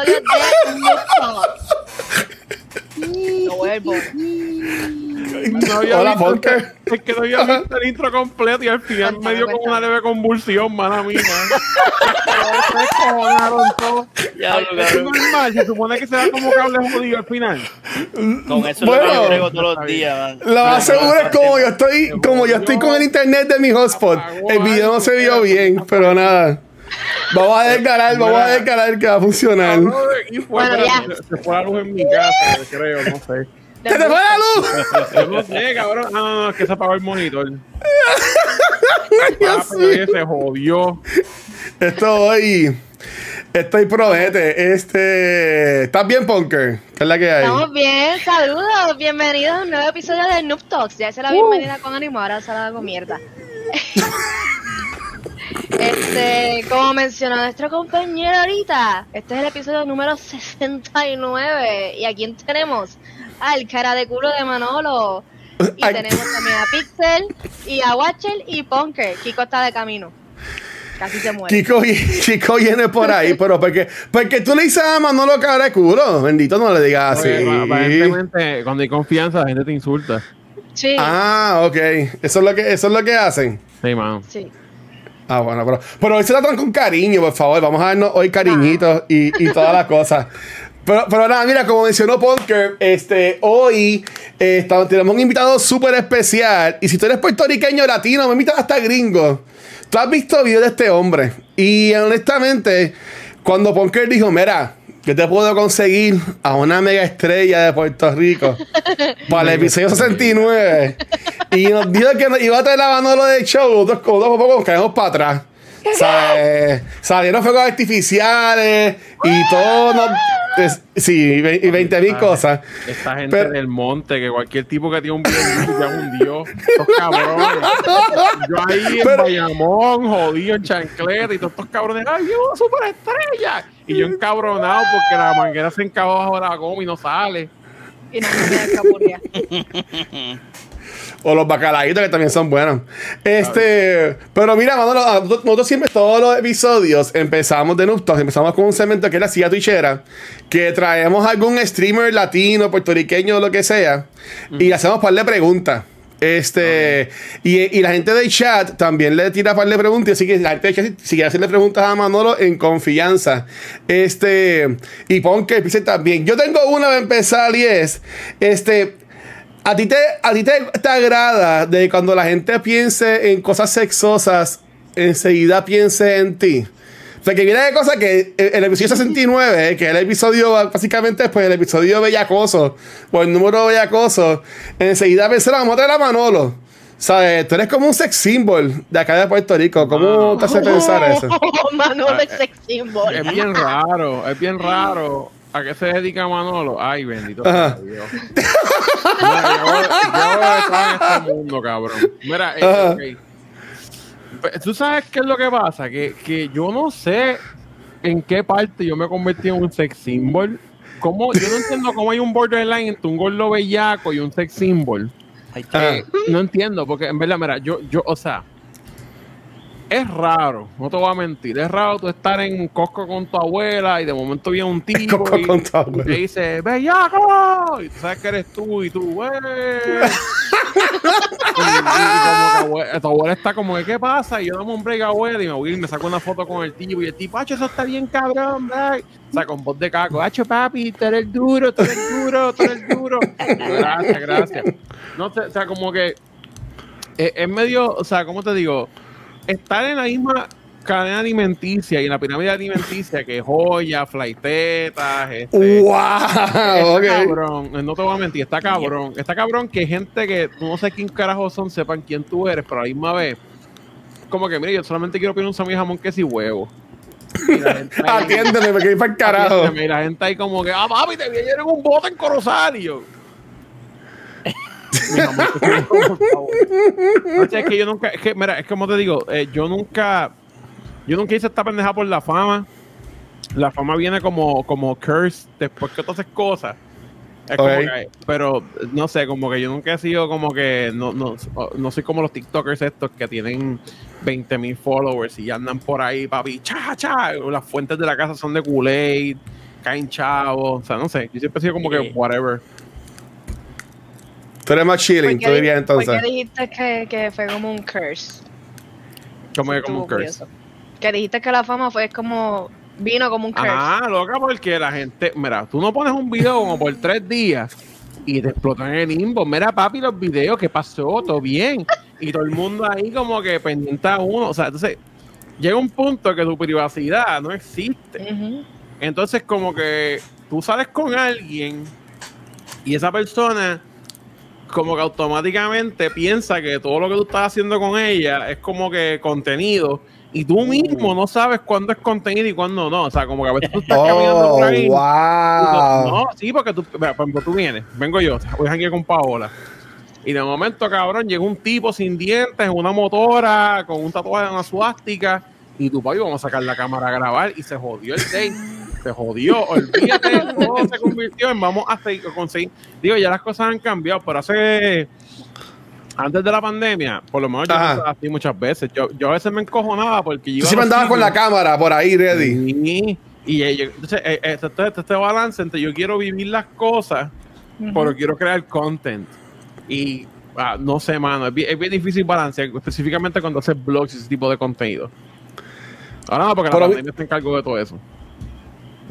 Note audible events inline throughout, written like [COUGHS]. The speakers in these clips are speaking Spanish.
episodio de. Lo vuelvo. No había Hola, visto- Punker. Es que no había visto el intro completo y al final me dio como una leve convulsión, mala mía. Se cojonaron todo. Ya, lo es normal, se supone que se da como cable jodido al final. Con eso lo Bueno. brego todos los días, man. Lo más seguro es como yo estoy, como yo estoy con el internet de mi hotspot. El video no se vio bien, pero nada. Vamos a descarar, vamos a descarar que va a funcionar. Y fue, Bueno, ya. se, fue la luz en mi casa, creo, no sé. [LAUGHS] ¡Se te fue la luz! Yo [LAUGHS] no sé, cabrón. Ah, no, no, es que se apagó el monitor. [LAUGHS] Ah, oye, se jodió. Estoy. Estoy promete. Este. ¿Estás bien, Punker? ¿Qué es la que hay? Estamos bien, saludos, bienvenidos a un nuevo episodio de Noob Talks. Ya hice la bienvenida con ánimo, ahora se la hago mierda. Este, como mencionó nuestro compañero ahorita, este es el episodio número 69. ¿Y a quién tenemos? Al cara de culo de Manolo. Y Ay. tenemos también a Pixel, y a Watcher y Punker. Kiko está de camino. Casi se muere. Kiko, [LAUGHS] Kiko viene por ahí, pero porque, porque tú le dices a Manolo cara de culo. Bendito, no le digas así. Aparentemente, cuando hay confianza, la gente te insulta. Sí, Ah, ok. Eso es lo que, eso es lo que hacen. Sí, mano. sí. Ah, bueno, pero, pero hoy se tratan con cariño, por favor. Vamos a darnos hoy cariñitos y, y todas las cosas. Pero, pero nada, mira, como mencionó Punker, este, hoy eh, estamos- tenemos un invitado súper especial. Y si tú eres puertorriqueño latino, me invitas hasta gringo. Tú has visto videos de este hombre. Y honestamente, cuando Punker dijo, mira, yo te puedo conseguir a una mega estrella de Puerto Rico [LAUGHS] para el episodio 69. Y nos dijo que nos iba a traer la Manolo de show, dos con dos poco nos caemos para atrás. [LAUGHS] ¿Sabes? Salieron fuegos artificiales y todo. nos- es- sí, y ve- y 20 mil cosas. Esta gente Pero- del monte, que cualquier tipo que tiene un bien ya hundió. Estos cabrones. Yo ahí en Pero- Bayamón, jodido en chancleta y todos estos cabrones. ¡Ay, yo una superestrella! Y yo encabronado porque la manguera se encabó bajo la goma y no sale. Y no me. [LAUGHS] O los bacalaitos que también son buenos. Este, pero mira, Manolo, a- nosotros nosotros siempre, todos los episodios, empezamos de Noob Talks, empezamos con un segmento que es la silla twitchera, que traemos algún streamer latino, puertorriqueño, lo que sea, y le hacemos par de preguntas. Este, y, y la gente del chat también le tira par de preguntas, así que la gente del chat, si quiere hacerle preguntas a Manolo en confianza. Este, y pon que empiece también. Yo tengo una para empezar y es, este, ¿A ti, te, ¿A ti te, te agrada de cuando la gente piense en cosas sexosas, enseguida piense en ti? Porque mira de cosas que el, el episodio 69, que es el episodio básicamente después el episodio bellacoso, o el número bellacoso, enseguida pensé, vamos a traer a Manolo. ¿Sabes? Tú eres como un sex symbol de acá de Puerto Rico. ¿Cómo te hace pensar eso? [LAUGHS] Manolo es sex symbol. Es bien raro, es bien raro. ¿A qué se dedica Manolo? Ay, bendito sea Dios. Mira, yo, yo estaba en este mundo, cabrón. Mira, eh, Ajá. ok. Pe- ¿Tú sabes qué es lo que pasa? Que, que yo no sé en qué parte yo me convertí en un sex symbol. ¿Cómo? Yo no entiendo cómo hay un borderline entre un gordo bellaco y un sex symbol. Ay. Eh, no entiendo, porque en verdad, mira, yo, yo, o sea, es raro, no te voy a mentir, es raro tú estar en Costco con tu abuela y de momento viene un [LAUGHS] tipo Costco y, con tu y te dice, bellaco, y tú sabes que eres tú y tú, "Wey". [LAUGHS] y, y como que abue- tu abuela está como ¿qué pasa? Y yo dame un break a abuela y me voy y me saco una foto con el tipo y el tipo, "Acho, eso está bien cabrón, bro". O sea, con voz de caco, Hacho, papi, tú eres duro, tú eres duro, tú eres duro. Gracias, gracias. No o sea, como que es, es medio, o sea, ¿cómo te digo? Estar en la misma cadena alimenticia y en la pirámide alimenticia que joya, flaitetas, este, ¡Wow! Está Ok. cabrón, no te voy a mentir, está cabrón. Está cabrón que gente que tú no sé quién carajo son sepan quién tú eres, pero a la misma vez, como que, mire, yo solamente quiero pedir un sándwich jamón, queso y huevo. [LAUGHS] Atiéndeme, porque hay para el carajo. Y la gente ahí como que, ah, papi, te vi ayer en un bote en Corozal. Y yo, Mi mamá, por favor. O sea, es que yo nunca, es que, mira, es como te digo, eh, yo nunca, yo nunca hice esta pendeja por la fama. La fama viene como, como curse después que tú haces cosas. Es como Ok. que- pero no sé, como que yo nunca he sido como que, no, no, no soy como los TikTokers estos que tienen 20 mil followers y andan por ahí, papi, cha, cha. Las fuentes de la casa son de Kool-Aid, caen chavos, o sea, no sé. Yo siempre he sido como que, whatever. Tú eres más chilling, ¿Por tú dirías di- ¿Por entonces. qué dijiste que, que fue como un curse? Como que como un curse. curioso. Que dijiste que la fama fue como. Vino como un curse. Ah, loca, porque la gente, mira, tú no pones un video como por tres días y te explotan el limbo. Mira, papi, los videos, ¿qué pasó? ¿Todo bien? Y todo el mundo ahí como que pendiente a uno. O sea, entonces llega un punto que tu privacidad no existe. Entonces, como que tú sales con alguien y esa persona, como que automáticamente piensa que todo lo que tú estás haciendo con ella es como que contenido. Y tú mismo no sabes cuándo es contenido y cuándo no. O sea, como que a veces tú estás caminando Oh, por ahí. wow. No, sí, porque tú, mira, por ejemplo, tú vienes, vengo yo, voy a con Paola. Y de momento, cabrón, llega un tipo sin dientes, en una motora, con un tatuaje de una suástica. Y tu papi, vamos a sacar la cámara a grabar. Y se jodió el date. Se jodió. Olvídate, [LAUGHS] todo se convirtió en vamos a seguir- conseguir. Digo, ya las cosas han cambiado, pero hace. Antes de la pandemia, por lo menos yo Ajá. pensaba así muchas veces. Yo, yo a veces me encojonaba porque yo. Tú iba siempre los andabas con la cámara por ahí, ready. Y eh, yo- entonces, eh, eh, este, este- este balance entre yo quiero vivir las cosas, Ujú. pero quiero crear content. Y ah, no sé, mano, es bien, es bien difícil balancear, específicamente cuando haces blogs y ese tipo de contenido. Ahora no, porque Pero la pandemia se encargó de todo eso.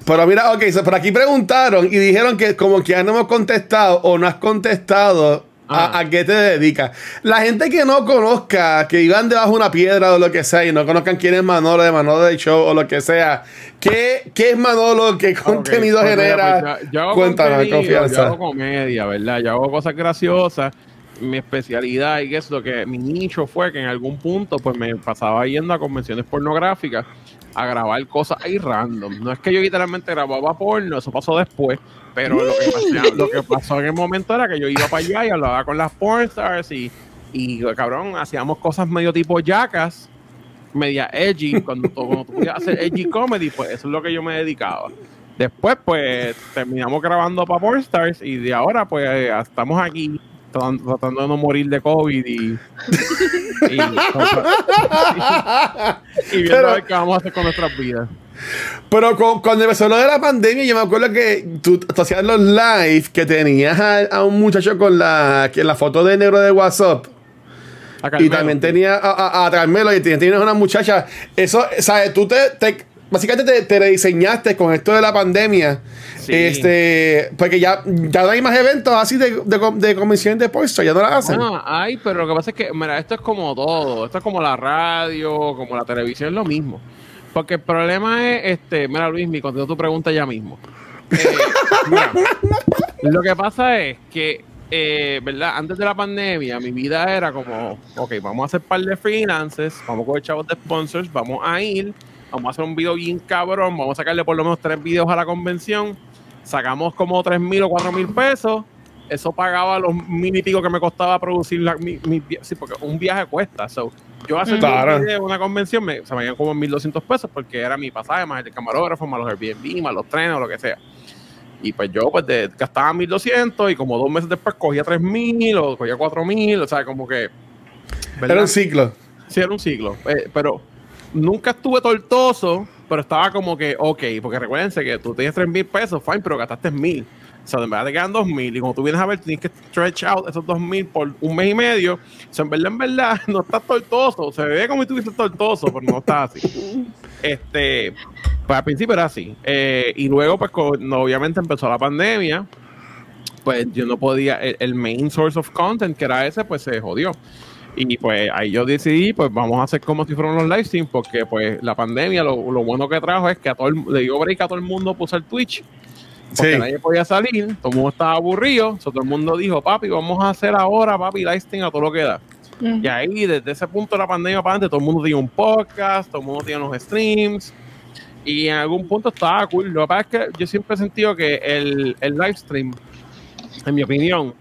Pero mira, ok, so por aquí preguntaron y dijeron que como que ya no hemos contestado o no has contestado a, Ah. a qué te dedicas. La gente que no conozca, que iban debajo de una piedra o lo que sea y no conozcan quién es Manolo de Manolo del Show o lo que sea, ¿qué, qué es Manolo? ¿Qué contenido pues genera? pues hago Cuéntanos, contenido, confianza. Yo hago comedia, ¿verdad? Yo hago cosas graciosas. Mi especialidad y que es lo que mi nicho fue que en algún punto pues me pasaba yendo a convenciones pornográficas a grabar cosas ahí random. No es que yo literalmente grababa porno, eso pasó después, pero lo que, pasó, [LAUGHS] lo que pasó en el momento era que yo iba para allá y hablaba con las pornstars y, y cabrón, hacíamos cosas medio tipo yacas, media edgy, cuando, tú- cuando tú podías hacer edgy comedy, pues eso es lo que yo me dedicaba. Después, pues, terminamos grabando para Pornstars y de ahora, pues, estamos aquí tratando, de no morir de COVID y, y, [LAUGHS] y viendo Pero- a ver qué vamos a hacer con nuestras vidas. Pero con- cuando empezó lo de la pandemia, yo me acuerdo que tú, tú hacías los live que tenías a, a un muchacho con la, que la foto de negro de WhatsApp. Y también tenía a, a, a Carmelo y tienes una muchacha. Eso, ¿sabes? Tú te, te- básicamente te, te rediseñaste con esto de la pandemia. Sí. Este, porque ya, ya no hay más eventos así de, de, de convenciones de puesto, ya no las hacen. Bueno, hay, pero lo que pasa es que, mira, esto es como todo. Esto es como la radio, como la televisión, es lo mismo. Porque el problema es, este, mira, Luis, mi contesto tu pregunta ya mismo. Eh, [LAUGHS] mira, lo que pasa es que, eh, ¿verdad? Antes de la pandemia, mi vida era como, ok, vamos a hacer par de freelances, vamos a coger chavos de sponsors, vamos a ir, vamos a hacer un video bien cabrón, vamos a sacarle por lo menos tres videos a la convención, sacamos como tres mil o cuatro mil pesos, eso pagaba los mil y pico que me costaba producir la, mi, mi sí, porque un viaje cuesta. So, yo hacer Claro. un video, una convención, me, se me iban como 1200 pesos porque era mi pasaje, más el camarógrafo, más los Airbnb, más los trenes o lo que sea. Y pues yo pues de, gastaba 1200 y como dos meses después cogía 3000 o cogía 4000, o sea, como que. ¿verdad? Era un ciclo. Sí, era un ciclo. Eh, pero nunca estuve tortoso, pero estaba como que, ok, porque recuérdense que tú tienes 3 mil pesos, fine, pero gastaste mil. O sea, en verdad te quedan 2 mil. Y cuando tú vienes a ver, tienes que stretch out esos 2 mil por un mes y medio. O sea, en verdad, en verdad, [LAUGHS] no estás tortoso. Se ve como si estuvieses tortoso, pero no estás así. Este, pues al principio era así. Eh, y luego, pues, obviamente empezó la pandemia. Pues yo no podía, el, el main source of content, que era ese, pues se jodió. Y pues ahí yo decidí, pues vamos a hacer como si fueran los live streams, porque pues la pandemia lo, lo bueno que trajo es que a todo el, le dio break a todo el mundo puso el Twitch. Porque Sí. nadie podía salir, todo el mundo estaba aburrido, so, todo el mundo dijo, papi, vamos a hacer ahora, papi, live stream a todo lo que da. Y ahí, desde ese punto de la pandemia para adelante, todo el mundo tiene un podcast, todo el mundo tiene los streams. Y en algún punto estaba cool. Lo que pasa es que yo siempre he sentido que el, el live stream, en mi opinión,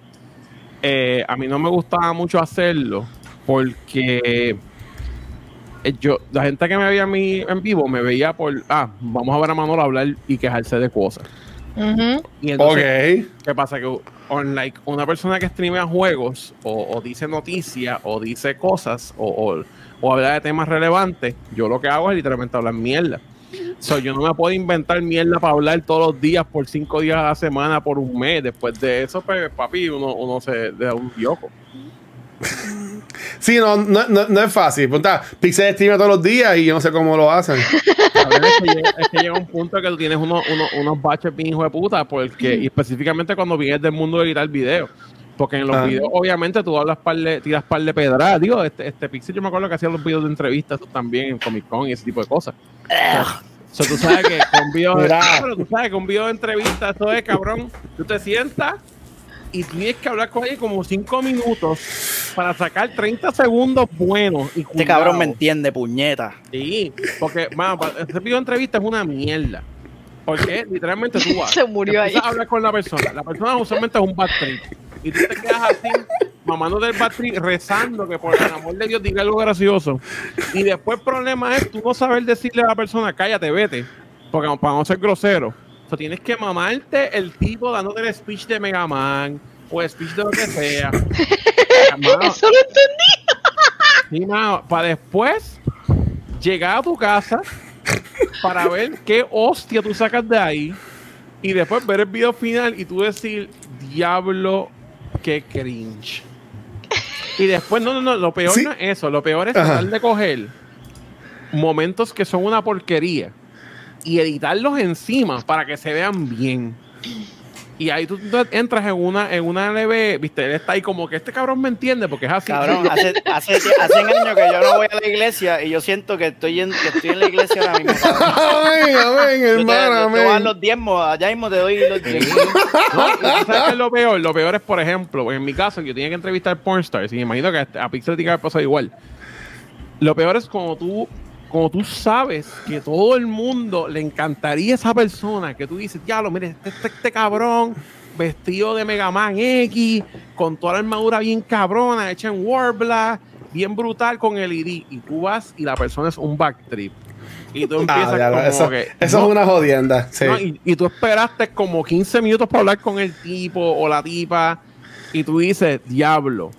eh, a mí no me gustaba mucho hacerlo porque eh, yo, la gente que me veía a mí en vivo me veía por, ah, vamos a ver a Manolo hablar y quejarse de cosas. Ujú. Y entonces, Ok. ¿Qué pasa? Que on, like, una persona que streamea juegos o, o dice noticias o dice cosas o, o, o habla de temas relevantes, yo lo que hago es literalmente hablar mierda. So, yo no me puedo inventar mierda para hablar todos los días por cinco días a la semana, por un mes. Después de eso, pues, papi, uno, uno se da un yoco. Sí, no, no, no, no es fácil. Punta, Pixel streama todos los días y yo no sé cómo lo hacen. [LAUGHS] A ver, es, que llega, es que llega un punto que tú tienes unos, unos, unos baches bien hijo de puta, porque, y específicamente cuando vienes del mundo de editar video. Porque en los Ah. videos, obviamente, tú hablas par de, tiras par de pedradas. Digo, este, este Pixel, yo me acuerdo que hacía los videos de entrevistas también en Comic Con y ese tipo de cosas. O sea, tú sabes que con video de, pero tú sabes que un video de entrevista, eso es cabrón. Tú te sientas y tienes que hablar con alguien como 5 minutos para sacar 30 segundos buenos. Y Este cabrón me entiende, puñeta. Sí, porque, mano, pa- ese video de entrevista es una mierda. Porque literalmente tú [LAUGHS] vas. Se murió ahí. hablar con la persona. La persona usualmente es un bad trip. Y tú te quedas así, mamando del bad trip, rezando que por el amor de Dios diga algo gracioso. Y después el problema es tú no saber decirle a la persona, cállate, vete. Porque para no ser grosero. Tienes que mamarte el tipo dándote el speech de Mega Man o el speech de lo que sea. [LAUGHS] Mano, Eso lo entendí. Sí, mano, para después llegar a tu casa para ver qué hostia tú sacas de ahí y después ver el video final y tú decir, diablo, qué cringe. Y después, no, no, no, lo peor Sí. no es eso, lo peor es tratar de coger momentos que son una porquería y editarlos encima para que se vean bien. Y ahí tú, entras en una, en una leve, viste, él está ahí como que este cabrón me entiende porque es así. Cabrón, hace, hace, hace años que yo no voy a la iglesia y yo siento que estoy en, que estoy en la iglesia ahora mismo. cabrón. [LAUGHS] Amén, amén, te, hermano, yo te voy a dar amén. los diezmos, allá mismo te doy los diezmos. No, ¿Sabes qué es lo peor? Lo peor es, por ejemplo, en mi caso, yo tenía que entrevistar pornstars y me imagino que a Pixel tiene que haber pasado igual. Lo peor es como tú, como tú sabes que todo el mundo le encantaría esa persona, que tú dices, diablo, mire, este, este, este cabrón vestido de Mega Man X, con toda la armadura bien cabrona, hecha en Warbler, bien brutal con el ID, y tú vas y la persona es un backtrip. Y tú [LAUGHS] empiezas Ah, ya, como eso que... eso no, es una jodienda. Sí. no, y, y tú esperaste como 15 minutos para hablar con el tipo o la tipa y tú dices, diablo,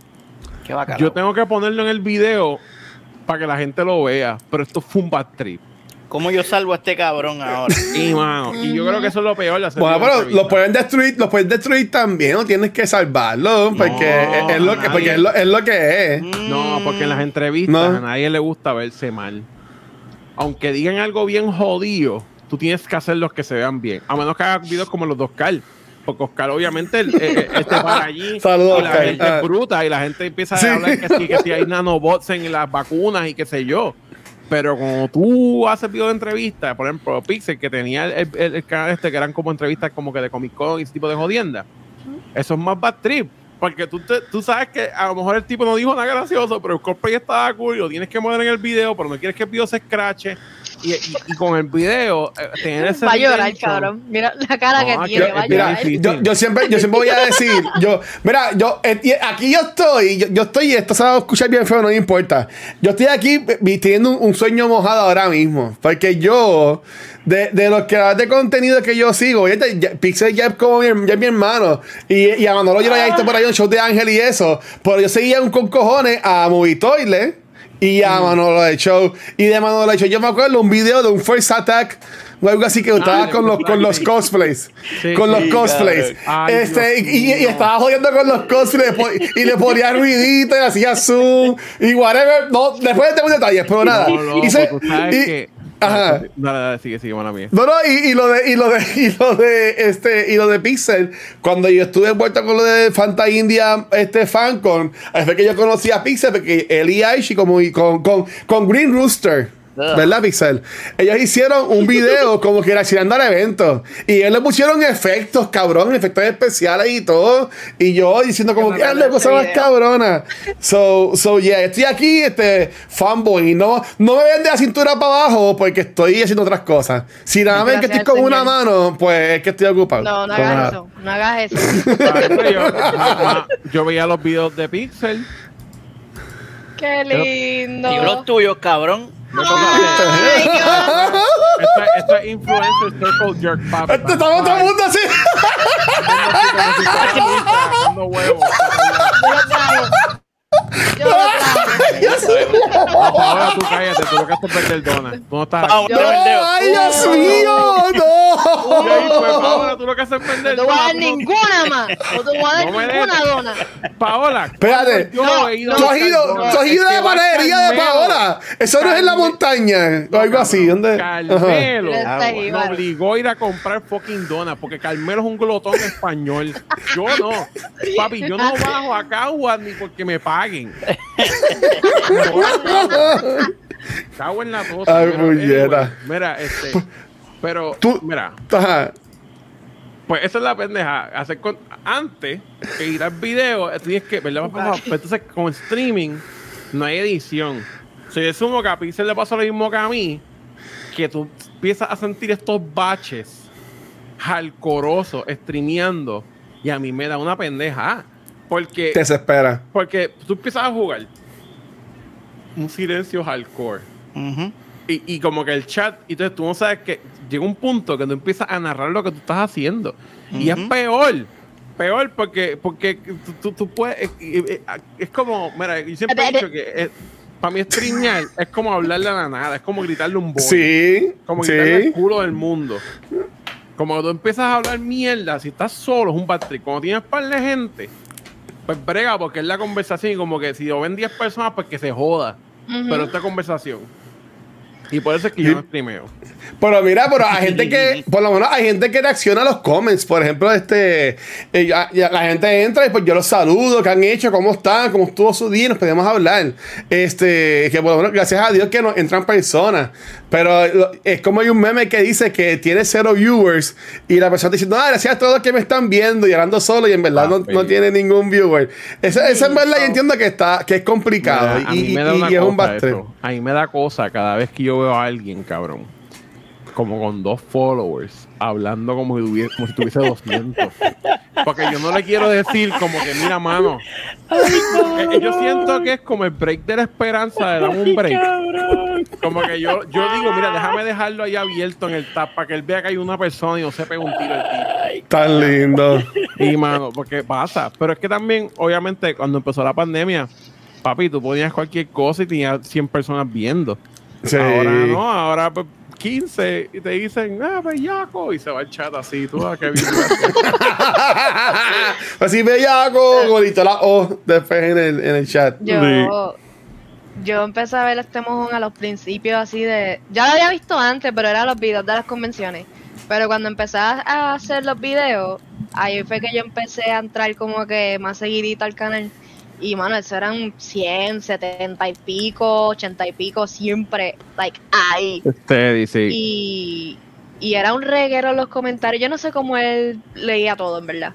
yo tengo que ponerlo en el video para que la gente lo vea, pero esto fue un bad trip. ¿Cómo yo salvo a este cabrón ahora? [LAUGHS] Y, mano, y yo creo que eso es lo peor Bueno, pero entrevista. lo pueden destruir, lo pueden destruir también, no tienes que salvarlo, porque No, es, es lo que, porque es lo, es lo que es. No, porque en las entrevistas No. a nadie le gusta verse mal. Aunque digan algo bien jodido, tú tienes que hacer los que se vean bien. A menos que hagas videos como los de Oscar. Porque Oscar, obviamente, él, eh, eh, este [LAUGHS] para allí Saludos, y la Oscar. gente Ah. es bruta y la gente empieza Sí. a hablar que sí, que si hay nanobots en las vacunas y qué sé yo. Pero como tú haces video de entrevistas, por ejemplo, Pixel, que tenía el, el- el canal este, que eran como entrevistas como que de Comic Con y ese tipo de jodienda, eso es más bad trip. Porque tú, te- tú sabes que a lo mejor el tipo no dijo nada gracioso, pero el cosplay estaba cool y lo tienes que mover en el video, pero no quieres que el video se escrache. Y, y- y con el video, eh, tener ese. Va a llorar, cabrón. Mira la cara No, que tiene. Va a llorar. Yo, yo siempre, yo siempre voy a decir, yo, mira, yo, eh, aquí yo estoy, yo, yo estoy, esto se va a escuchar bien feo, no me importa. Yo estoy aquí vi- teniendo un, un sueño mojado ahora mismo, porque yo, de, de los creadores de contenido que yo sigo, ya, ya- Pixel ya es como mi, ya es mi hermano, y, y a Manolo yo lo había visto por ahí en un show de Ángel y eso, pero yo seguía un con cojones a Movie Y a Manolo de Show. Y de Manolo de Show, yo me acuerdo un video de un First Attack o algo así que estaba de con los, con los cosplays. Sí, con los sí, cosplays. Ay, este, Dios y, y- estaba jodiendo con los cosplays y le ponía ruidito y hacía zoom y whatever. No, después tengo detalles, pero nada. No, Y se- y-. Ajá. Dale, dale, sigue, sigue, mala mía. No, no, y, y lo de, y lo de, [LAUGHS] y lo de, este, y lo de Pixel, cuando yo estuve envuelto con lo de Fanta India, este FanCon, fue que yo conocí a Pixel, porque él y Aishi como, y con, con, con Green Rooster. ¿Verdad, Pixel? Ellos hicieron un video [LAUGHS] como que reaccionando al evento. Y ellos le pusieron efectos, cabrón, efectos especiales y todo. Y yo diciendo como que, la cosa más cabrona. [LAUGHS] So, so, yeah, estoy aquí, este, fanboy. No, no me ven de la cintura para abajo porque estoy haciendo otras cosas. Si nada más que estoy con una mano, pues es que estoy ocupado. No, no hagas nada. eso. No hagas eso. [LAUGHS] Yo, yo- yo veía los videos de Pixel. Qué lindo. Libros tuyos, cabrón. Dios. Esto, esto es Influencer Circle Jerk Papi. Este, Estamos todo el mundo así. Sacando [LAUGHS] huevos. Yo lo. [LAUGHS] Ahora tú cállate, tú lo que haces es perder donas. Tú no estás aquí. ¡Ay, Dios mío! Y ahí, ¡No! pues, Paola, tú lo que haces es perder No te voy a dar no- ninguna más. No te voy a dar No me ninguna dona. Paola. Espérate. yo No, he ido Tú has ido, buscar tú has ido donas. a la Es que va panadería de Carmelo. Paola. Eso no es en la montaña o algo así. ¿Dónde? Ajá. Carmelo Está ahí, me vale. obligó a ir a comprar fucking donas porque Carmelo es un glotón español. Yo no. [LAUGHS] Papi, yo no bajo a Cagua ni porque me paguen. [LAUGHS] Cago en la cosa. Ay, anyway, mira, este. Pero, Tú- mira, Ajá. pues esa es la pendeja. Hacer con, antes que ir al video, eh, tienes que, ¿verdad? Pues entonces, con streaming, no hay edición. Si yo sumo que a Pixel le pasó lo mismo que a mí, que tú empiezas a sentir estos baches jalcorosos streameando, y a mí me da una pendeja. Porque, Te desespera. porque tú empiezas a jugar un silencio hardcore. Ujú. Y, y como que el chat, y entonces tú no sabes que llega un punto que tú empiezas a narrar lo que tú estás haciendo. Y es peor. Peor porque, porque tú, tú- tú puedes. Es, es- es como. Mira, yo siempre he dicho que. para mí, streamear es como hablarle a la nada. Es como gritarle un boy. Sí. Como gritarle al Sí. culo del mundo. Como que tú empiezas a hablar mierda. Si estás solo, es un bad trip. Cuando tienes par de gente, pues brega, porque es la conversación. Y como que si lo ven 10 personas, pues que se joda. Pero esta conversación. Y por eso es que yo no streameo. Pero mira, pero hay gente que, [LAUGHS] por lo menos hay gente que reacciona a los comments. Por ejemplo, este, eh, ya- ya la gente entra y pues yo los saludo, qué han hecho, cómo están, cómo estuvo su día, nos podemos hablar. Este, que por lo menos, gracias a Dios que nos entran personas. Pero lo- es como hay un meme que dice que tiene cero viewers y la persona diciendo, ah, gracias a todos los que me están viendo y hablando solo y en verdad no, no tiene ningún viewer. Eso, eso en verdad yo entiendo que está, que es complicado Mira, a y, mí me da y- una y es un bastre. A mí me da cosa cada vez que yo veo a alguien, cabrón, como con dos followers, hablando como si tuviese, como si tuviese 200. Porque yo no le quiero decir como que, mira, mano. Eh, yo siento que es como el break de la esperanza de dar un break. Como que yo, yo digo, mira, déjame dejarlo ahí abierto en el tap para que él vea que hay una persona y no se pegue un tiro el tipo. Tan lindo. Y mano, porque pasa. Pero es que también, obviamente, cuando empezó la pandemia, papi, tú ponías cualquier cosa y tenías 100 personas viendo. Sí. Ahora no, ahora pues, 15 y te dicen, ah, bellaco, y se va el chat así, tú, ah, qué bien. [LAUGHS] Así bellaco, golito la O después en el, en el chat. Yo, yo empecé a ver este mojón a los principios así de... Ya lo había visto antes, pero eran los videos de las convenciones. Pero cuando empecé a hacer los videos, ahí fue que yo empecé a entrar como que más seguidito al canal. Y mano, eso eran 100, 70 y pico, 80 y pico, siempre, like, ahí. Este dice, Y, y era un reguero en los comentarios. Yo no sé cómo él leía todo, en verdad.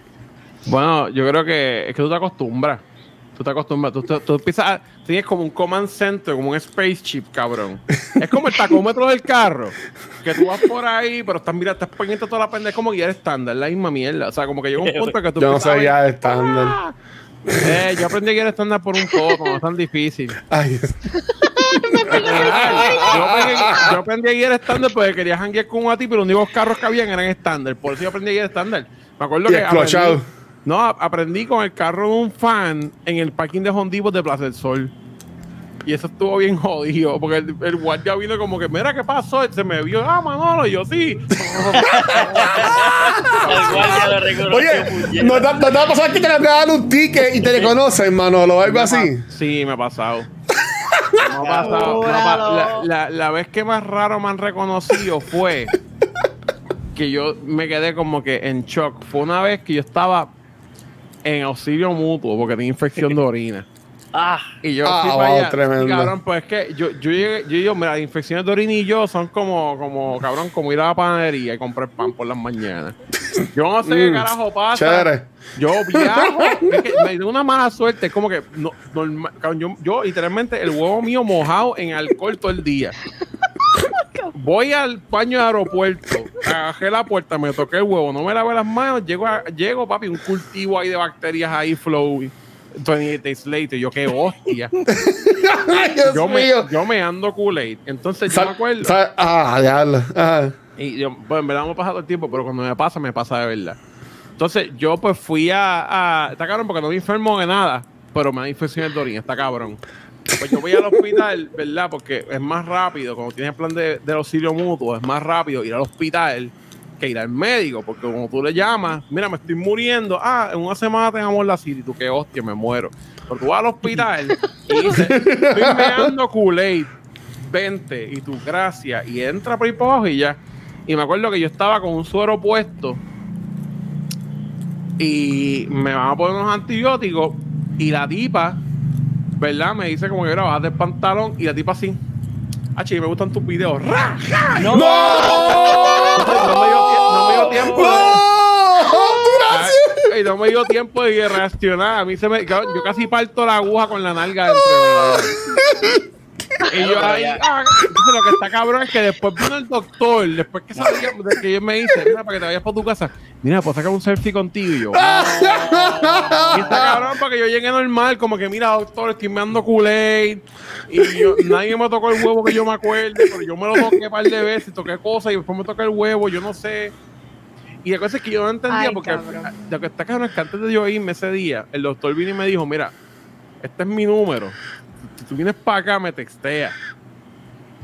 bueno, yo creo que es que tú te acostumbras. Tú te acostumbras, tú, tú, tú empiezas a, tienes como un command center, como un spaceship, cabrón. Es como el tacómetro del carro, que tú vas por ahí, pero estás, mira, estás pendiente toda la pendeja, es como guiar estándar, la misma mierda. O sea, como que llega un [LAUGHS] punto que tú Yo no empiezas a ver- sabía de estándar. Eh, yo aprendí a guiar estándar por un poco, no es tan difícil. Ay, yo, aprendí, yo aprendí a guiar estándar porque quería janguear con un a ti, pero los únicos carros que habían eran estándar. Por eso yo aprendí a guiar estándar. Me acuerdo Y que aprendí, no, aprendí con el carro de un fan en el parking de Hondivos de Plaza del Sol. Y eso estuvo bien jodido, porque el, el guardia vino como que, mira, ¿qué pasó? Y se me vio, ah, Manolo, y yo sí. [LAUGHS] El guardia lo reconoció, Oye. ¿no te, no te va a pasar que te le dan un ticket y te reconocen, Manolo, o algo así? Sí, me ha pasado. [LAUGHS] Me ha pasado. Me ha pa- la, la- la vez que más raro me han reconocido fue que yo me quedé como que en shock. Fue una vez que yo estaba en auxilio mutuo porque tenía infección de orina. Ah, Y yo Ah, wow, tremendo. Y, cabrón, pues es que yo, yo llegué, yo digo, mira, las infecciones de orina y yo son como, como, cabrón, como ir a la panadería y comprar pan por las mañanas. Yo no sé qué Mm, carajo pasa. Chévere. Yo viajo, es que me dio una mala suerte, es como que no, norma- cabrón, yo, yo literalmente el huevo mío mojado en alcohol todo el día. Voy al baño de aeropuerto, agarré la puerta, me toqué el huevo, no me lavé las manos, llego, a- llego papi, un cultivo ahí de bacterias ahí, flow, 28 days later, yo qué hostia. [LAUGHS] Yo me, yo me ando Kool-Aid. Entonces yo me acuerdo. sal- ah, diablo. Ajá. Y yo, pues en verdad me ha pasado el tiempo, pero cuando me pasa, me pasa de verdad. Entonces yo pues fui a... a está cabrón porque no me enfermo de nada, pero me da infecciones de orina, está cabrón. Pues yo voy al hospital, ¿verdad? Porque es más rápido, cuando tienes plan de, del auxilio mutuo, es más rápido ir al hospital que ir al médico, porque como tú le llamas, mira, me estoy muriendo, ah, en una semana tengamos la cita y tú, qué hostia, me muero. Pero tú vas al hospital [LAUGHS] y dices, estoy meando Kool-Aid, vente, y tú, gracias, y entra por ahí para abajo y ya. Y me acuerdo que yo estaba con un suero puesto y me van a poner unos antibióticos y la tipa, ¿verdad? Me dice como que era bajate el pantalón y la tipa así. Ah, me gustan tus videos. ¡Ra! ¡Ja! no. No me dio, tie- no me dio tiempo de, ¡No! Ay, no me dio tiempo de reaccionar. A mí se me. Yo, yo casi parto la aguja con la nalga entre mí. Y yo ahí, ah, entonces lo que está cabrón es que después vino el doctor, después que salía, que yo me dice, mira, para que te vayas para tu casa, mira, puedo sacar un selfie contigo y yo. [LAUGHS] Y está cabrón porque yo llegué normal, como que mira, doctor, estoy meando Kool-Aid. Y yo, nadie me tocó el huevo que yo me acuerde, pero yo me lo toqué un par de veces, toqué cosas y después me toqué el huevo, yo no sé. Y la cosa es que yo no entendía Ay, porque cabrón. lo que está cabrón es que antes de yo irme ese día, el doctor vino y me dijo, mira, este es mi número. Si tú vienes para acá, me texteas.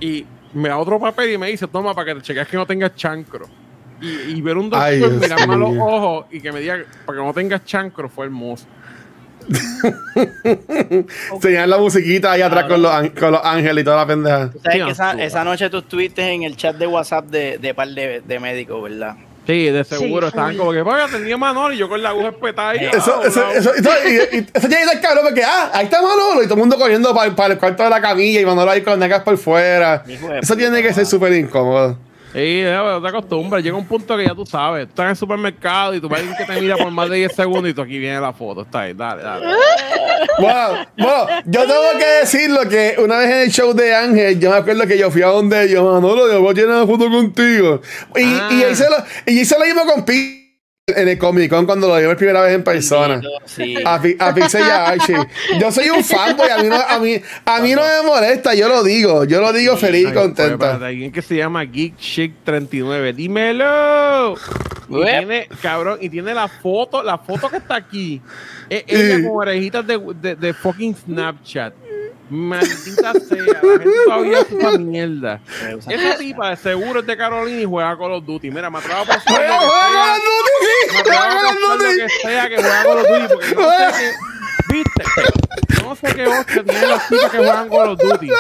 Y me da otro papel y me dice, toma, para que te cheques que no tengas chancro. Y, y ver un doctor Ay, mirarme a los ojos y que me diga, para que no tengas chancro, fue hermoso. [LAUGHS] Tenían la musiquita ahí atrás con los, con los ángeles y toda la pendeja. Sabes que esa, esa noche tú estuviste en el chat de WhatsApp de, de par de, de médicos, ¿verdad? Sí, de seguro. Sí, estaban como que, vaya, tenía Manolo y yo con la aguja espetada. y- Eso, ah, eso, eso, eso, y, y eso ya es cabrón porque, ah, ahí está Manolo y todo el mundo corriendo para, el cuarto de la camilla y Manolo ahí con las nalgas por fuera. Eso tiene que ser súper incómodo. Sí, no, te acostumbras. Llega un punto que ya tú sabes. Tú estás en el supermercado y tú ves a alguien que te mira por más de 10 segundos y tú aquí viene la foto. Está ahí, dale, dale. Bueno, bueno, yo tengo que decirlo que una vez en el show de Ángel, yo me acuerdo que yo fui a donde ellos, Manolo, yo voy a llenar una foto contigo. Y, Ah. y hice lo, y hice lo mismo con Pi en el Comic Con cuando lo vi por primera vez en persona. Sí. A, Pi- a Pixel y a Archie. Yo soy un fanboy, a mí no, a mí, a mí no me molesta, yo lo digo, yo lo digo feliz y pues, contento. alguien que se llama Geek Chic 39. Dímelo. Y tiene, cabrón, y tiene la foto, la foto que está aquí. Es ella Sí. con orejitas de, de, de fucking Snapchat. Maldita sea, la gente todavía es esa mierda. Esa tipa de seguro es de Carolina y juega Call of Duty. Mira, me atrevo a pensar ¡Juega, Call of Duty! ¡Juega Call of Duty! que sea que juega Call of Duty, porque no sé qué, viste, no sé qué hostia tienen las tipas que juegan Call of Duty.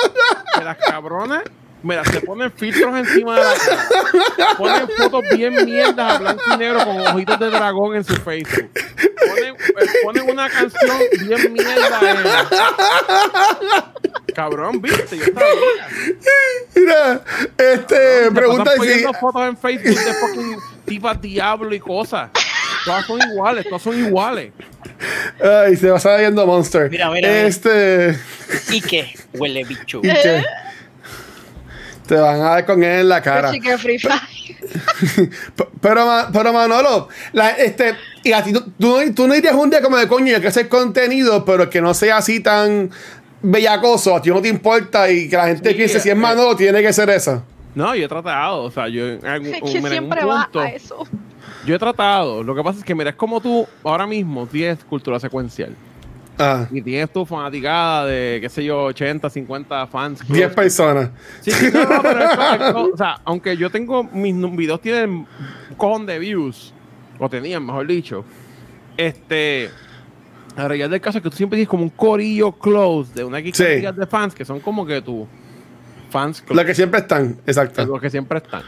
Que las cabronas, mira, se ponen filtros encima de la cara, ponen fotos bien mierdas a blanco y negro con ojitos de dragón en su Facebook. Ponen, eh, ponen una canción bien mierda. eh. Cabrón, viste, yo sabía. Mira, este, Te pregunta si. poniendo fotos en Facebook de fucking tipas diablo y cosas. Todas son iguales, todas son iguales. Ay, se va viendo Monster. Mira, mira, mira. Este. ¿Y qué? Huele bicho. ¿y qué? Te van a dar con él en la cara. Que Free Fire. [LAUGHS] Pero, pero Manolo, la, este, y a ti, tú, tú, no- tú no irías un día como de coño, yo quiero hacer contenido, pero que no sea así tan bellacoso, a ti no te importa y que la gente Sí, piense si es eh, Manolo, tiene que ser eso. No, yo he tratado, o sea, yo en, algún- Es mira, que en un siempre va punto, a eso. yo he tratado. Lo que pasa es que, mira, es como tú ahora mismo tienes cultura secuencial Ah, y tienes tu fanaticada de, qué sé yo, 80, 50 fans. 10 personas. Sí, sí, no, no, pero eso- o sea, aunque yo tengo mis videos tienen un cojón de views, o tenían, mejor dicho, este, la realidad del caso es que tú siempre tienes como un corillo close de una X Sí. de fans que son como que tus fans close, Los que siempre están, exacto. los que siempre están.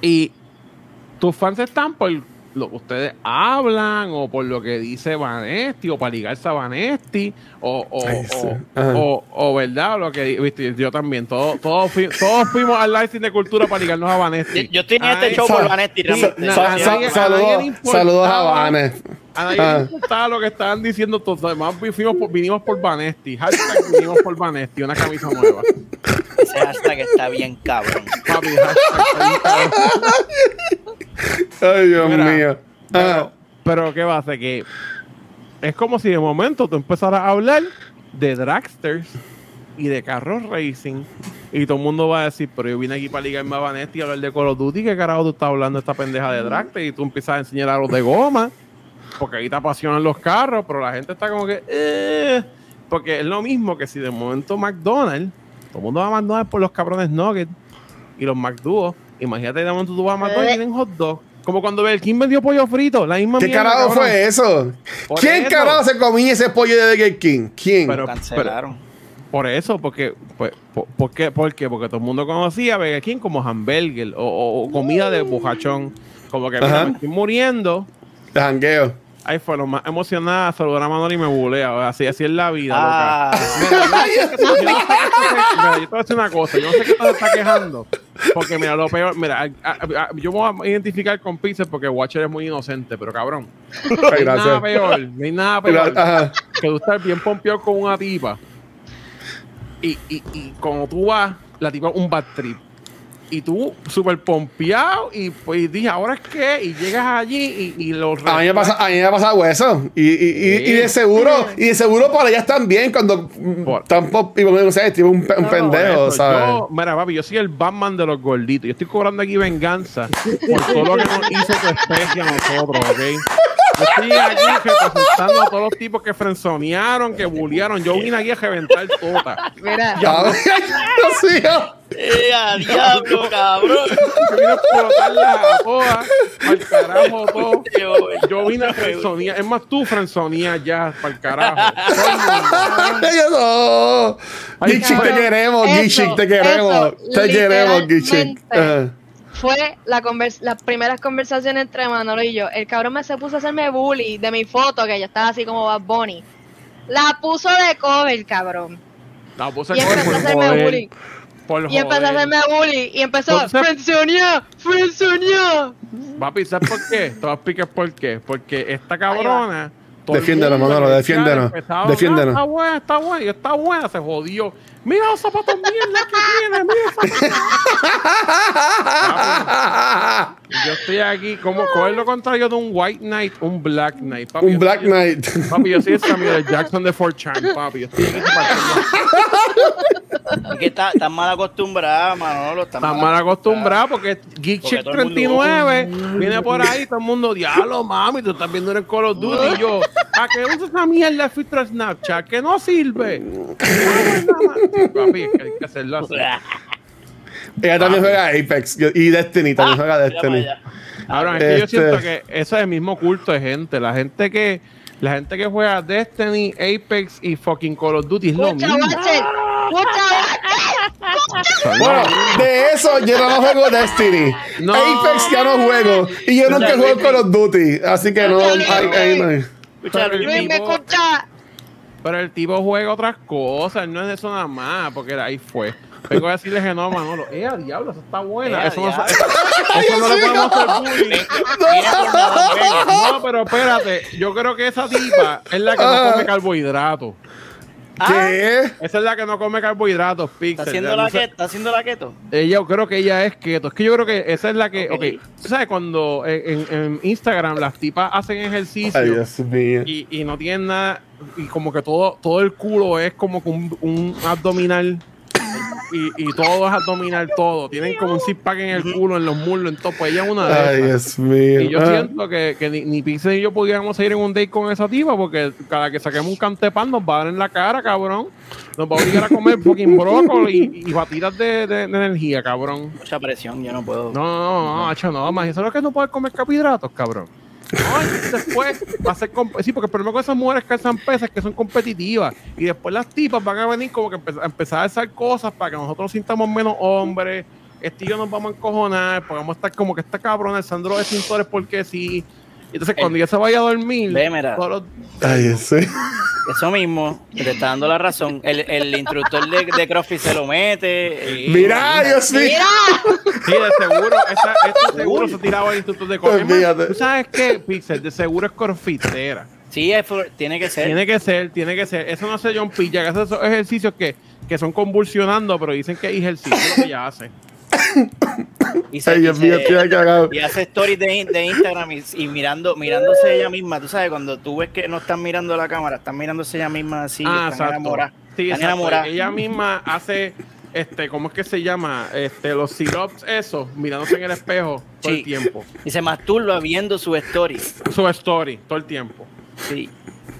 Y tus fans están por lo que ustedes hablan o por lo que dice Vanesti o para ligarse a Vanesti o, o, Ay, sí. o, o- o verdad lo que viste yo también todos todos, fui- todos fuimos al live de cultura para ligarnos a Vanesti yo en este show por le saludos, a Vanes. a nadie Ah. le importaba lo que estaban diciendo todos además fuimos por, vinimos por Vanesti hashtag vinimos por Vanesti una camisa nueva Ese hashtag está bien cabrón. papi hashtag [LAUGHS] Ay, Dios Mira, mío. Pero, Ah, pero ¿qué va a hacer? Que es como si de momento tú empezaras a hablar de dragsters y de carros racing y todo el mundo va a decir, pero yo vine aquí para ligarme a Vanetti y hablar de Call of Duty, ¿qué carajo tú estás hablando de esta pendeja de dragster? Y tú empiezas a enseñar a los de goma, porque ahí te apasionan los carros, pero la gente está como que, eh, porque es lo mismo que si de momento McDonald's, todo el mundo va a McDonald's por los cabrones nuggets y los McDuos, imagínate de momento tú vas a McDonald's y tienen hot dog. Como cuando el King vendió pollo frito, la misma ¿Qué mierda, carajo cabrón. fue eso? Por ¿Quién eso. carajo se comía ese pollo de Burger King? ¿Quién? Pero- Cancelaron. Por eso, porque, pues, por, por qué? ¿por qué? Porque todo el mundo conocía a Burger King como hamburger o, comida de bojachón. Como que mira, me estoy muriendo. De jangueo. Ahí fue lo más emocionada, saludar a Manoli y me bulea. Así, así es la vida, Ah, loca. Mira, yo mira, te voy a decir una cosa, yo no sé qué se está quejando. Porque mira, lo peor, mira, a- a- a- yo me voy a identificar con Pixel porque Watcher es muy inocente, pero cabrón. No hay nada peor, no hay nada peor Ajá. que tú estás bien pompeado con una tipa y, y, y cuando tú vas, la tipa un bad trip. Y tú súper pompeado y pues dije, ¿ahora es qué? Y llegas allí y, y los A mí me pasa, a mí me ha pasado eso. Y, y, y, y de seguro, y de seguro para ellas también cuando mm, Por- tampoco, y no sé, tipo un, un No, pendejo, eso, ¿sabes? Yo, mira, papi, yo soy el Batman de los gorditos. Yo estoy cobrando aquí venganza por todo lo que nos hizo tu especie a nosotros, ¿ok? Yo estoy aquí representando a todos los tipos que frenzonearon, que bullearon. Yo vine aquí a reventar tota. Mira, A ver, Dios mío. ¡Eh, a diablo, cabrón! Yo vine a explotarlas a todas, al carajo todo. [LAUGHS] Yo, vine a frenzonear. Es más, tú frenzoneas ya, para el carajo. [LAUGHS] No. Te queremos, Eso, Gichik, te queremos. eso, te queremos, Gichik. Fue la convers- las primeras conversaciones entre Manolo y yo. El cabrón me se puso a hacerme bully de mi foto, que yo estaba así como Bad Bunny. La puso de cover, cabrón. La puse Y a coger empezó a hacerme joder, bully. por Y empezó a hacerme bully. Y empezó, ¡Frenzonia! ¡Frenzonia! Papi, ¿sabes por qué? Te voy a explicar por qué. Porque esta cabrona. mundo Manolo, en el chat defiéndenos, empezaba a defiéndenos. hablar, Está buena, está buena, y está buena, se jodió. Mira los zapatos mierda que tiene, mira esa- Yo estoy aquí, como coger lo contrario de un White Knight, un Black Knight. Papi, Un Black soy- Knight. Papi, yo soy el Samuel Jackson de 4chan, papi. Yo estoy aquí partiendo- Es que está, está mal acostumbrada, Manolo. Está Están mal acostumbrados porque Geek Chick todo el mundo- 39 viene por ahí, todo el mundo, diablo, mami, tú estás viendo en el Call of Duty. Y yo, ¿a qué usas esa mierda de filtro de Snapchat? Que no sirve. [LAUGHS] Papi, es que hay que hacerlo así. [LAUGHS] Ella también juega Apex y Destiny, también juega Mira Destiny. Ahora, es que yo Este- siento que eso es el mismo culto de gente. La gente que la gente que juega Destiny, Apex y fucking Call of Duty es lo ¡Mucha mismo. Bueno, de eso yo no juego Destiny. No. Apex ya no juego. Y yo nunca juego Call of Duty. Así que no. Hay. Luis, ¿me escucha? Pero el tipo juega otras cosas, no es eso nada más, porque ahí fue. Vengo a decirle que no, Manolo. ¡Eh, a diablo! Eso está buena. Eh, a eso, no, eso, [LAUGHS] eso no le podemos hacer bullying. Venga. No, pero espérate. Yo creo que esa tipa es la que Ah. no come carbohidratos. ¿Qué? Esa es la que no come carbohidratos, ¿Está Pixel. haciendo Ya la no sé- keto? ¿Está haciendo la keto? Ella, yo creo que ella es keto. Es que yo creo que esa es la que. Ok. Ok. ¿Tú sabes cuando en, en- en Instagram las tipas hacen ejercicio? Ay, Dios mío. y, y no tienen nada y como que todo todo el culo es como que un, un abdominal y, y todo es abdominal todo tienen como un zip pack en el culo en los muslos en todo pues ella es una de Ay, Dios mío. y yo Ah. siento que, que ni, ni Pixel ni yo pudiéramos ir en un date con esa tipa porque cada que saquemos un cantepan nos va a dar en la cara, cabrón. Nos va a obligar a comer fucking brócoli y, y batidas de, de- de energía, cabrón. Mucha presión, yo no puedo. No, no, no, no, hacho, no, más eso es lo que no puedes comer carbohidratos, cabrón. Después va a ser sí, porque el problema con esas mujeres que alzan pesas es que son competitivas y después las tipas van a venir como que a empezar a hacer cosas para que nosotros nos sintamos menos hombres. Este y yo nos vamos a encojonar, porque vamos a estar como que esta cabrona alzando los extintores porque sí. Y entonces cuando ella se vaya a dormir, Ve, mira. todos los- Ay, ese. Eso mismo, te está dando la razón. El, el instructor de, de CrossFit se lo mete. y- Mira, Dios mío. Sí, de seguro, esa, seguro se tiraba el instituto de CrossFit. ¿Tú sabes qué, Pixel? De seguro es crossfitera. Sí, es for- tiene que ser. Tiene que ser, tiene que ser. Eso no hace John P. que hace esos ejercicios que, que son convulsionando, pero dicen que es ejercicio lo que ella hace. [COUGHS] y, se- Ay, y Dios mío, se- estoy cagado. y hace stories de, de Instagram y, y mirando mirándose ella misma. Tú sabes, cuando tú ves que no están mirando la cámara, están mirándose ella misma así. ah, están enamoradas. Sí, están exacto. enamoradas. Ella misma hace, este, ¿cómo es que se llama? Este, los sit-ups, eso, mirándose en el espejo todo Sí. el tiempo. Y se masturba viendo su story. Su story, todo el tiempo. Sí.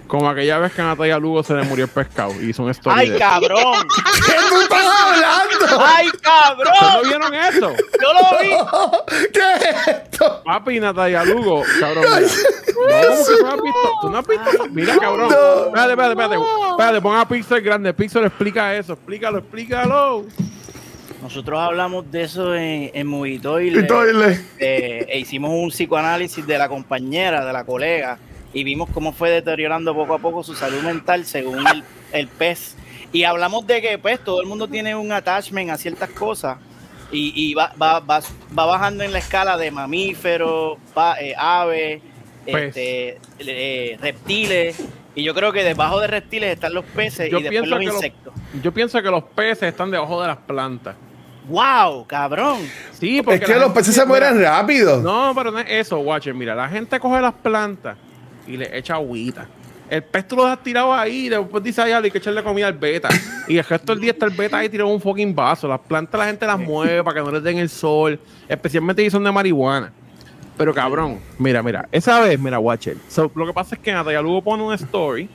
Como aquella vez que a Natalia Lugo se le murió el pescado y hizo un story. ¡Ay, de- cabrón! ¿Qué tú estás hablando? ¡Ay, ¿Ustedes cabrón! no vieron eso? ¡Yo lo vi! [LAUGHS] ¿Qué es esto? Papi, Natalia Lugo, cabrón. Mira. No, ¿cómo que tú no has visto? ¿Tú no has visto? Mira, cabrón. No. Espérate, espérate, espérate. Espérate, pon a Pixel grande. Pixel explica eso. Explícalo, explícalo. Nosotros hablamos de eso en, en Movie Y Toilet. toile. eh, e hicimos un psicoanálisis de la compañera, de la colega, y vimos cómo fue deteriorando poco a poco su salud mental según el, el pez. Y hablamos de que pues todo el mundo tiene un attachment a ciertas cosas y, y va, va, va, va bajando en la escala de mamíferos, eh, aves, este, eh, reptiles. Y yo creo que debajo de reptiles están los peces Yo y después los insectos. Yo pienso que los peces están debajo de las plantas. ¡Wow! ¡Cabrón! Sí, porque Es que los peces se mueren rápido. No, pero no es eso, Watcher. Mira, la gente coge las plantas y le echa agüita. El pez tú lo has tirado ahí y después dice ay, hay que echarle comida al beta. Y el resto del día está el beta ahí tirado en un fucking vaso. Las plantas la gente las mueve para que no les den el sol. Especialmente si son de marihuana. Pero cabrón, mira, mira. Esa vez, mira, Watcher. So, lo que pasa es que Natalia Lugo pone una story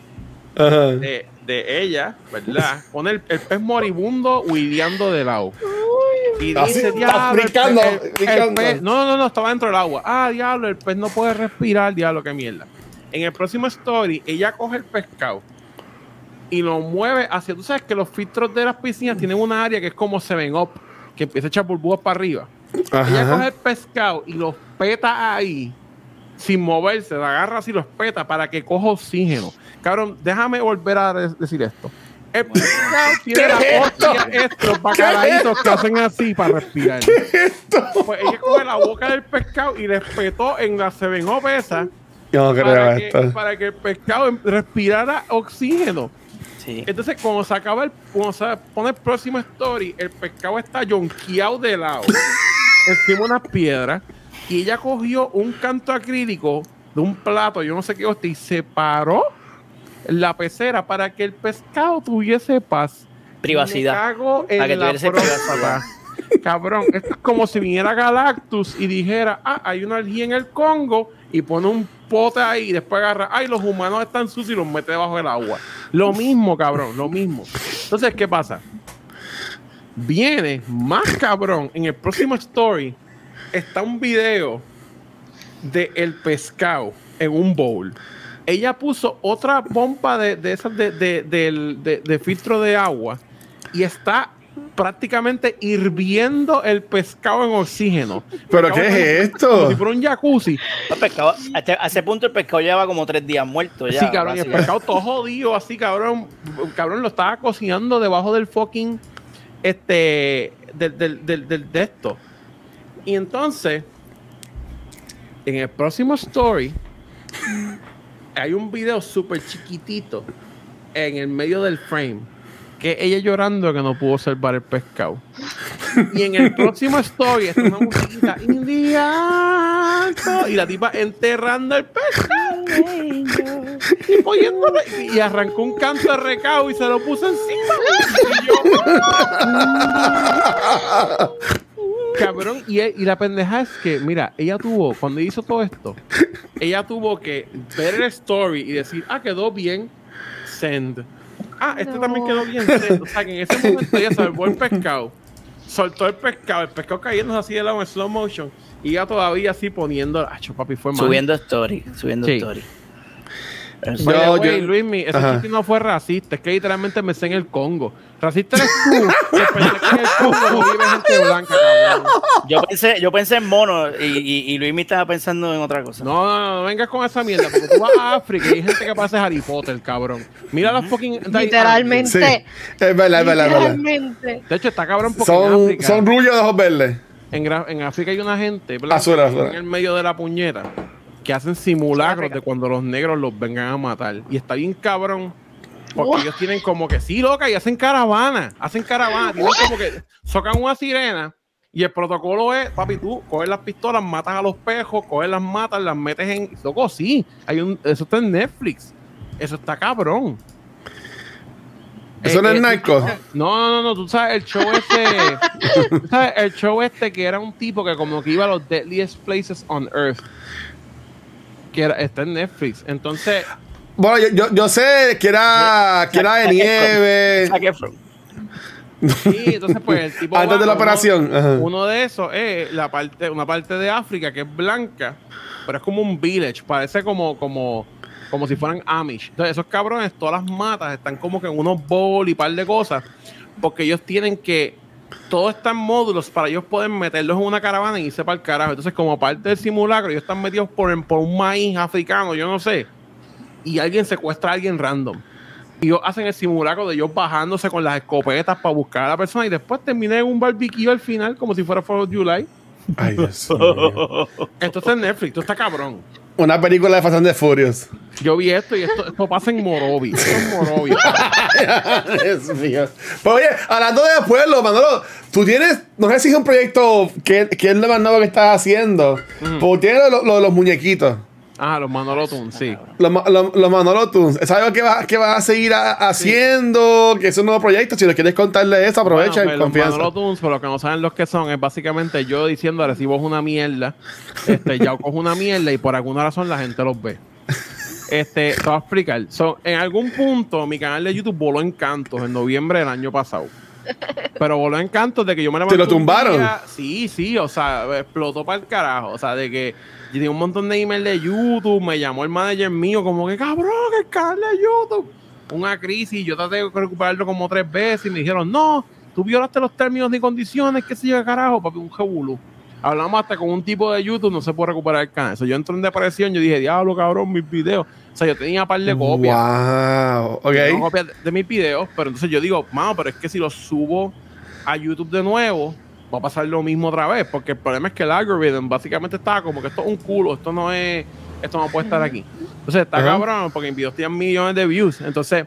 de, de ella, ¿verdad? Pone el, el pez moribundo huideando del lado. Y Así, dice, diablo, el brincando, pez- el- el brincando. pez- no, no, no, estaba dentro del agua. Ah, diablo, el pez no puede respirar, diablo, qué mierda. En el próximo story, ella coge el pescado y lo mueve hacia. Tú sabes que los filtros de las piscinas tienen una área que es como Seven Up, que empieza a echar burbujas para arriba. Ella coge el pescado y los peta ahí, sin moverse, lo agarra así, los peta para que coja oxígeno. Cabrón, déjame volver a de- decir esto. El pescado [LAUGHS] tiene la hostia, estos bacalaitos que hacen así para respirar. Pues ella coge la boca del pescado y le espetó en la Seven Up esa Yo no creo para que, esto. para que el pescado em- respirara oxígeno. Sí. Entonces, cuando se acaba el, cuando se pone el próximo story, el pescado está yonqueado de lado, [LAUGHS] encima de unas piedras, y ella cogió un canto acrílico de un plato, yo no sé qué hostia, y separó la pecera para que el pescado tuviese paz. Privacidad. Me cago en Para que la tuviese privacidad. Cabrón, esto es como si viniera Galactus y dijera, ah, hay una algía en el Congo y pone un pote ahí y después agarra, ay, los humanos están sucios y los mete debajo del agua. Lo mismo, cabrón, lo mismo. Entonces, ¿qué pasa? Viene más cabrón. En el próximo story está un video de el pescado en un bowl. Ella puso otra bomba de, de esas de, de- de filtro de agua y está prácticamente hirviendo el pescado en oxígeno. ¿Pero Pescado qué es esto? Como si fuera un jacuzzi. El pescado- a, este- a ese punto el pescado lleva como tres días muerto ya. sí, cabrón, y el pescado todo jodido, así, cabrón. Cabrón, lo estaba cocinando debajo del fucking. Este. Del, del, del, del- de esto. Y entonces. En el próximo story. Hay un video súper chiquitito. En el medio del frame. Que ella llorando que no pudo salvar el pescado. Y en el próximo story está una musiquita indiana y la tipa enterrando el pescado y y arrancó un canto de recao y se lo puso encima. Cabrón, y, y la pendeja es que, mira, ella tuvo, cuando hizo todo esto, ella tuvo que ver el story y decir, ah, quedó bien, send. Ah, este también quedó bien. O sea, que en ese momento ella salvó el pescado, soltó el pescado, el pescado cayéndose así de lado en slow motion, y ella todavía así poniendo, ah, papi, fue mal. Subiendo story, subiendo Sí. story. The Yo- way, yo- Luismi, ese chiste no fue racista, es que literalmente me sé en el Congo. Racista eres tú, que pensé que en el Congo no vive gente blanca, cabrón. Yo pensé, yo pensé en mono y, y, y Luis me estaba pensando en otra cosa. No, no, no, no vengas con esa mierda, porque tú vas a África y hay gente que parece Harry Potter, cabrón. Mira los fucking... [LAUGHS] Literalmente. Sí, es verdad, es verdad, es verdad. Literalmente. De hecho, está cabrón porque en Son, África... son rubios de ojos verdes. En, en África hay una gente blanca en el medio de la puñeta que hacen simulacros de cuando los negros los vengan a matar. Y está bien cabrón. Porque ellos tienen como que sí, loca, y hacen caravana. Hacen caravana. Tienen como que socan una sirena. Y el protocolo es, papi, tú coges las pistolas, matas a los pejos, coges las matas, las metes en. Loco, sí. Hay un, eso está en Netflix. Eso está cabrón. Eso Eh, no es eh, narco. no, no, no, no, tú sabes, el show este, tú sabes, el show este que era un tipo que como que iba a los deadliest places on earth, que era, está en Netflix, entonces, Bueno, yo, yo, yo sé que era, que era de nieve. Sí, entonces pues el tipo [LAUGHS] Antes va- de la uno- operación. Ajá. Uno de esos es la parte, una parte de África que es blanca, pero es como un village, parece como, como, como si fueran Amish. Entonces, esos cabrones, todas las matas están como que en unos bowl y par de cosas, porque ellos tienen que, todo está en módulos para ellos poder meterlos en una caravana y irse para el carajo. Entonces, como parte del simulacro, ellos están metidos por, por un maíz africano, yo no sé, y alguien secuestra a alguien random. Y ellos hacen el simulacro de ellos bajándose con las escopetas para buscar a la persona y después terminan en un barbecue al final, como si fuera for July. Ay, Dios [LAUGHS] mío. Entonces Netflix, esto está cabrón. Una película de Fast and the Furious. Yo vi esto y esto, esto pasa en Morovi. Esto es Morovi. [LAUGHS] Dios mío. Pero oye, hablando de pueblo, Manolo, tú tienes, no sé si es un proyecto que, que es lo más nuevo que estás haciendo, pero tienes lo, lo de los muñequitos. Ah, los Manolo Tunes, sí. Los, ma- los, los Manolo Tunes. ¿Es algo que vas que a seguir a- haciendo? Que es un nuevo proyecto. Si nos quieres contarle eso, aprovecha Bueno, en pues, los. Manolo Tunes, por lo que no saben los que son, es básicamente yo diciendo recibo una mierda. Este, ya cojo una mierda y por alguna razón la gente los ve. Este, te voy a explicar. So, en algún punto mi canal de YouTube voló en cantos en noviembre del año pasado. Pero voló en cantos de que yo me levanté. lo un tumbaron? día- Sí, sí, o sea, explotó para el carajo. O sea, de que yo tenía un montón de email de YouTube, me llamó el manager mío, como que cabrón, el canal de YouTube. Una crisis, yo traté de recuperarlo como tres veces y me dijeron, no, tú violaste los términos y condiciones, qué sé yo, carajo, papi, un jebulú. Hablamos hasta con un tipo de YouTube, no se puede recuperar el canal. So, yo entré en depresión, yo dije, diablo, cabrón, mis videos. O sea, yo tenía un par de copias. Wow. Ok. Tengo copias de, de mis videos, pero entonces yo digo, mano, pero es que si los subo a YouTube de nuevo, va a pasar lo mismo otra vez, porque el problema es que el algoritmo básicamente estaba como que esto es un culo, esto no es, esto no puede estar aquí. Entonces está Ajá. cabrón, porque mis videos tienen millones de views, entonces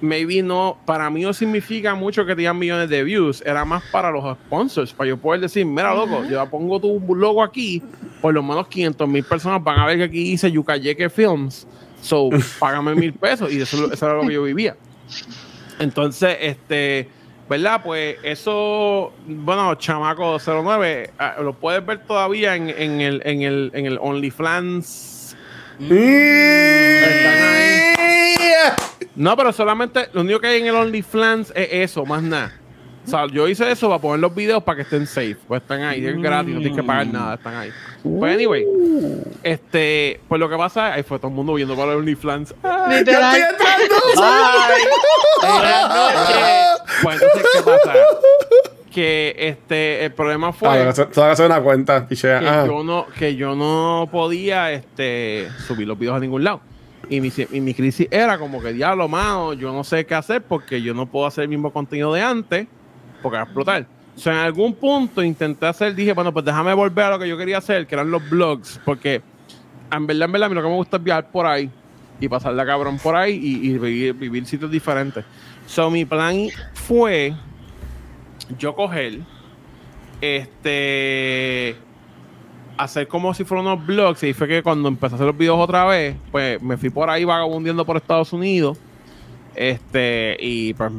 maybe no, para mí no significa mucho que tengan millones de views, era más para los sponsors, para yo poder decir, mira loco, yo pongo tu logo aquí, por lo menos 500 mil personas van a ver que aquí dice Yucayeque Films, so [LAUGHS] págame mil pesos, y eso, eso era lo que yo vivía. Entonces, este, ¿verdad? Pues eso, bueno, Chamaco 09, ah, lo puedes ver todavía en, en el, en el, en el OnlyFans. No, pero solamente lo único que hay en el OnlyFans es eso, más nada. Sea, yo hice eso para poner los videos para que estén safe. Pues están ahí, es gratis, no tienes que pagar nada, están ahí. Pues anyway, este, pues lo que pasa, ahí fue todo el mundo viendo para el OnlyFans. Ah, ¡Yo estoy Literal. Buenas noches. Pues entonces, ¿qué pasa? Que este, el problema fue Ah, hacer una cuenta, pichea. que Ah. yo no, que yo no podía este, subir los videos a ningún lado. Y mi, y mi crisis era como que, diablo, mano, yo no sé qué hacer porque yo no puedo hacer el mismo contenido de antes porque va a explotar. O sea, en algún punto intenté hacer, dije, bueno, pues déjame volver a lo que yo quería hacer, que eran los blogs, porque en verdad, en verdad, a mí lo que me gusta es viajar por ahí y pasar la cabrón por ahí y, y vivir, vivir sitios diferentes. So, mi plan fue yo coger, este, hacer como si fueran unos blogs. Y fue que cuando empecé a hacer los videos otra vez, pues me fui por ahí vagabundiendo por Estados Unidos. Este, y pues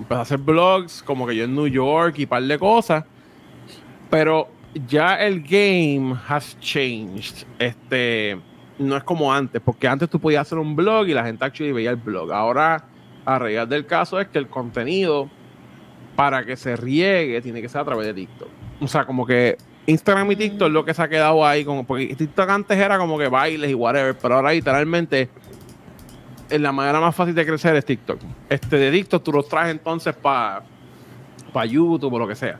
empecé a hacer blogs, como que yo en New York y par de cosas. Pero ya el game has changed. Este, no es como antes, porque antes tú podías hacer un blog y la gente actually veía el blog. Ahora, a realidad del caso es que el contenido para que se riegue tiene que ser a través de TikTok. O sea, como que Instagram y TikTok es lo que se ha quedado ahí, como porque TikTok antes era como que bailes y whatever, pero ahora literalmente la manera más fácil de crecer es TikTok. Este de TikTok tú los traes entonces para para YouTube o lo que sea.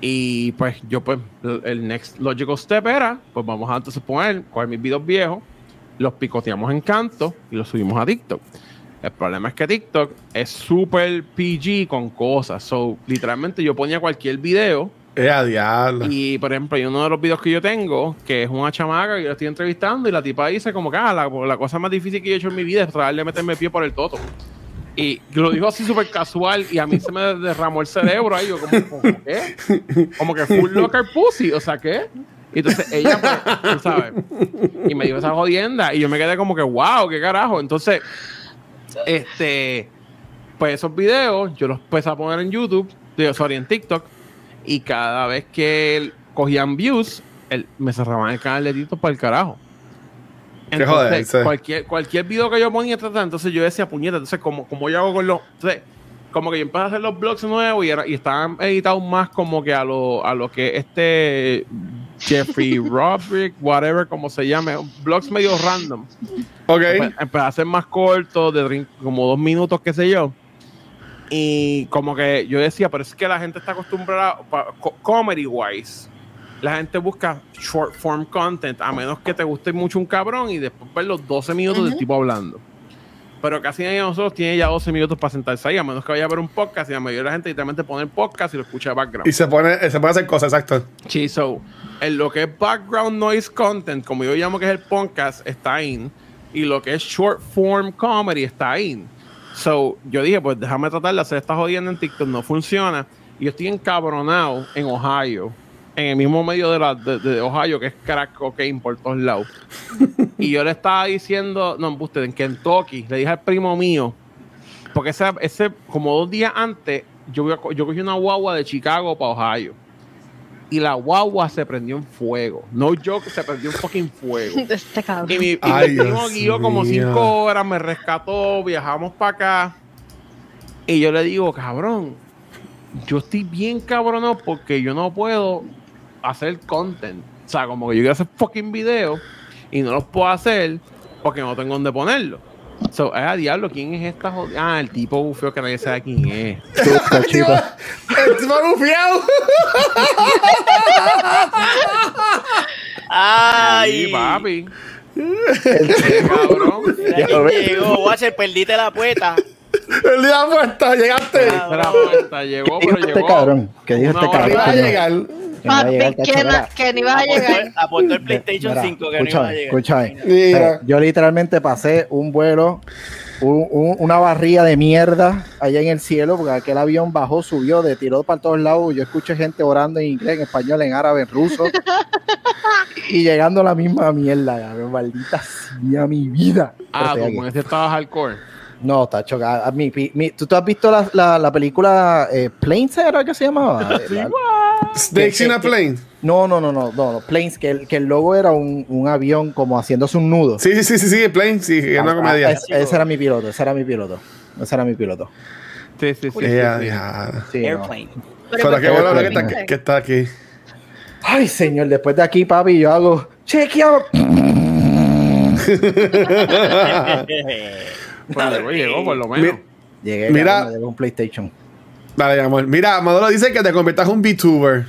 Y pues yo pues el- el next logical step era, pues vamos a entonces poner, coger mis videos viejos, los picoteamos en canto y los subimos a TikTok. El problema es que TikTok es súper PG con cosas. So, literalmente yo ponía cualquier video Eh, y, por ejemplo, hay uno de los videos que yo tengo, que es una chamaca que yo estoy entrevistando y la tipa dice como que ah, la, la cosa más difícil que yo he hecho en mi vida es tratar de meterme el pie por el toto. Y lo dijo así súper casual y a mí se me derramó el cerebro ahí. Yo como, como, ¿qué? Como que full locker pussy. O sea, ¿qué? Y entonces ella, pues, tú sabes, y me dio esa jodienda y yo me quedé como que, wow, qué carajo. Entonces, este, pues esos videos yo los empecé a poner en YouTube, digo, sorry, en TikTok, y cada vez que cogían views, él, me cerraban el canal de TikTok para el carajo. Qué joderse. cualquier, cualquier video que yo ponía, entonces yo decía, puñeta, entonces, como, como yo hago con los. Entonces, como que yo empecé a hacer los blogs nuevos y, era- y estaban editados más como que a lo, a lo que este Jeffrey [LAUGHS] Roderick, whatever, como se llame, blogs medio random. Ok. Empe- empecé a hacer más cortos, de como dos minutos, qué sé yo. Y como que yo decía, pero es que la gente está acostumbrada, pa- co- comedy wise, la gente busca short form content, a menos que te guste mucho un cabrón y después ver los 12 minutos del tipo hablando. Pero casi nadie de nosotros tiene ya 12 minutos para sentarse ahí, a menos que vaya a ver un podcast y la mayoría de la gente literalmente pone el podcast y lo escucha de background. Y se pone, se pone a hacer cosas, exacto. Sí, so, en lo que es background noise content, como yo llamo que es el podcast, está in. Y lo que es short form comedy está in. So, yo dije, pues déjame tratar de hacer esta jodienda en TikTok, no funciona. Y yo estoy encabronado en Ohio, en el mismo medio de, la, de, Ohio, que es crack cocaine por todos lados. y yo le estaba diciendo, no, usted en Kentucky, le dije al primo mío, porque ese, ese como dos días antes, yo, yo cogí una guagua de Chicago para Ohio y la guagua se prendió en fuego. No joke, se prendió en fucking fuego. [LAUGHS] Este. Y mi, y mi Ay, primo guió como cinco horas, me rescató, viajamos para acá. Y yo le digo, cabrón, yo estoy bien cabronado porque yo no puedo hacer content. O sea, como que yo quiero hacer fucking videos y no los puedo hacer porque no tengo dónde ponerlo. So, eh, a diablo, ¿quién es esta jodida? Ah, el tipo bufeo que nadie sabe quién es. El tipo bufiado. Ay, Sí, papi. Qué cabrón. Llegó, Watcher, perdiste la puerta. El día puesta, llegaste. Ah, la puerta, llegó, ¿Qué dijo pero este llegó. cabrón? ¿Qué dijo este cabrón? Que no no- ni vas a llegar. Aportó el PlayStation Mira, 5 que no iba a escúchame, llegar. escúchame. Mira. Yo literalmente pasé un vuelo, un- un- una barría de mierda allá en el cielo, porque aquel avión bajó, subió, de tiró para todos lados. Yo escuché gente orando en inglés, en español, en árabe, en ruso. [LAUGHS] y llegando a la misma mierda, cabrón, maldita sea mi vida. Ah, con ese estabas hardcore. No, está chocada. A mi- ¿tú, tú has visto la, la, la película eh, Planes, era que se llamaba? Eh, la- Snakes in a plane. no, no, no, no, no, no, Planes, que el, que el logo era un, un avión como haciéndose un nudo. Sí, sí, sí, sí, sí, plane, sí, es Ah, una ah, comedia. es- ese era mi piloto, ese era mi piloto. Ese era mi piloto. Sí, sí, sí. sí, sí. Sí, no. Airplane. Pero qué ¿por bueno que está, que está aquí. Ay, señor, después de aquí, papi, yo hago chequeado. [LAUGHS] [LAUGHS] [LAUGHS] Pero llegó, por lo menos. Mi- Llegué, Mira. me llegó un PlayStation. Dale, amor. Mira, Maduro dice que te conviertas en un VTuber.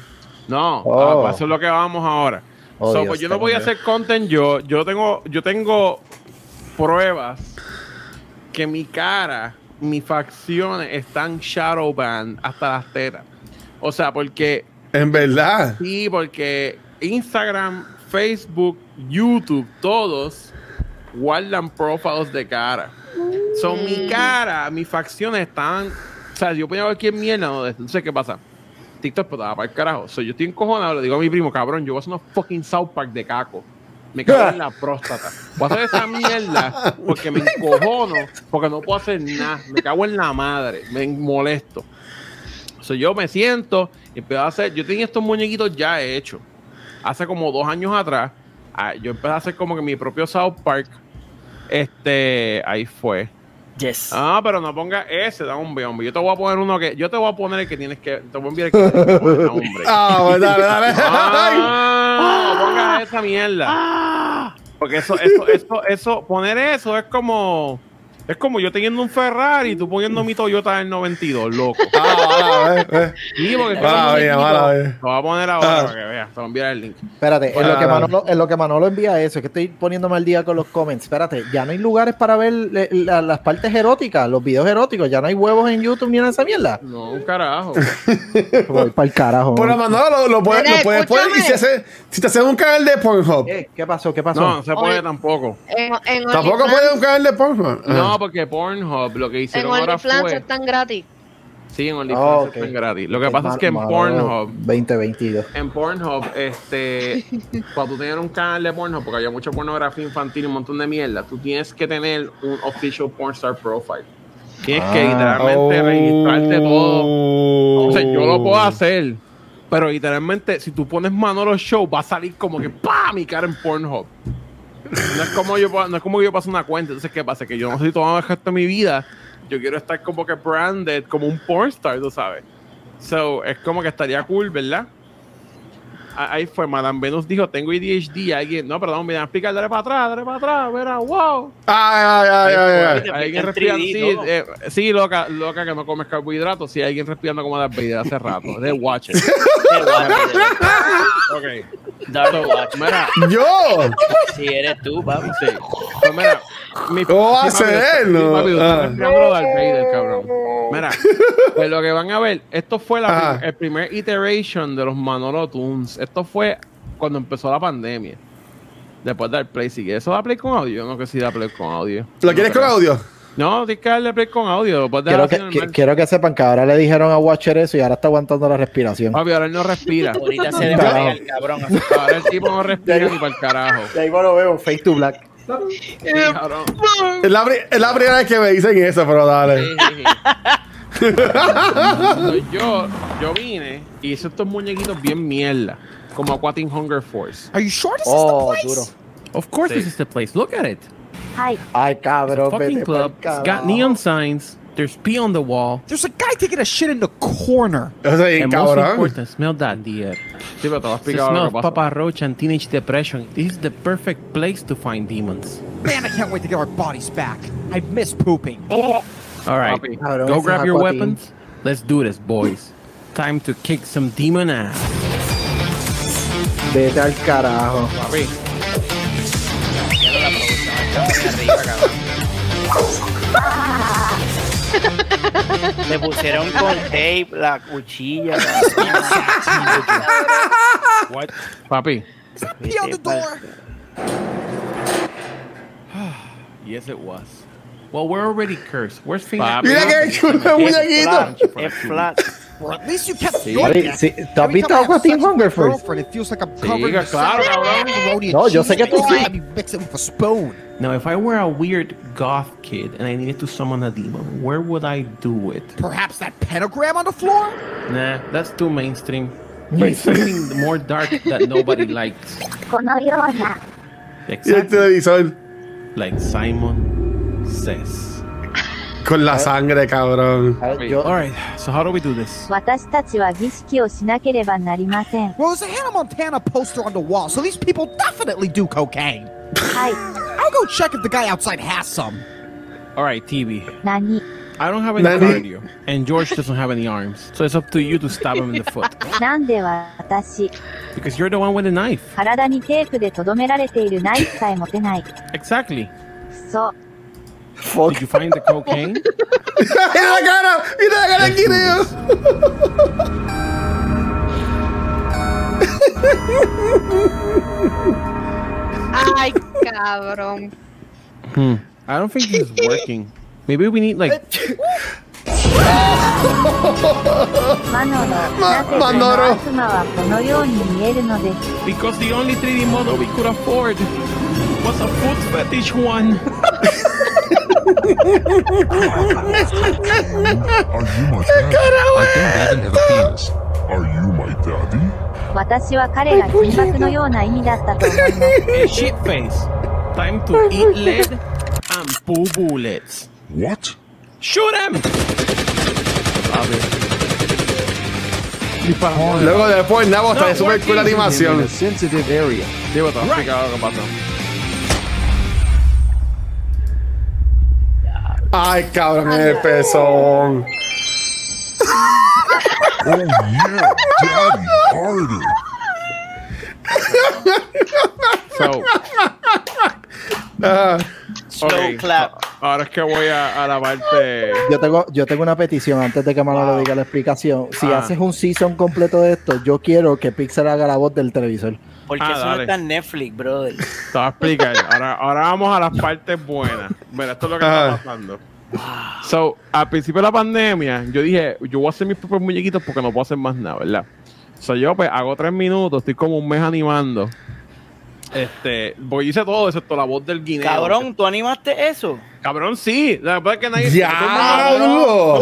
No, Oh. ah, eso es lo que vamos ahora. Oh, So, Dios, pues yo no voy a hacer content yo. Yo tengo, yo tengo pruebas que mi cara, mis facciones están shadowbanned hasta las tetas. O sea, porque En verdad. sí, porque Instagram, Facebook, YouTube, todos guardan profiles de cara. Son mi cara, mis facciones están. O sea, yo ponía cualquier mierda, ¿no? Entonces, ¿qué pasa? TikTok explotaba para el carajo. So, yo estoy encojonado, le digo a mi primo, cabrón, yo voy a hacer unos fucking South Park de caco. Me cago en la [LAUGHS] próstata. Voy a hacer esa mierda porque me encojono, porque no puedo hacer nada. Me cago en la madre, me molesto. So, yo me siento y empiezo a hacer. Yo tenía estos muñequitos ya hechos. Hace como dos años atrás, ah, yo empecé a hacer como que mi propio South Park. Este, ahí fue. Yes. Ah, pero no ponga ese, da un hombre. Yo te voy a poner uno que. Yo te voy a poner el que tienes que. Te voy a enviar el que tienes que poner, hombre. Ah, bueno, [LAUGHS] dale, dale. Ah, [LAUGHS] no pongas esa mierda. Porque eso, eso, eso, eso, poner eso es como. Es como yo teniendo un Ferrari y tú poniendo mi Toyota del 92, loco. Ah, vale, ve, Sí, porque es Mala como un mía, muñequito. mala mía. Lo voy a poner ahora Ah. para que veas. Te voy a enviar el link. Espérate, en lo, que dale. Manolo, en lo que Manolo envía eso, es que estoy poniéndome al día con los comments. Espérate, ya no hay lugares para ver le- la- las partes eróticas, los videos eróticos. Ya no hay huevos en YouTube ni en esa mierda. No, un carajo. [LAUGHS] Voy para el carajo. Pero Manolo lo, lo puedes, lo puedes poner y si, hace, si te haces un canal de Pornhub, ¿Qué? ¿Qué pasó? ¿Qué pasó? No, no se puede Oye. tampoco. En, en tampoco puedes un canal de Pornhub. No. Porque Pornhub lo que En hicieron ahora OnlyFans fue. están gratis. Sí, en OnlyFans Oh, ok. están gratis. Lo que pasa es que en Pornhub 2022. en Pornhub, este, [LAUGHS] cuando tú tienes un canal de Pornhub, porque había mucha pornografía infantil y un montón de mierda, tú tienes que tener un official pornstar profile. Tienes que Ah. literalmente registrarte todo. Oh. O sea, yo lo puedo hacer, pero literalmente, si tú pones Manolo Show, va a salir como que ¡pam! mi cara en Pornhub. No es como yo, no es como que yo paso una cuenta. Entonces, ¿qué pasa? Que yo no si todo el resto de mi vida. Yo quiero estar como que branded, como un pornstar, tú sabes. So, es como que estaría cool, ¿verdad? Ah, Ahí fue, Madame Venus dijo, tengo ADHD, alguien, no, perdón, me a explicar, dale para atrás, dale para atrás, mira, wow. Ay, ay, ay, ay, Alguien respirando, 3D, sí, eh, sí, loca, loca que no comes carbohidratos, sí, alguien respirando como Darth Vader hace rato, de watch it. Qué guapo, ok. Dark So, Watch. mira, Yo. Si eres tú, papi. sí, pues mira, mi, ¿Cómo va a ser, sí, no? Ah. respirando Darth Vader, cabrón. Mira, [LAUGHS] pues lo que van a ver, esto fue la, Ajá. prim- el primer iteration de los Manolo Tunes, esto fue cuando empezó la pandemia. Después del play, sigue. ¿Eso da play con audio? No, que sí da play con audio. ¿Lo No quieres con audio? No, tienes que darle play con audio. Quiero que, así que- normal. quiero que sepan que ahora le dijeron a Watcher eso y ahora está aguantando la respiración. Papi, ahora él no respira. Ahorita [LAUGHS] se despega el cabrón. así. Ahora el tipo no respira ni para el carajo. Y ahí lo veo, face to black. Sí. Es la, es la primera vez que me dicen eso, pero dale. Sí, sí, [LAUGHS] yo, yo vine y hice estos muñequitos bien mierda. Como Aquatic Hunger Force. Are you sure this Oh, is the oh, place? duro. Of course Sí. this is the place. Look at it. Hi. Ay, cabrón. Fucking club. It's got neon signs. There's pee on the wall. There's a guy taking a shit in the corner. Eso es bien And most important, smell that in the air. Sí, pero te voy a It explicar lo smells. Papa Roach and teenage depression. This is the perfect place to find demons. Man, I can't wait to get our bodies back. I miss pooping. Oh. All right, Papi. Cabrón, go ese grab your Aquatin. weapons. Let's do this, boys. Time to kick some demon ass. Vete al carajo. Papi, Quiero la producción, está muy arriba, cabrón. Le pusieron con tape la cuchilla. cabrón. [LAUGHS] papi. Pee on the door. [SIGHS] Yes, it was. Well, we're already cursed. Where's Phoenix? Mira que ha hecho una muñequita. Es flat. Or at least you kept sí, going. Sí, ¿Tú has visto algo Team Hunger First? It feels like I'm covered sí, claro, cabrón. No, yo sé que tú sí. Mix it with a spoon. Now, if I were a weird goth kid and I needed to summon a demon, where would I do it? Perhaps that pentagram on the floor? Nah, that's too mainstream. [LAUGHS] Something more dark that nobody likes. Exactly. Like Simon. says. Con la sangre, cabrón. A ver, yo- All right, so how do we do this? 私たちは儀式をしなければなりません Well, there's a Hannah Montana poster on the wall, so these people definitely do cocaine. はい I'll go check if the guy outside has some. All right, TV. 何 I don't have any Nani? cardio, and George doesn't have any arms, so it's up to you to stab him in the foot. [LAUGHS] なんで私 Because you're the one with the knife. 体にテープで留められているナイフさえ持てない Exactly. そう Fuck. Did you find the cocaine? [LAUGHS] I gotta, you know, gotta get him. [LAUGHS] Ay, cabrón. Hmm. I don't think he's working. Maybe we need like. because the only 3D model we could afford was a foot fetish one. [LAUGHS] Are you my daddy? I don't even have a penis. Are you my daddy? 私は彼が金箔のような意味だったと思います Hey, shit face. Time to eat lead and poo bullets. What? Shoot him! Luego después Nabo está de No, super cool la working. animación. sensitive area. Digo, te voy a explicar lo que pasa. Ay, cabrón, el pezón. Oh yeah, daddy, harder. So, Ah, Slow clap. Ahora es que voy a, a la parte. Yo tengo, yo tengo una petición antes de que Manolo diga la explicación. Si Ah. haces un season completo de esto, yo quiero que Pixar haga la voz del televisor. Porque Ah, eso no dale. está en Netflix, brother. Te voy a explicar. Ahora, ahora vamos a las partes buenas. Mira, esto es lo que Ah. está pasando. So, al principio de la pandemia, yo dije, yo voy a hacer mis propios muñequitos porque no puedo hacer más nada, ¿verdad? So, yo pues hago tres minutos, estoy como un mes animando. Este, porque hice todo, excepto la voz del guineo. Cabrón, ¿tú animaste eso? Cabrón, sí. La verdad es que nadie. ¡Diablo!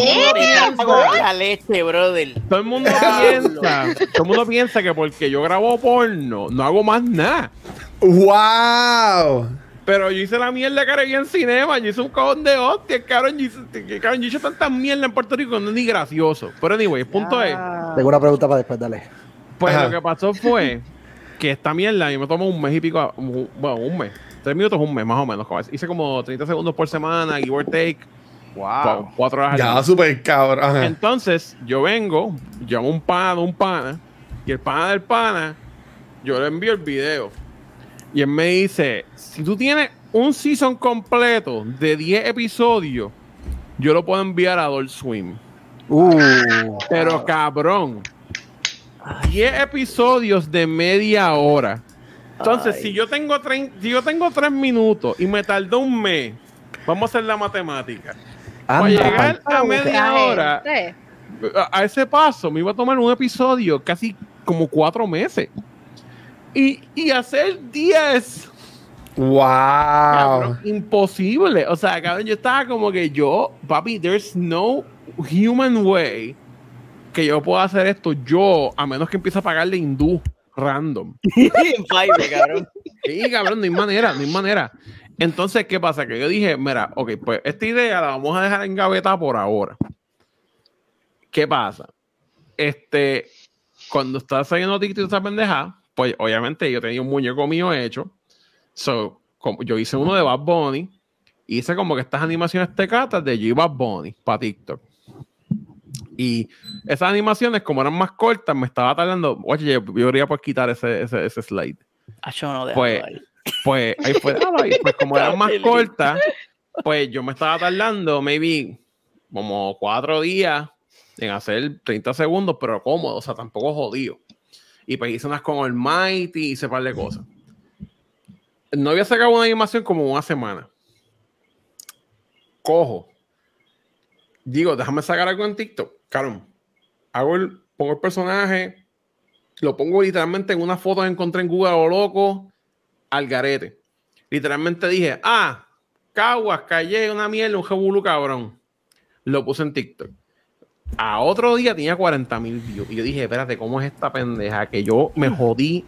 La leche, brother. Todo el mundo piensa, todo el mundo piensa que porque yo grabo porno, no hago más nada. ¡Wow! Pero yo hice la mierda que haré en cinema, yo hice un cojón de hostias, cabrón, yo hice, cabrón, yo hice tanta mierda en Puerto Rico, no es ni gracioso. Pero anyway, el punto es, Tengo una pregunta para después, dale. pues Ajá. lo que pasó fue que esta mierda a mí me tomó un mes y pico, bueno, un mes, tres minutos, un mes más o menos. como Hice como 30 segundos por semana, give or take, Wow. cuatro horas al Ya, día. super cabrón. Entonces, yo vengo, llamo un pana de un pana, y el pana del pana, yo le envío el video. Y él me dice: Si tú tienes un season completo de 10 episodios, yo lo puedo enviar a Adult Swim. Uh, Pero cabrón, 10 episodios de media hora. Entonces, Ay. si yo tengo trein- si yo tengo 3 minutos y me tardó un mes, vamos a hacer la matemática. Para llegar a media hora, a ese paso me iba a tomar un episodio casi como cuatro meses. Y, y hacer 10, ¡Wow! cabrón, imposible. O sea, cabrón, yo estaba como que yo, papi, there's no human way que yo pueda hacer esto yo, a menos que empiece a pagarle hindú random. [LAUGHS] Fiverr, cabrón. Sí, cabrón, no hay manera, no hay manera. Entonces, ¿qué pasa? Que yo dije, mira, ok, pues esta idea la vamos a dejar en gaveta por ahora. ¿Qué pasa? Este, cuando estaba saliendo TikTok esa pendeja, pues obviamente yo tenía un muñeco mío hecho. So, como yo hice uno de Bad Bunny, hice como que estas animaciones tecatas de G Bad Bunny para TikTok. Y esas animaciones, como eran más cortas, me estaba tardando. Oye, yo, debería por quitar ese, ese, ese slide. Ah, yo no, Pues, ahí. pues ahí fue. déjalo ahí. Pues como eran más cortas, pues yo me estaba tardando, maybe, como cuatro días en hacer 30 segundos, pero cómodo, o sea, tampoco jodido. Y pues hice unas con Almighty, hice un par de cosas. No había sacado una animación como una semana. Cojo. Digo, déjame sacar algo en TikTok. Carón, hago el, pongo el personaje, lo pongo literalmente en una foto que encontré en Google loco, al garete. Literalmente dije, ah, Caguas, Calle, una mierda, un jebulu cabrón. Lo puse en TikTok. A otro día tenía 40 mil views. Y yo dije, espérate, ¿cómo es esta pendeja? Que yo me jodí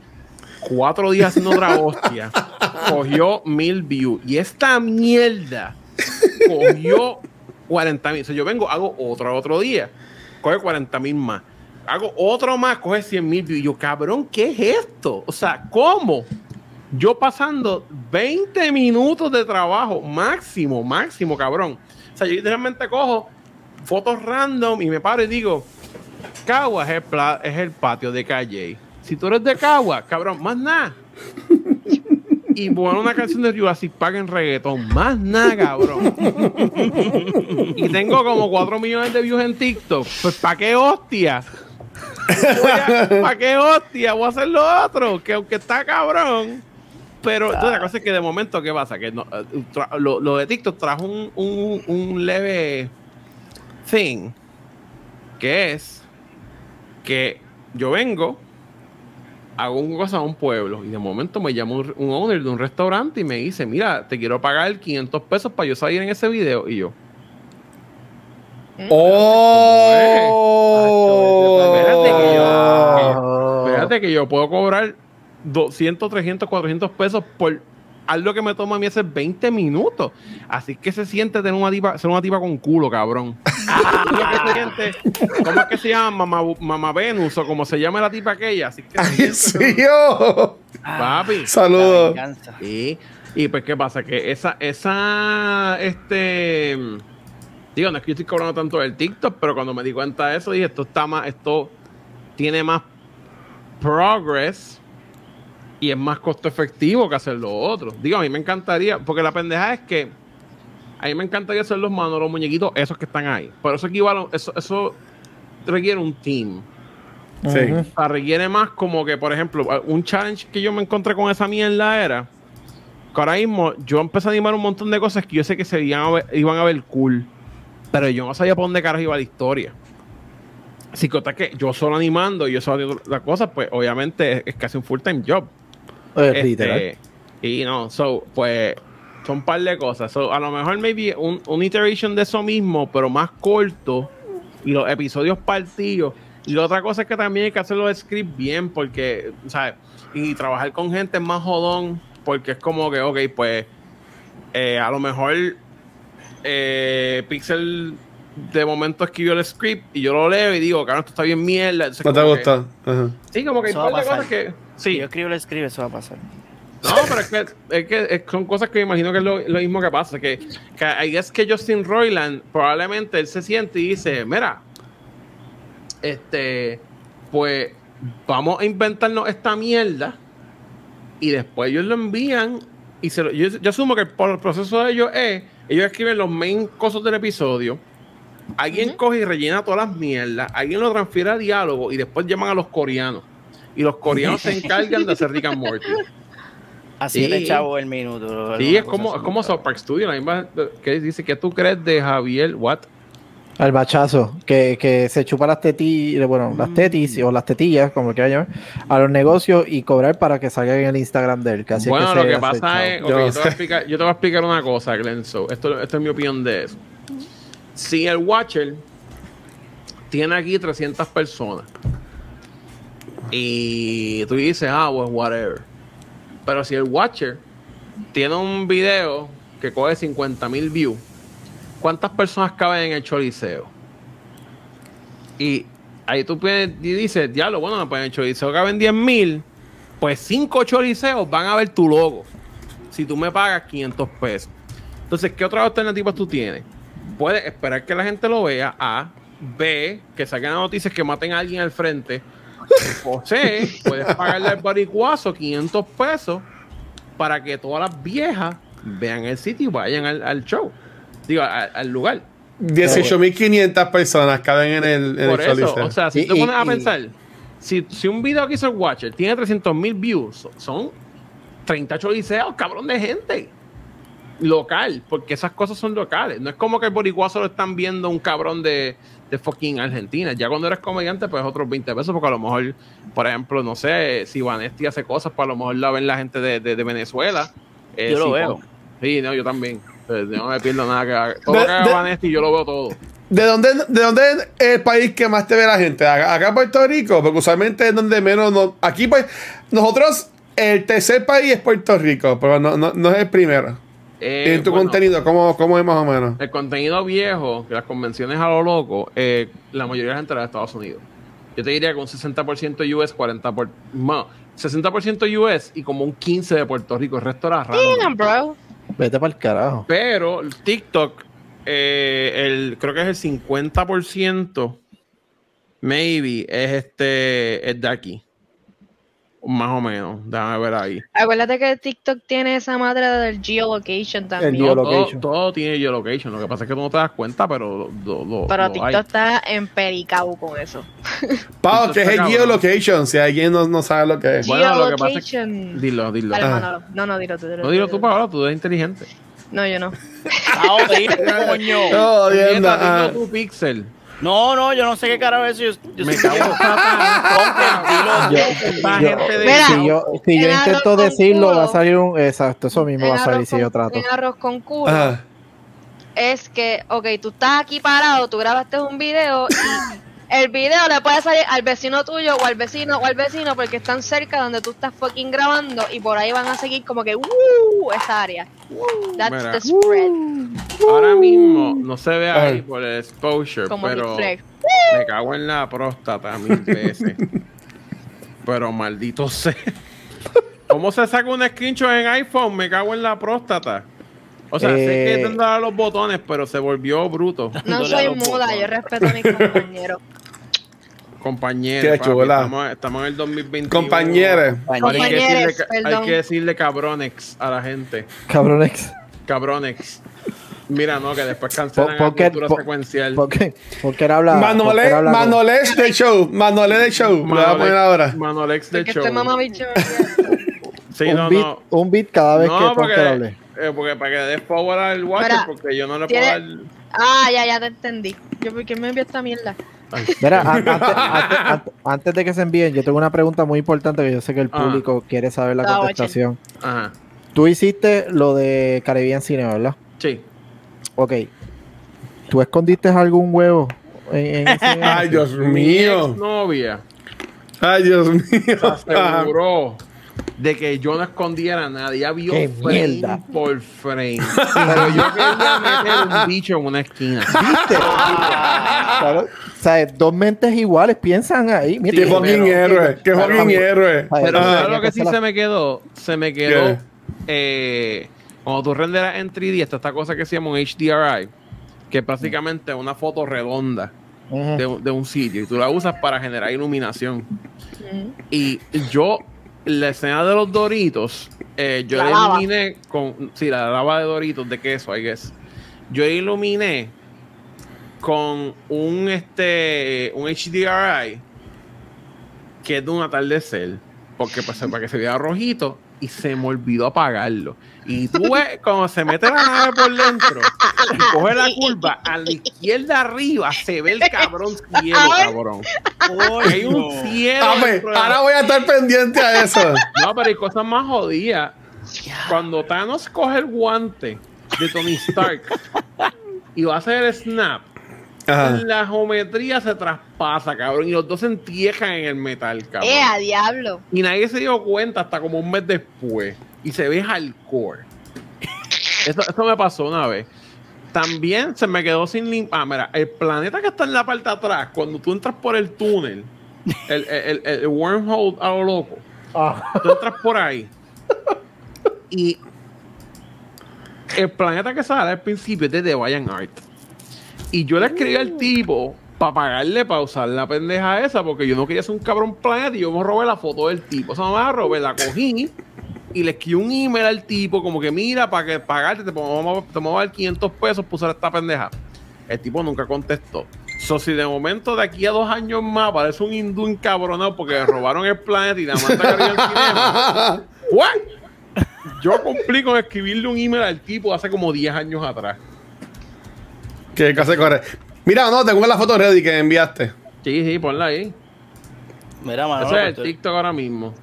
cuatro días haciendo otra hostia. [LAUGHS] Cogió mil views. Y esta mierda cogió 40 mil. O sea, yo vengo, hago otro otro día. Coge 40 mil más. Hago otro más, coge 100 mil views. Y yo, cabrón, ¿qué es esto? O sea, ¿cómo? Yo pasando 20 minutos de trabajo, máximo, máximo, cabrón. O sea, yo literalmente cojo fotos random y me paro y digo, Caguas es es el patio de calle. Si tú eres de Caguas, cabrón, más nada. Y bueno, una canción de Jurassic Park en reggaetón, más nada, cabrón. y tengo como 4 millones de views en TikTok. Pues, ¿para qué hostia? ¿Para qué hostia? Voy a hacer lo otro, que aunque está cabrón. Pero entonces, la cosa es que de momento, ¿qué pasa? Que no, eh, lo, lo de TikTok trajo un, un, un leve thing, que es que yo vengo, hago una cosa a un pueblo y de momento me llama un, un owner de un restaurante y me dice, mira, te quiero pagar 500 pesos para yo salir en ese video. Y yo, ¡Oh! Espérate que yo- Fíjate que yo puedo cobrar 200, 300, 400 pesos por algo que me toma a mí hace 20 minutos. Así que se siente tener una tipa, ser una tipa con culo, cabrón. [LAUGHS] ¿Cómo es que se siente? ¿Cómo es que se llama? Mamá, Mamá Venus o como se llama la tipa aquella. Así que se ¡Ay, siente sí, yo! Papi. [LAUGHS] Saludos. Sí. Y pues, ¿qué pasa? Que esa, esa, este, Digo, no es que yo estoy cobrando tanto del TikTok, pero cuando me di cuenta de eso, dije, esto está más, esto tiene más progress y es más costo efectivo que hacer lo otro. Digo, a mí me encantaría, porque la pendeja es que a mí me encantaría hacer los manos, los muñequitos, esos que están ahí. Pero eso equivale, eso, eso requiere un team. Sí. O sea, requiere más como que, por ejemplo, un challenge que yo me encontré con esa mierda era que ahora mismo yo empecé a animar un montón de cosas que yo sé que se iban a ver, iban a ver cool, pero yo no sabía por dónde carajo iba la historia. Así que que yo solo animando y yo solo haciendo la cosa, pues obviamente es, es casi un full time job. Este, literal. y no, so, pues son un par de cosas. So, a lo mejor maybe un, un iteration de eso mismo, pero más corto y los episodios partidos. Y la otra cosa es que también hay que hacer los scripts bien, porque, ¿sabes? Y trabajar con gente es más jodón, porque es como que, ok, pues, eh, a lo mejor eh, Pixel de momento escribió el script y yo lo leo y digo, claro, esto está bien mierda. Entonces, ¿No te que- gusta? Ajá. Sí, como que hay cosas que. Si Sí, yo escribo, le escribe, eso va a pasar. no, pero es que, es que son cosas que me imagino que es lo, lo mismo que pasa. Que, que ahí es que Justin Roiland probablemente él se siente y dice: Mira, este, pues vamos a inventarnos esta mierda y después ellos lo envían. Y se lo- yo, yo asumo que por el proceso de ellos es: ellos escriben los main cosas del episodio. Alguien coge y rellena todas las mierdas, alguien lo transfiere a diálogo y después llaman a los coreanos. Y los coreanos se [LAUGHS] encargan de hacer Rick and Morty. Así Sí. le chavo el minuto. Sí, es como, es como South Park Studio, la misma que dice que tú crees de Javier What? Al bachazo, que, que se chupa las tetillas, bueno, las tetis o las tetillas, como quieran llamar, a los negocios y cobrar para que salgan en el Instagram de él. Que así es Bueno, que lo que pasa chavo. es, ok, Yo yo, te voy a sé. explicar, yo te voy a explicar una cosa, Glenzo. Esto, esto es mi opinión de eso. Si el Watcher tiene aquí 300 personas y tú dices, ah, pues whatever. Pero si el Watcher tiene un video que coge 50 mil views, ¿cuántas personas caben en el Choliseo? Y ahí tú puedes, y dices, diablo, bueno, pues en el Choliseo caben 10 mil, pues 5 choriceos van a ver tu logo. Si tú me pagas 500 pesos. Entonces, ¿qué otras alternativas tú tienes? Puedes esperar que la gente lo vea. A. B. Que saquen noticias que maten a alguien al frente. [LAUGHS] O C. Puedes pagarle al baricuazo 500 pesos para que todas las viejas vean el sitio y vayan al, al show. Digo, al, al lugar. 18.500 personas caben en el, en Por el eso, o sea, si Y- te pones y- a y- pensar, si, si un video que hizo el Watcher tiene 300 mil views, so- son 30 choliseos, cabrón de gente. Local, porque esas cosas son locales. No es como que el boricuazo lo están viendo un cabrón de, de fucking Argentina. Ya cuando eres comediante, pues otros 20 pesos, porque a lo mejor, por ejemplo, no sé, si Vanesti hace cosas, pues a lo mejor la ven la gente de, de- de Venezuela. Eh, Yo lo veo. con- Sí, no, yo también. Yo no me pierdo nada que haga. Todo lo que haga Vanesti, yo lo veo todo. ¿De dónde, ¿De dónde es el país que más te ve la gente? Acá acá en Puerto Rico, porque usualmente es donde menos. no- aquí, pues, nosotros, el tercer país es Puerto Rico, pero no, no, no es el primero. Eh, en tu bueno, contenido, ¿cómo, ¿cómo es más o menos? El contenido viejo, que las convenciones a lo loco, eh, la mayoría de la gente era de Estados Unidos. Yo te diría que un 60% US, 40%, por, no, 60% US y como un 15% de Puerto Rico. El resto era random. Damn, bro. Vete para el carajo. Pero TikTok, eh, el, creo que es el 50%, maybe, es este, es de aquí. Más o menos, déjame ver ahí. Acuérdate que TikTok tiene esa madre del geolocation también. Geolocation. todo tiene geolocation. Lo que pasa es que tú no te das cuenta, pero lo, lo- Pero lo TikTok hay. está en pericao con eso. [LAUGHS] Pau, que es el geolocation, si alguien no, no sabe lo que es. Bueno, lo que pasa es que- Geolocation. Dilo, dilo. Dale. Manolo. No, no, dilo tú. Dilo, No dilo tú, Paola, tú eres inteligente. No, yo no. Ah, [LAUGHS] coño. Puñeta, Diana, ah. dilo tú, Pixel. No, no, yo no sé qué carajo es eso. Yo, yo Me cago si yo, si yo intento decirlo, culo. va a salir un. Exacto, eso mismo va a salir si yo trato. En arroz con culo. Es que, ok, tú estás aquí parado, tú grabaste un video y el video le puede salir al vecino tuyo o al vecino o al vecino porque están cerca donde tú estás fucking grabando y por ahí van a seguir como que, ¡uh! Esa área. That's Mira. the spread. Ahora mismo no se ve ahí Ay. por el exposure, Como pero me cago en la próstata mil veces. [LAUGHS] pero maldito sea. ¿Cómo se saca un screenshot en iPhone? Me cago en la próstata. O sea, sé que Eh, tendrá los botones, pero se volvió bruto. No soy muda, botones. yo respeto a mis compañeros. Compañeros. Qué papi, chula. Estamos, estamos en el 2021. Compañeros. Hay que, decirle, hay perdón. que decirle cabronex a la gente. Cabronex. Cabronex. Mira, no, que después cancelan ¿Por- por qué- la cultura secuencial. ¿Por qué? ¿Por qué él habla? Manolé, Manoles del show. Manoles del show. Lo voy a poner ahora. Manolex del Porque show. este mamabicho. Sí, un, no, beat, no. un beat cada vez no, que porque, hable. Eh, porque para que des power al Watcher, Mira, porque yo no le puedo tiene- dar. Ah, ya, ya te entendí. Yo, ¿por qué me envió esta mierda? Mira, an- [LAUGHS] antes, antes- antes- antes de que se envíen, yo tengo una pregunta muy importante que yo sé que el Ah. público quiere saber la contestación. Ajá. Tú hiciste lo de Caribbean Cine, ¿verdad? Sí. Ok. ¿Tú escondiste algún huevo en, en ese [LAUGHS] Ay, Dios Mi mío. novia Ay, Dios mío. se aseguró [LAUGHS] de que yo no escondiera nada. Ella vio ¡Qué frame mierda! por frame. [LAUGHS] Pero yo quería meter un bicho en una esquina. ¿Viste? Claro. O sea, dos mentes iguales piensan ahí. Mira, Qué fucking héroe. Qué fucking héroe. Pero Ah, ¿sabes tenía lo que sí la- se me quedó? Se me quedó. ¿Qué? eh, cuando tú renderas en 3D, está esta cosa que se llama un HDRI, que es prácticamente una foto redonda de, un- de un sitio y tú la usas para generar iluminación. Y yo, la escena de los doritos, eh, yo La lava. iluminé con. Sí, la lava de doritos de queso, I guess. Yo iluminé con un este un HDRI que es de un atardecer. Porque pues, para que se vea rojito y se me olvidó apagarlo. Y tú ves cuando se mete la nave por dentro y coge la curva, a la izquierda arriba se ve el cabrón cielo, cabrón. Hay un cielo. Ahora voy a estar pendiente a eso. no, pero hay cosas más jodidas. Cuando Thanos coge el guante de Tony Stark y va a hacer el snap, Ajá. la geometría se traspasa, cabrón, y los dos se entierran en el metal, cabrón. ¡Eh, a diablo! Y nadie se dio cuenta hasta como un mes después. Y se ve hardcore. Eso, eso me pasó una vez. También se me quedó sin limpiar. Ah, mira, el planeta que está en la parte de atrás, cuando tú entras por el túnel, el, el, el- el wormhole a lo loco, Ah. tú entras por ahí. Y el planeta que sale al principio es de The Valiant Art. Y yo le escribí al tipo para pagarle para usar la pendeja esa, porque yo no quería ser un cabrón planeta y yo me robé la foto del tipo. O sea, no me la robé, la cogí y le escribí un email al tipo, como que mira, para que pagarte, te vamos, a- dar 500 pesos por usar esta pendeja. El tipo nunca contestó. So, si de momento de aquí a dos años más parece un hindú encabronado porque robaron el planeta y la manda al ¿what? Yo cumplí con escribirle un email al tipo hace como 10 años atrás. Que casi corre. Mira, no, tengo la foto ready que enviaste. Sí, sí, ponla ahí. Mira, mano. Ese es el tú- TikTok ahora mismo.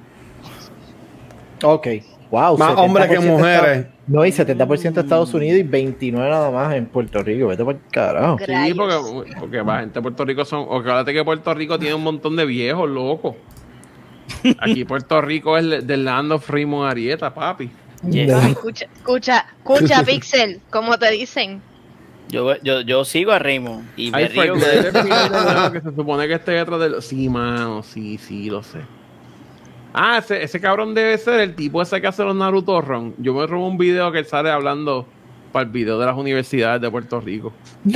Ok. Wow. Más 70% hombres que está- mujeres. No, y 70% de Estados Unidos y 29 nada más en Puerto Rico. Vete por el carajo. Sí, porque, porque la gente de Puerto Rico son. O que acuérdate que Puerto Rico tiene un montón de viejos, loco. [LAUGHS] Aquí Puerto Rico es del land of Raymond Arieta, papi. Yes. Escucha, escucha, escucha, [LAUGHS] Pixel, como te dicen. Yo, yo, yo sigo a Raymond y me Ay, río. [LAUGHS] Nuevo que se supone que esté detrás del. Sí, mano, sí, sí, lo sé. Ah, ese, ese cabrón debe ser el tipo ese que hace los Naruto Run. Yo me robo un video que él sale hablando para el video de las universidades de Puerto Rico. [LAUGHS]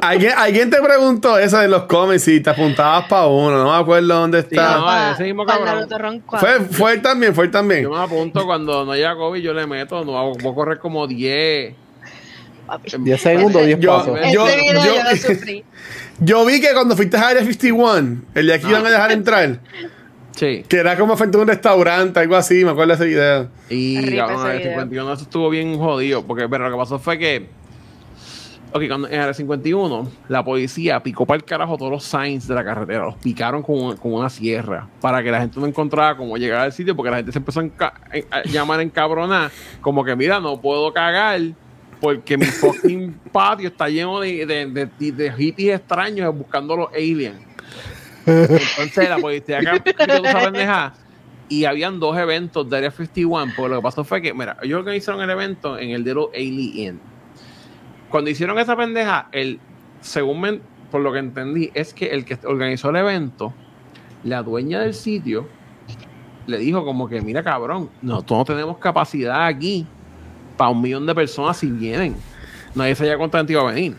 ¿Alguien, alguien te preguntó eso en los comments si te apuntabas para uno. No me acuerdo dónde Sí, está. no, Pa- ese mismo cabrón. Ron fue, fue él también, fue él también. Yo me apunto cuando no haya COVID, yo le meto, no hago, voy a correr como 10. Papi. 10 segundos, 10 Yo- pasos. Yo- video yo- yo lo [LAUGHS] sufrí. Yo vi que cuando fuiste a Área 51, el de aquí iban a dejar entrar, [LAUGHS] Sí. que era como frente a un restaurante, algo así, me acuerdo de ese video. Y cabrón, ese el video. 51 eso estuvo bien jodido. Porque pero lo que pasó fue que. Ok, cuando en el 51, la policía picó para el carajo todos los signs de la carretera. Los picaron con, con una sierra. Para que la gente no encontrara cómo llegar al sitio. Porque la gente se empezó a, enca- a llamar encabronar. Como que, mira, no puedo cagar. Porque mi fucking [LAUGHS] patio está lleno de, de, de, de hippies extraños buscando los aliens. Entonces la policía acá y habían dos eventos de Area 51, porque lo que pasó fue que, mira, ellos organizaron el evento en el de los Alien. Cuando hicieron esa pendeja, el, según me- por lo que entendí, es que el que organizó el evento, la dueña del sitio, le dijo como que, mira cabrón, nosotros no tenemos capacidad aquí para un millón de personas si vienen. Nadie sabía cuánta gente iba a venir.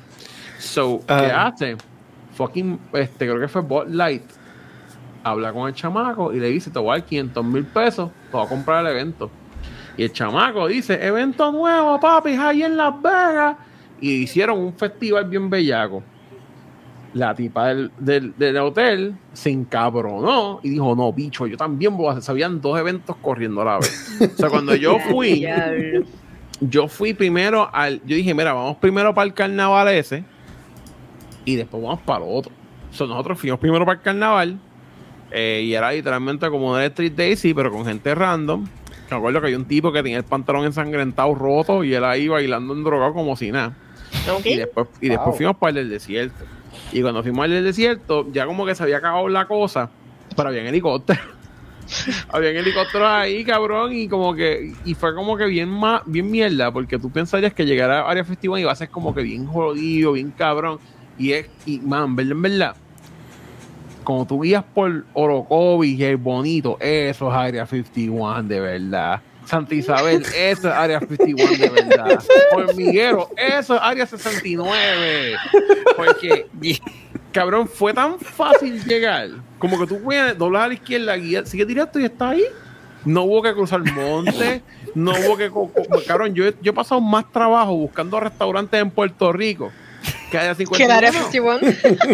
So, ¿qué Ah. hace? Fucking, este, creo que fue Bot Light. Habla con el chamaco y le dice: Te voy a dar 500 mil pesos, te voy a comprar el evento. Y el chamaco dice: Evento nuevo, papi, ahí en Las Vegas. Y hicieron un festival bien bellaco. La tipa del, del, del hotel se encabronó y dijo: No, bicho, yo también voy a hacer. Se habían dos eventos corriendo a la vez. O sea, cuando yo [LAUGHS] fui, yo fui primero al. Yo dije, mira, vamos primero para el carnaval ese y después vamos para lo otro. O sea, nosotros fuimos primero para el carnaval eh, y era literalmente como un Street Daisy, pero con gente random. Me acuerdo que hay un tipo que tenía el pantalón ensangrentado roto y él ahí bailando en drogado como si nada. Y después, y después Wow. fuimos para el del desierto. Y cuando fuimos al del desierto, ya como que se había acabado la cosa, pero había helicóptero. [LAUGHS] había helicópteros ahí, cabrón, y como que, y fue como que bien ma- bien mierda, porque tú pensarías que llegar a área festival iba a ser como que bien jodido, bien cabrón. Y es, y man, verdad, en verdad, como tú guías por Orocovis y el bonito, eso es área 51 de verdad. Santa Isabel, [LAUGHS] eso es área 51 de verdad. Hormiguero, eso es área 69. Porque, cabrón, fue tan fácil llegar. Como que tú puedes doblar a la izquierda, guía, sigue directo y está ahí. No hubo que cruzar monte, no hubo que. Cabrón, yo, yo he pasado más trabajo buscando restaurantes en Puerto Rico que área Que el área 51. 51.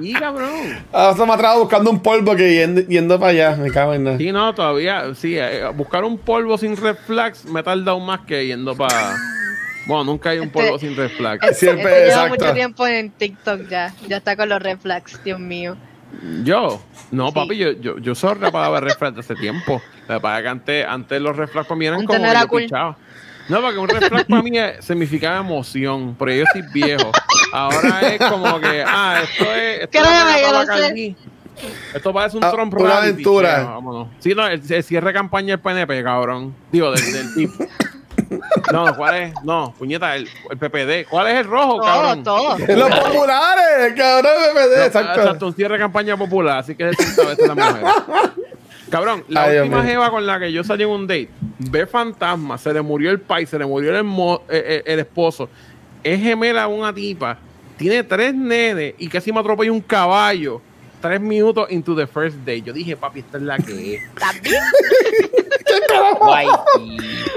Sí, cabrón. Ahora estamos atrás buscando un polvo que yendo, yendo para allá. Me cago en nada. Sí, no, todavía, sí, eh, buscar un polvo sin red flags me ha tardado más que yendo para... Bueno, nunca hay un polvo sin red flags. Este, Siempre, este lleva exacto. mucho tiempo en TikTok ya. Ya está con los reflex, Dios mío. Yo, no, Sí. papi, yo, yo, yo soy la palabra red flag hace tiempo. Pasa es que antes, antes los red flags para mí eran Antes como no era cool. No, porque un red flag para mí significaba emoción, porque yo soy viejo. Ahora es como que, ah, esto es... Esto Créeme. Bacardí. Esto parece un Ah, Trump una reality, aventura. vámonos. Sí, no, el, el cierre de campaña del PNP, cabrón. Digo, del, del tipo. No, ¿cuál es? No, puñeta, el, el PPD. ¿Cuál es el rojo, Todo, cabrón? todo. [LAUGHS] Los populares, cabrón, BPD, No, exacto. Exacto, un cierre de campaña popular, así que es a veces la mujer. Cabrón, la Ay, última jeva con la que yo salí en un date, ve fantasma, se le murió el pai, se le murió el, mo- eh, eh, el esposo, es gemela a una tipa, tiene tres nenes y casi me atropella un caballo. Tres minutos into the first day. Yo dije, papi, esta es la que es. También. [LAUGHS] Guay.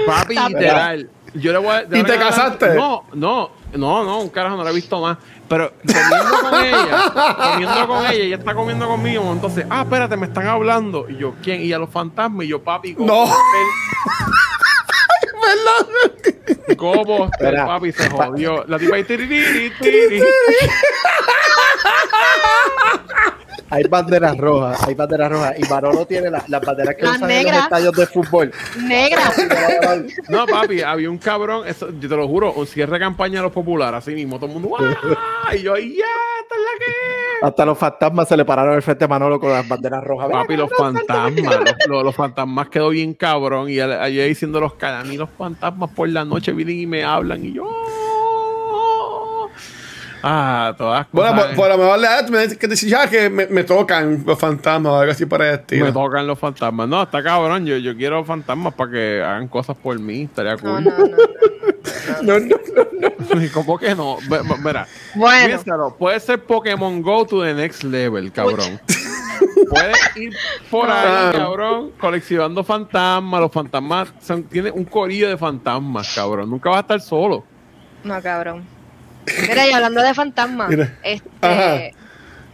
Papi, literal. Yo le voy a, ¿Y te casaste? No, no, no, no, un carajo no la he visto más. Pero comiendo con ella, comiendo con ella, ella está comiendo conmigo. Entonces, ah, espérate, me están hablando. Y yo, ¿quién? Y a los fantasmas. Y yo, papi, ¿cómo? No. [LAUGHS] ¿Cómo? El papi se jodió. La tipa ahí. [LAUGHS] Hay banderas rojas, hay banderas rojas. Y Manolo tiene la- las banderas que Las usan en los negras. estadios de fútbol. Negra. No, papi, había un cabrón, eso, yo te lo juro, un cierre de campaña de los populares, así mismo, todo el mundo, ¡guau! Y yo, ¡ya! ¡Esta es la que! Hasta los fantasmas se le pararon al frente a Manolo con las banderas rojas. Papi, los fantasmas, los, los- los fantasmas quedó bien cabrón. Y ayer diciendo los a mí los fantasmas por la noche vienen y me hablan. Y yo. Ah, todas Bueno, cosas. por, por lo mejor la me dice que ya que me, me tocan los fantasmas o algo así para el me tocan los fantasmas. No, está cabrón. Yo, yo quiero fantasmas para que hagan cosas por mí. Estaría No, cool. no, no, no. No, no. [LAUGHS] [LAUGHS] ¿Y ¿Cómo que no? Mira, Bueno, piénsalo, puede ser Pokémon Go to the next level, cabrón. [LAUGHS] Puedes ir por ahí, Ah. cabrón, coleccionando fantasmas. Los fantasmas son, tiene un corillo de fantasmas, cabrón. Nunca vas a estar solo. no, cabrón. Mira, y hablando de fantasmas, este Ajá.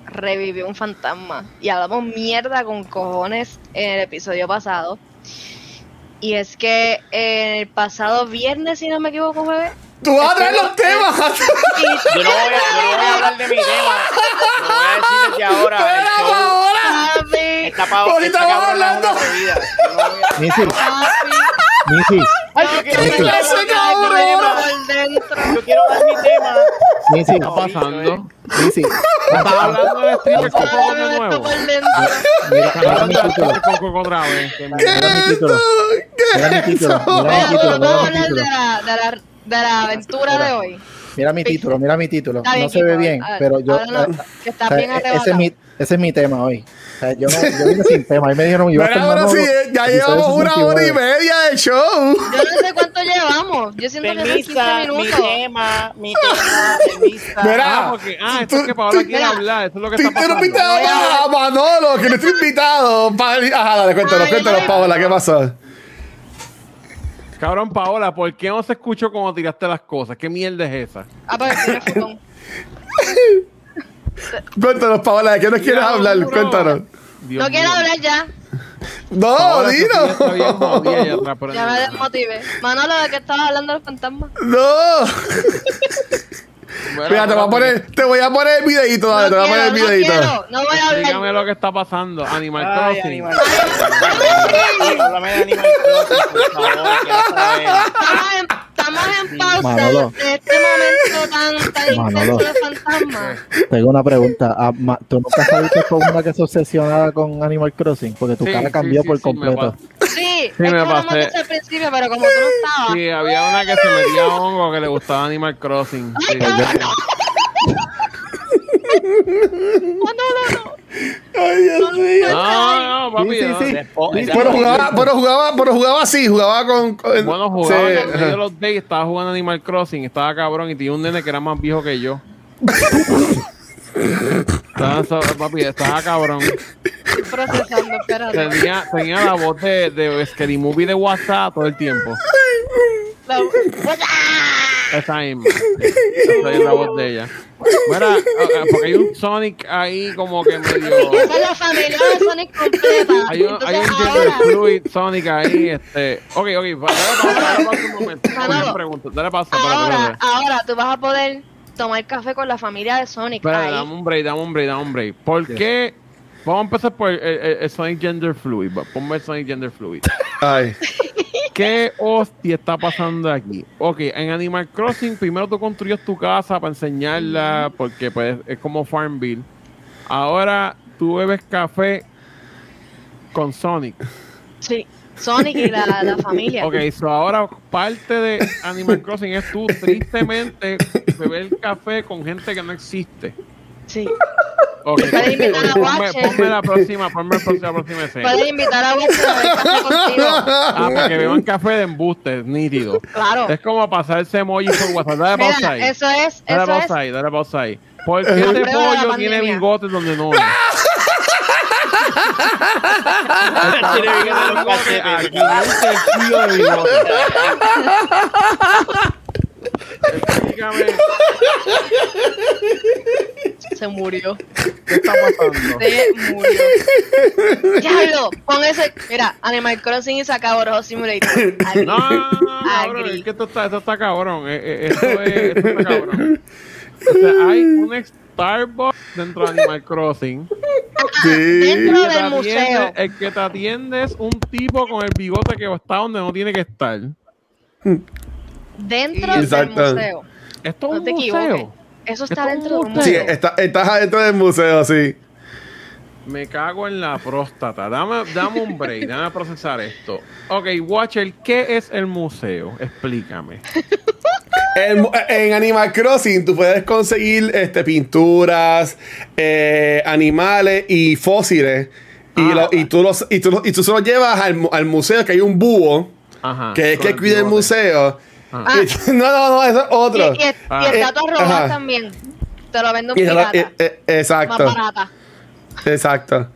revivió un fantasma. Y hablamos mierda con cojones en el episodio pasado. Y es que el pasado viernes, si no me equivoco, bebé. Tú vas a traer los temas. Yo no voy a, yo no voy a hablar de mi tema. Lo voy a decir desde ahora. Espera. Papi, está pa- Ahorita hablando. atrevida. Yo Ay, yo quiero, ¿Qué clase de cabrón? yo quiero dar mi tema. ¿Qué está pasando? Misi. ¿Estás hablando de streamers con Pokémon Esto nuevo? Mira, mira mi de título. Coco otra vez. Mira mi Vamos a hablar de de de la aventura de hoy. Mira mi título. Mira mi título. Está bien, No se ve bien, ver, pero yo. háblanos, eh, que o está sea, bien ese, es mi, ese es mi tema hoy. O sea, yo, no, yo vine sin tema. Ahí me dijeron, iba a Mira, estar ahora sí, ya episodio llevamos una hora y 69. media de show. Yo no sé cuánto llevamos? Yo siento que son 15 Permisa, mi minutos. tema, mi tema. [LAUGHS] Mira, Ah, porque, ah, esto es tú- que Paola tú- quiere mira, hablar, eso es lo que Tú está pasando. interrumpiste a Manolo, que no estoy invitado. Ajá, dale, cuéntanos, cuéntanos, Paola, ¿qué pasó? Cabrón, Paola, ¿por qué no se escuchó cuando tiraste las cosas? ¿Qué mierda es esa? Ah, fotón. [LAUGHS] Cuéntanos, Paola, ¿de qué nos quieres hablar? Cuéntanos. Dios No quiero hablar ya. No, Paola, bien jodida dino. Ya me desmotivé. Manolo, ¿de qué estabas hablando de los fantasmas? No. [LAUGHS] Mira, Mira, te voy a poner, te voy a poner el videito, dale, te voy a poner el no videito. quiero, no voy a hablar. Dígame lo que está pasando. Animal Ay, Crossing. Animal Crossing. Háblame de Animal Crossing, por favor, quiero saber. Estamos en, pausa Manolo. de este momento tan, tan Manolo. intenso de fantasmas. Tengo una pregunta. Ah, ¿Tú nunca saliste con una que se obsesionada con Animal Crossing? Porque tu Sí, cara sí, cambió sí, por sí, me completo. Sí, Sí, es me que pasé. al principio, pero como tú no estabas. Sí, había una que se metía hongo que le gustaba Animal Crossing. Sí. Ay, [LAUGHS] Dios mío. No, no, papi. Sí, sí, no. sí. Después- Pero jugaba, pero jugaba, pero jugaba así, jugaba con. con- Bueno, jugaba sí, en el medio de los days, estaba jugando Animal Crossing, estaba cabrón y tenía un nene que era más viejo que yo. estaba, papi, estaba cabrón. Estoy procesando, espérate. Tenía, tenía la voz de, de Scary Movie de WhatsApp todo el tiempo. La- Esa misma. Esa es la voz de ella. Mira, ah, porque hay un Sonic ahí como que medio. Esa es la familia de Sonic completa. Hay un, hay un ahora, fluid Sonic ahí, este. Ok, ok, pa- dale pausa un momento. Pregunta, dale ahora, ahora tú vas a poder tomar café con la familia de Sonic. Ahí. dame un break, dame un break, dame un break. ¿Por qué? Vamos a empezar por el, el- el Sonic Gender Fluid. Ponme el Sonic Gender Fluid. Ay. ¿Qué hostia está pasando aquí? Ok, en Animal Crossing primero tú construyes tu casa para enseñarla porque pues es como Farmville. Ahora tú bebes café con Sonic. Sí, Sonic y la, la familia. Ok, so ahora parte de Animal Crossing es tú tristemente beber café con gente que no existe. Sí. Ok, Puedes invitar a Watcher. ponme la próxima, ponme la próxima, la próxima escena. Puedes invitar a Watcher a beber café contigo. Ah, para que beban café de embuste, nítido. Claro. Es como pasar ese emoji por WhatsApp. Dale Mira, pausa ahí. eso es, Dale eso pausa es. ahí, dale pausa ahí. ¿Por qué este pollo tiene bigotes donde no? es? Tiene bigote en los cachetes. aquí, un tercio de bigote. Explícame, Se murió. ¿qué está pasando? Se murió. Diablo, pon ese. Mira, Animal Crossing y Sacaborro Simulator. Agree. No, no, no, no, es que esto está, esto está cabrón. eh, eh, esto, es, esto está cabrón. O sea, hay un Starbucks dentro de Animal Crossing. Sí. Dentro del museo. el que te atiende es un tipo con el bigote que está donde no tiene que estar. Dentro del museo. Esto es No un te museo. equivoques. Eso está dentro de un un museo. Sí, está, estás adentro del museo, sí. Me cago en la próstata. Dame, dame un break, dame procesar esto. Ok, Watcher, ¿qué es el museo? Explícame. El en Animal Crossing tú puedes conseguir este, pinturas, eh, animales y fósiles. Y, Ah. lo- y, tú los, y, tú, los- y tú se los llevas al, al museo, que hay un búho, Ajá. que es que cuida el museo. Ah. Y- [LAUGHS] no, no, no, eso es Y, otro. y, y Ah. estatuas Eh, rojas ajá. también. Te lo vendo Y pirata. eh, eh, Más exacto, barata. exacto.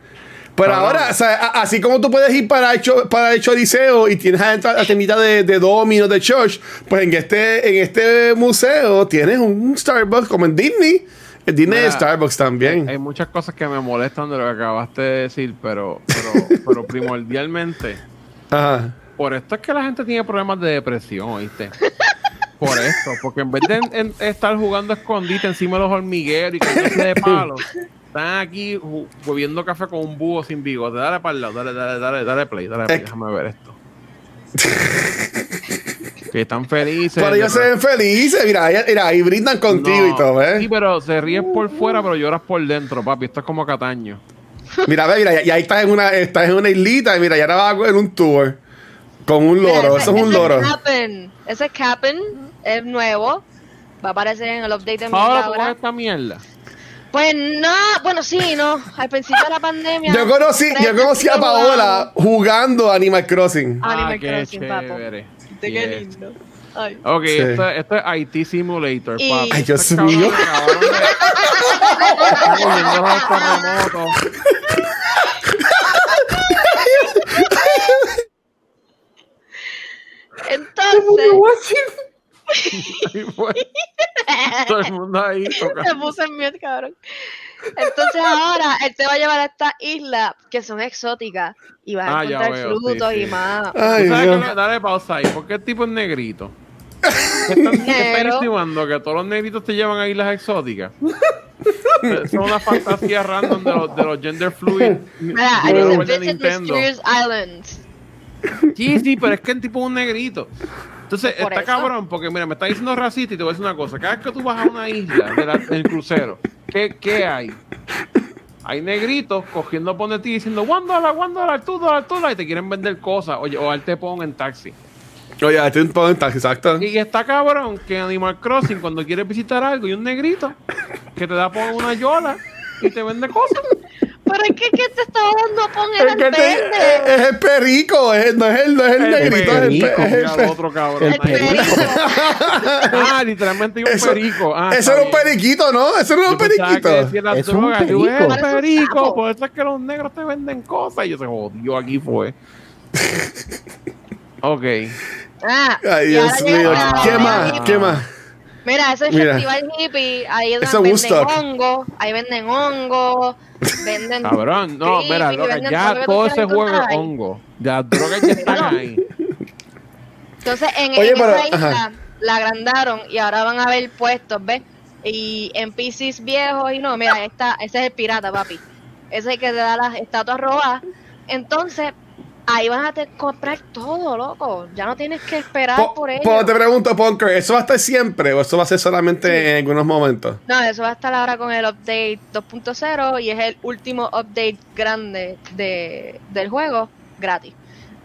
Pero ahora, o sea, así como tú puedes ir para el, cho- para el Choliseo y tienes adentro la tiendita de, de Domino, de Church, pues en este, en este museo tienes un Starbucks como en Disney. En Disney Mira, Starbucks también. Hay muchas cosas que me molestan de lo que acabaste de decir, pero, pero, [LAUGHS] pero primordialmente, Ajá. Por esto es que la gente tiene problemas de depresión, ¿oíste? [LAUGHS] Por esto, porque en vez de en- en estar jugando escondite encima de los hormigueros y cayéndose de palos, están aquí bebiendo café con un búho sin bigote. Dale para el lado, dale, dale, dale, dale play, dale play, Eh. déjame ver esto. [LAUGHS] que están felices. Pero ellos se ven felices, mira, mira, ahí brindan contigo No, y todo, ¿eh? Sí, pero se ríen por fuera, pero lloras por dentro, papi. Esto es como Cataño. Mira, ve, mira, y ahí estás en una, estás en una islita y mira, ya ahora vas a coger un tour con un Mira, loro, ese- eso es un ese loro. Cap'n, ese Cap'n es nuevo. Va a aparecer en el update de Ahora mierda tú ahora. ves esta mierda. Pues no, bueno, sí, no. Al principio de la pandemia. Yo conocí, yo conocí a Paola jugando Animal Crossing. Animal ah, qué Crossing, papo. chévere. Qué Yes. lindo. Ay. Ok, Sí. esto, esto es IT Simulator, Y- papi. Ay, Dios [LAUGHS] Estos cabrones mío. acabaron de- huyendo de los terremotos. Entonces. [LAUGHS] Todo el mundo ahí tocando. se puso en mute, cabrón. Entonces ahora él te va a llevar a estas islas que son exóticas y vas a Ah, encontrar veo, sí, frutos sí. y más. Ay, ¿Tú sabes Dios. qué? Dale pausa ahí. ¿Por qué el tipo es negrito? ¿Qué están, qué están Negro. insinuando? ¿Que todos los negritos te llevan a islas exóticas? Son una fantasía random de los, de los gender fluid. Mira, de ahí los dice juegos de Visit Nintendo. Mysterious Islands. Sí, sí, pero es que el tipo es un negrito. Entonces, Por está eso. cabrón, porque mira, me está diciendo racista y te voy a decir una cosa. Cada vez que tú vas a una isla de la- del crucero, ¿qué, ¿qué hay? Hay negritos cogiendo por de ti diciendo, one dólar, one dólar, two dólar, two dólar", y te quieren vender cosas, oye, o él te ponga en taxi. Oye, estoy un poco en taxi, exacto. Y está cabrón que en Animal Crossing, cuando quieres visitar algo, y un negrito que te da por una yola y te vende cosas. Pero es que, ¿qué te estaba dando pon el te- es, verde? es el perico, es, no es el, no es el, negrito, es el, perico, es el otro cabrón. El perico. [LAUGHS] Ah, literalmente hay un Eso- perico. Ah, Eso era un periquito, ¿no? Eso era un periquito. Es un drogas, yo, perico. "Eh, perico, por eso es que los negros te venden cosas. Y yo se jodió, aquí fue. [LAUGHS] ok. Ah, Ay, Dios mío. ¿Qué más? ¿Qué más? Mira, ese es Mira. festival hippie, ahí es donde venden hongo, ahí venden hongo, venden [LAUGHS] Cabrón, no, creepy, mira, loca, ya todo ese juego es hongo. Ya las drogas ya están ahí. Entonces, en, Oye, en pero- esa isla ajá. la agrandaron y ahora van a haber puestos, ¿ves? Y NPCs viejos y no, mira, esta, ese es el pirata, papi. Ese es el que te da las estatuas robadas. Entonces, ahí vas a te comprar todo, loco. Ya no tienes que esperar Po- por ello. po- te pregunto, Punker, ¿eso va a estar siempre o eso va a ser solamente en algunos momentos? No, eso va a estar ahora con el update 2.0 y es el último update grande de, del juego gratis.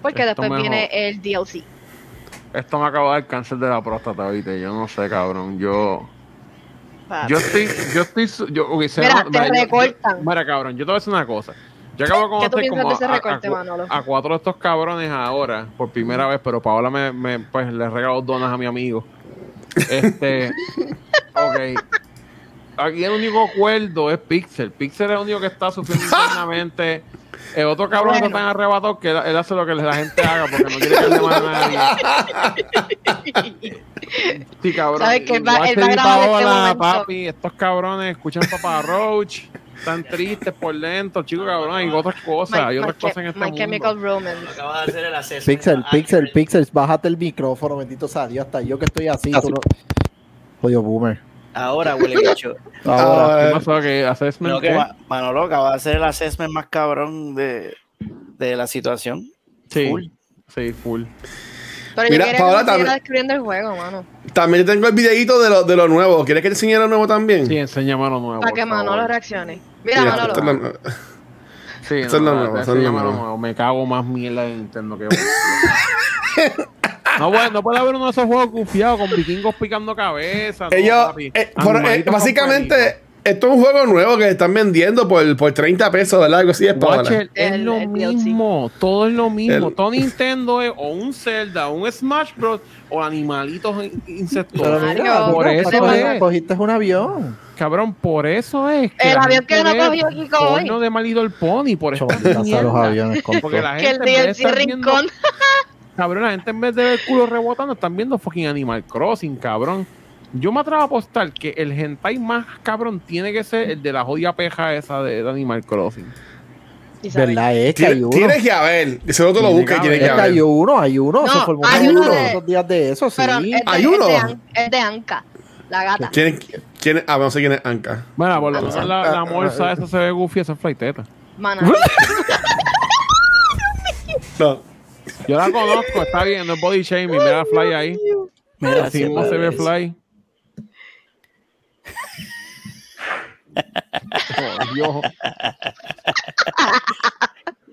Porque Esto después viene el DLC. Esto me acaba de dar cáncer de la próstata, ¿viste? Yo no sé, cabrón. Yo. Yo estoy. Yo estoy. Yo, ok, se Mira, va- te yo- recortan. yo- Mira, cabrón, yo te voy a decir una cosa. Yo acabo de ¿Qué tú conocer piensas como de ese a, recorte, a- Manolo? a cuatro de estos cabrones ahora, por primera vez, pero Paola me, me pues, le regaló donas a mi amigo. Este. [LAUGHS] ok. Aquí el único acuerdo es Pixel. Pixel es el único que está sufriendo [LAUGHS] internamente. El otro cabrón Bueno. está tan arrebatado que él, él hace lo que la gente haga porque no quiere que le mal a nadie. Sí, cabrón. ¿Sabes que él va- él va a este Paola, momento? papi, estos cabrones escuchan Papá Roach, están tristes por dentro, chicos, cabrón, hay otras cosas, My- hay otras cosas en este My mundo. Chemical Romance. Acabas de hacer el acceso. Pixel, Pixel, Pixel, bájate el micrófono, bendito sea Dios, hasta yo que estoy así, tú no... Jodido boomer. Ahora huele bicho. Ahora, Ah, ¿Qué pasó? ¿Qué assessment? No, que qué? Ma- Manolo acaba de hacer el assessment más cabrón de, de la situación. Sí, full. sí, full. Pero Mira, yo quería Paola también- siguiera describiendo el juego, mano. También tengo el videito de lo, de lo nuevo. ¿Quieres que te enseñe lo nuevo también? Sí, enséñame lo nuevo. Para que Manolo reaccione. Mira, Mira, Manolo. esto es lo- Sí, Eso es lo nuevo, es lo nuevo. Me cago más mierda de Nintendo que [LAUGHS] No, bueno, no puede haber uno de esos juegos confiados con vikingos picando cabeza. no, Ellos, eh, por- eh, básicamente, esto es un juego nuevo que están vendiendo por, por 30 pesos, ¿verdad? Algo así es. Watcher, es El- lo el DLC. mismo, todo es lo mismo. El- Todo Nintendo es o un Zelda, un Smash Bros. o animalitos insectos. por no, eso cogiste- es. Cogiste un avión. Cabrón, por eso es. que El avión que no cogió Kiko hoy. porno de My Little Pony por con Porque la Que el gente estar viendo- Rincón. Cabrón, la gente en vez de ver culo rebotando, están viendo fucking Animal Crossing, cabrón. Yo me atrevo a apostar que el hentai más cabrón tiene que ser el de la jodida peja esa de, de Animal Crossing. ¿Verdad? Es que hay uno. tienes que haber. Y seguro tú lo buscas tienes que Es que hay haber. uno, hay uno. No, se formó hay uno uno de- dos días de eso, sí. Pero es de, ¿Hay es uno? de An- es de Anka, la gata. ¿Quién, quién, ah, no sé quién es Anka. Bueno, por lo Ah, menos no. la, la morsa esa se ve goofy, esa es flighteta. Mana. [LAUGHS] No. Yo la conozco, está bien, no es body shaming, mira la fly ahí. Mira, Así sí, mismo se ve parece. fly. Oh, Dios.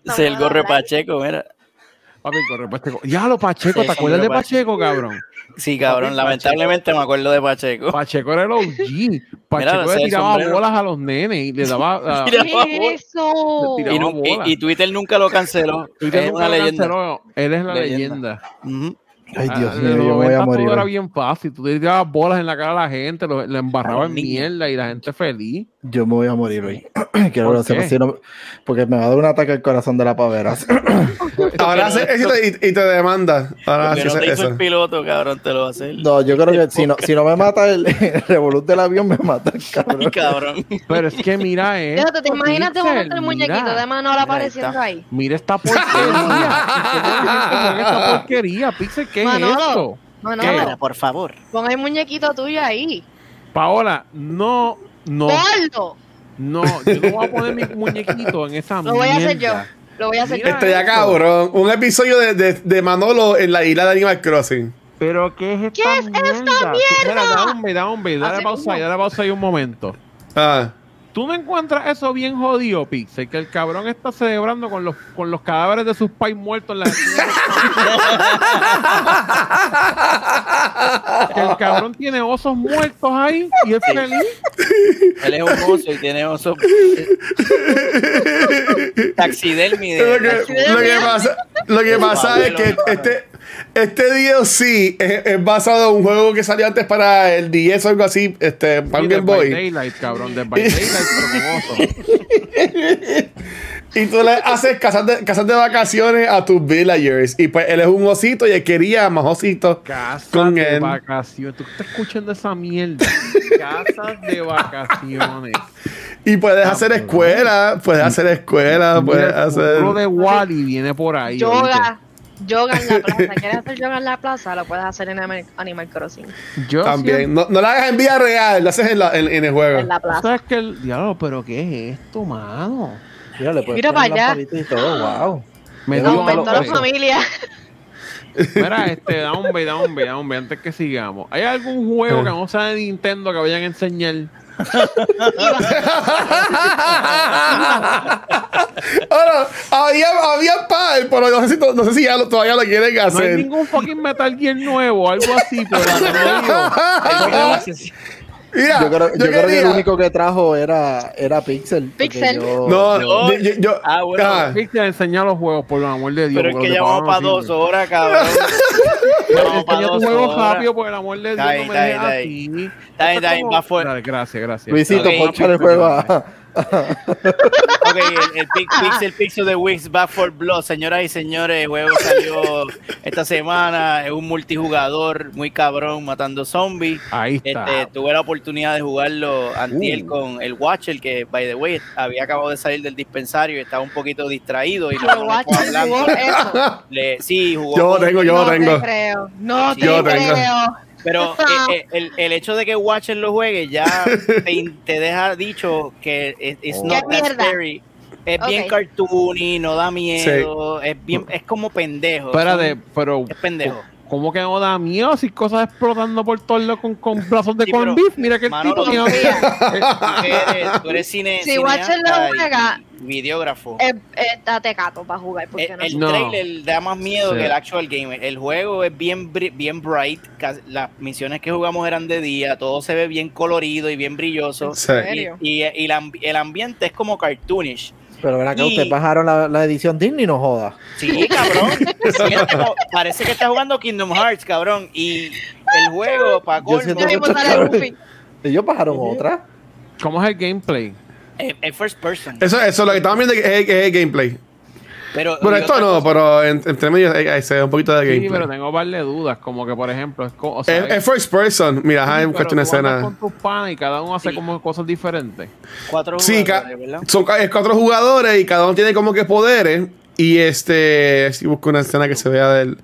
Es el gorro Pacheco, mira. Papi, corre, Pacheco. Ya lo Pacheco, Sí, ¿te acuerdas de Pacheco, cabrón? Sí, cabrón, lamentablemente me acuerdo de Pacheco. [LAUGHS] Pacheco era el OG. [LAUGHS] Pacheco le tiraba sombrero. bolas a los nenes y le daba. [LAUGHS] ah, Mira, ¿Qué es eso? Le Y, Twitter nunca lo canceló. Twitter es una lo leyenda. canceló. Él es la Leyenda. Ay, Dios Ah, mío, en los yo me voy a 90 morir. todo era bien fácil. Tú te tirabas bolas en la cara a la gente, lo, le embarraba en mierda y la gente feliz. Yo me voy a morir hoy. [CLEARS THROAT] Quiero ¿Por que lo sepas, qué? si no- porque me va a dar un ataque al corazón de la pavera. [CLEARS THROAT] Ahora hace éxito y, y te demanda. Ahora hace no te hizo eso. el piloto, cabrón, te lo va a hacer. No, yo creo que si no, [LAUGHS] si no me mata el, el revolut del avión, me mata el cabrón. Ay, cabrón. Pero es que mira [LAUGHS] esto. Fíjate, ¿te imaginas Pixel, momento el muñequito mira. de Manola apareciendo está. ahí? Mira esta porquería. ¿Cómo es? ¿Qué es esta porquería? Pixel, ¿qué es Manolo. esto? Manolo, Cámara, por favor. pon el muñequito tuyo ahí. Paola, no, no, ¡Ponlo! no. Yo no voy a poner mi muñequito en esa Lo voy a hacer yo. mierda. Lo voy a hacer Mira. yo. Este ya esto. cabrón. Un episodio de, de, de Manolo en la isla de Animal Crossing. Pero ¿qué es esta ¿Qué es esta mierda? Espera, mierda? dame un beat, dame un beat, dale Así pausa ahí, pausa ahí un momento. Ah. ¿Tú no encuentras eso bien jodido, Pixel? Que el cabrón está celebrando con los, con los cadáveres de sus pais muertos en la [LAUGHS] Que el cabrón tiene osos muertos ahí y es feliz. Él es un oso y tiene oso. Taxidermi Lo de. que, lo que pasa, lo que pasa es que este, este DLC es, es basado en un juego que salió antes para el 10 o algo así, este, para el Game Boy. Daylight, cabrón. By [LAUGHS] Daylight, osos. Y tú le haces casas de, casas de vacaciones a tus villagers. Y pues él es un osito y él quería más ositos. Casas Con de él. vacaciones. ¿Tú estás escuchando esa mierda? Casas de vacaciones. Y puedes hacer escuela, puedes hacer escuela, puedes Mira, el hacer. futuro de Wally viene por ahí. Yoga. Yoga en la plaza. [LAUGHS] ¿Quieres hacer yoga en la plaza? Lo puedes hacer en Animal- Crossing. Yo También. No, no lo hagas en vida real, lo haces en, la- en- en el juego. En la plaza. ¿Sabes qué? El diablo, pero ¿qué es esto, mano? Mira, le puedes Mira para allá. y todo, wow. Me Aumentó la familia. Mira, este, da un da un antes que sigamos. ¿Hay algún juego que no sea de Nintendo que vayan a enseñar? Ahora, había, había par, pero no sé si, no sé si ya lo- todavía lo quieren No hay hacer. ningún fucking Metal Gear nuevo, algo así, pero no. [LAUGHS] Mira, Yo, creo, yo creo que el único que trajo era, era Pixel. Pixel. yo- No, Yo- yo, yo- Ah, bueno. ah, Pixel, enseña los juegos, por el amor de Dios. Pero es que llevamos Pablo para dos horas, cabrón. [LAUGHS] Para enseña tu horas. rápido, por el amor de Dios, Está bien, no está bien. Está bien, gracias, gracias. Luisito, ponchale el juego a, Ok, el, el Pixel Pixel de Wix Back for Blood, señoras y señores, el juego salió esta semana, es un multijugador muy cabrón matando zombies. Ahí está. Este, tuve la oportunidad de jugarlo antier Uh. con el Watcher, que by the way había acabado de salir del dispensario y estaba un poquito distraído y no, Pero no Watcher fue hablando. jugó eso. Le- sí, jugó yo tengo, yo no lo tengo. te creo. No Sí, te yo tengo. Pero [LAUGHS] eh, eh, el, el hecho de que Watcher lo juegue ya [LAUGHS] te, te deja dicho que es it's ¿Qué not that mierda? scary. Es bien Ok. cartoony, no da miedo, es bien, es como pendejo. Espérate, son- pero. es pendejo. ¿Cómo que no da miedo si cosas explotando por todos lados con, con brazos de Sí, corn beef? Mira que el tipo tiene. Tú eres, tú eres cine, Si Watcher lo juega, videógrafo. Eh, eh, date cato para jugar. Porque El, no el trailer da más miedo Sí. que el actual game. El juego es bien, bien bright. Las misiones que jugamos eran de día. Todo se ve bien colorido y bien brilloso. Sí. Y, serio? y- y el, ambi- el ambiente es como cartoonish. Pero ven acá, Y- ustedes bajaron la, la edición Disney, no joda. Sí, cabrón. [LAUGHS] Es parece que está jugando Kingdom Hearts, cabrón. Y el juego, para Yo que. Ellos bajaron otra. ¿Cómo es el gameplay? Es, es first person. Eso, eso lo que estamos viendo es, es- es gameplay. Pero, y esto no, cosa- pero en- entre medio eh, eh, se ve un poquito de Sí, gameplay. pero tengo un par de dudas. Como que, por ejemplo, es, o sea, es, es first person. Mira, sí, hay un cuestión de escena. con tus panas y cada uno hace Sí. como cosas diferentes. Cuatro Sí, ca- jugadores, ¿verdad? son es cuatro jugadores y cada uno tiene como que poderes. Y este, si busco una escena que se vea del.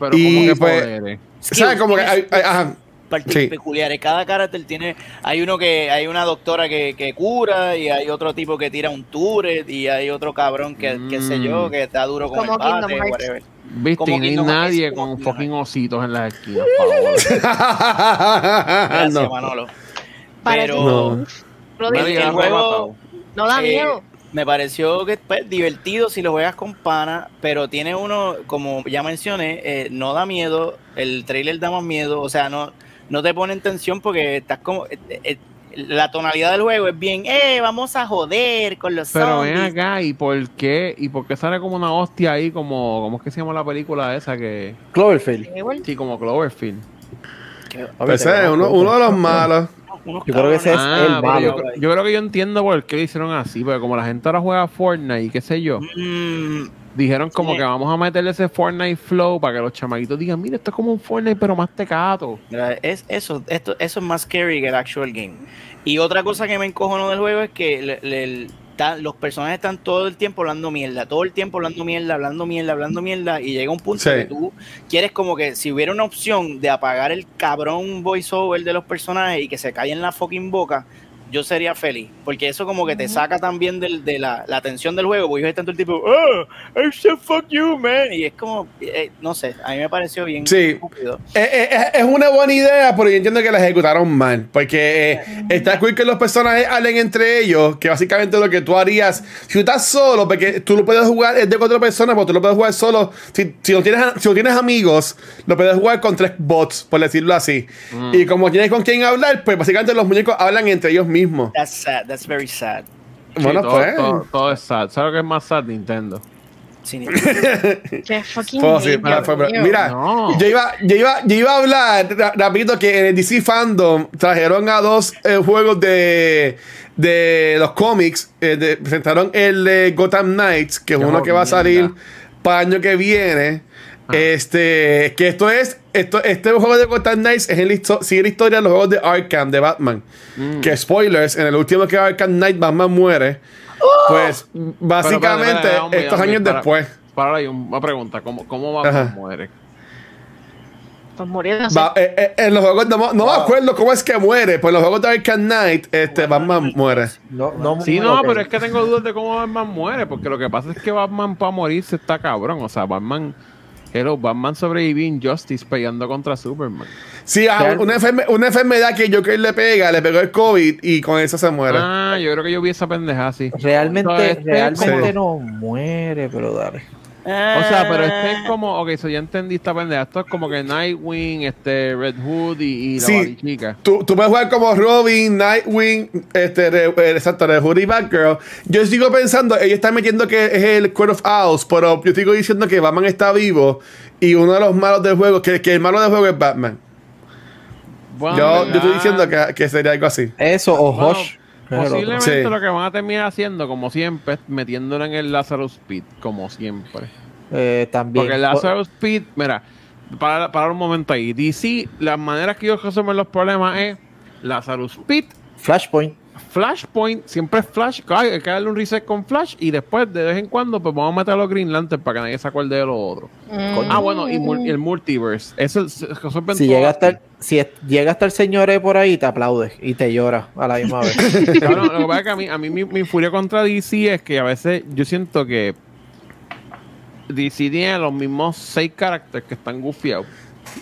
Pero Y, como que pues, poderes. ¿Sabes? Como que hay, hay- ajá. Partes Sí. peculiares. Cada carácter tiene, hay uno que, hay una doctora que, que cura y hay otro tipo que tira un turret y hay otro cabrón que, qué sé yo, Mm. que está duro con Como el bate, Kingdom Hearts. whatever. Viste, no Hearts, nadie como con Kingdom fucking Hearts. ositos en las esquinas, [LAUGHS] por favor. Gracias, no. Manolo. Pero No. El ha juego. No da eh, miedo. me pareció que pues, divertido si lo juegas con pana, pero tiene uno, como ya mencioné, eh, no da miedo, el trailer da más miedo, o sea, no, no te pone en tensión porque estás como... eh, eh, la tonalidad del juego es bien, eh, vamos a joder con los Pero ven zombies. acá, ¿y por qué? ¿Y por qué sale como una hostia ahí, como, ¿cómo es que se llama la película esa que... Cloverfield. Sí, como Cloverfield. Pues ese es uno, uno de los malos. Yo creo que ese es Ah, el pero malo. yo, yo creo que yo entiendo por qué lo hicieron así, porque como la gente ahora juega Fortnite y qué sé yo, Mm, dijeron como Sí. que vamos a meterle ese Fortnite flow para que los chamaquitos digan, mira, esto es como un Fortnite pero más tecato. es, eso, esto, eso es más scary que el actual game. Y otra cosa que me encojono del juego es que le- le- ta- los personajes están todo el tiempo hablando mierda, todo el tiempo hablando mierda, hablando mierda, hablando mierda, y llega un punto Sí. que tú quieres como que si hubiera una opción de apagar el cabrón voiceover de los personajes y que se calle en la fucking boca, yo sería feliz, porque eso como que te saca también del- de la, la atención del juego, porque están todo el tipo, oh, I said fuck you, man, y es como, eh, no sé, a mí me pareció bien Sí. estúpido. Eh, eh, eh, es una buena idea, pero yo entiendo que la ejecutaron mal. Porque eh, está cool que los personajes hablen entre ellos, que básicamente lo que tú harías, si tú estás solo, porque tú lo puedes jugar, es de cuatro personas, pero tú lo puedes jugar solo. Si, si, no, tienes, si no tienes amigos, lo puedes jugar con tres bots, por decirlo así. Y como tienes con quién hablar, pues básicamente los muñecos hablan entre ellos mismos. That's sad, that's very sad. Bueno, Sí, todo, pues. todo, todo es sad. ¿Sabes lo que es más sad? Nintendo. Sí, [LAUGHS] Qué fucking pero pero- mío. mira, No. yo, iba, yo, iba, yo iba a hablar ra- rapidito que en el DC Fandom trajeron a dos eh, juegos de, de los cómics. eh, de- presentaron el de Gotham Knights, que es Qué uno que va a salir para el año que viene. Este, que esto es, esto, este juego de Gotham Knights es el histo- sigue la historia de los juegos de Arkham de Batman. Mm. Que spoilers, en el último que Arkham Knight Batman muere. Pues básicamente Pero, hombre, estos hombre, años para- después. Para ahí una pregunta, ¿cómo, cómo Batman Ajá. muere? Pues muriéndose. Eh, eh, en los juegos, no, no me acuerdo cómo es que muere, pero en los juegos de Arkham Knight, este, Batman muere. No, no, Sí, no, pero es que tengo dudas de cómo Batman muere, porque lo que pasa es que Batman para morirse está cabrón. O sea, Batman, hello, Batman sobrevivió en Justice peleando contra Superman. Sí, a- Real- una, enferme- una enfermedad que Joker le pega, le pegó el COVID y con eso se muere. Ah, yo creo que yo vi esa pendeja así. Realmente, este realmente Sí. no muere, pero dale. O sea, pero este es Ah. como, ok, so ya entendí esta pendeja. Esto es como que Nightwing, este Red Hood y, y la Sí. batichica. Tú, tú puedes jugar como Robin, Nightwing, este, re- eh, exacto, de Hoodie Batgirl. Yo sigo pensando, ellos están metiendo que es el Court of Owls, pero yo sigo diciendo que Batman está vivo y uno de los malos del juego, que, que el malo del juego es Batman. Bueno, yo, yo estoy diciendo que, que sería algo así. Eso o Bueno, Hush. Posiblemente Sí. lo que van a terminar haciendo, como siempre, es metiéndolo en el Lazarus Pit, como siempre. Eh, también. Porque el Lazarus Pit, mira, para, para un momento ahí. DC, las maneras que ellos resuelven los problemas es Lazarus Pit, Flashpoint. Flashpoint, siempre es Flash, hay hay que darle un reset con Flash y después de vez en cuando pues vamos a meter a los Green Lantern para que nadie se acuerde de lo otro. Mm. Ah, bueno, y, mul- y el multiverse. Eso se Si llega, hasta el, si es- llega hasta el señor E por ahí, te aplaude y te llora a la misma vez. [LAUGHS] Lo que pasa es que a mí, a mí mi, mi furia contra DC es que a veces yo siento que DC tiene los mismos seis caracteres que están gufiados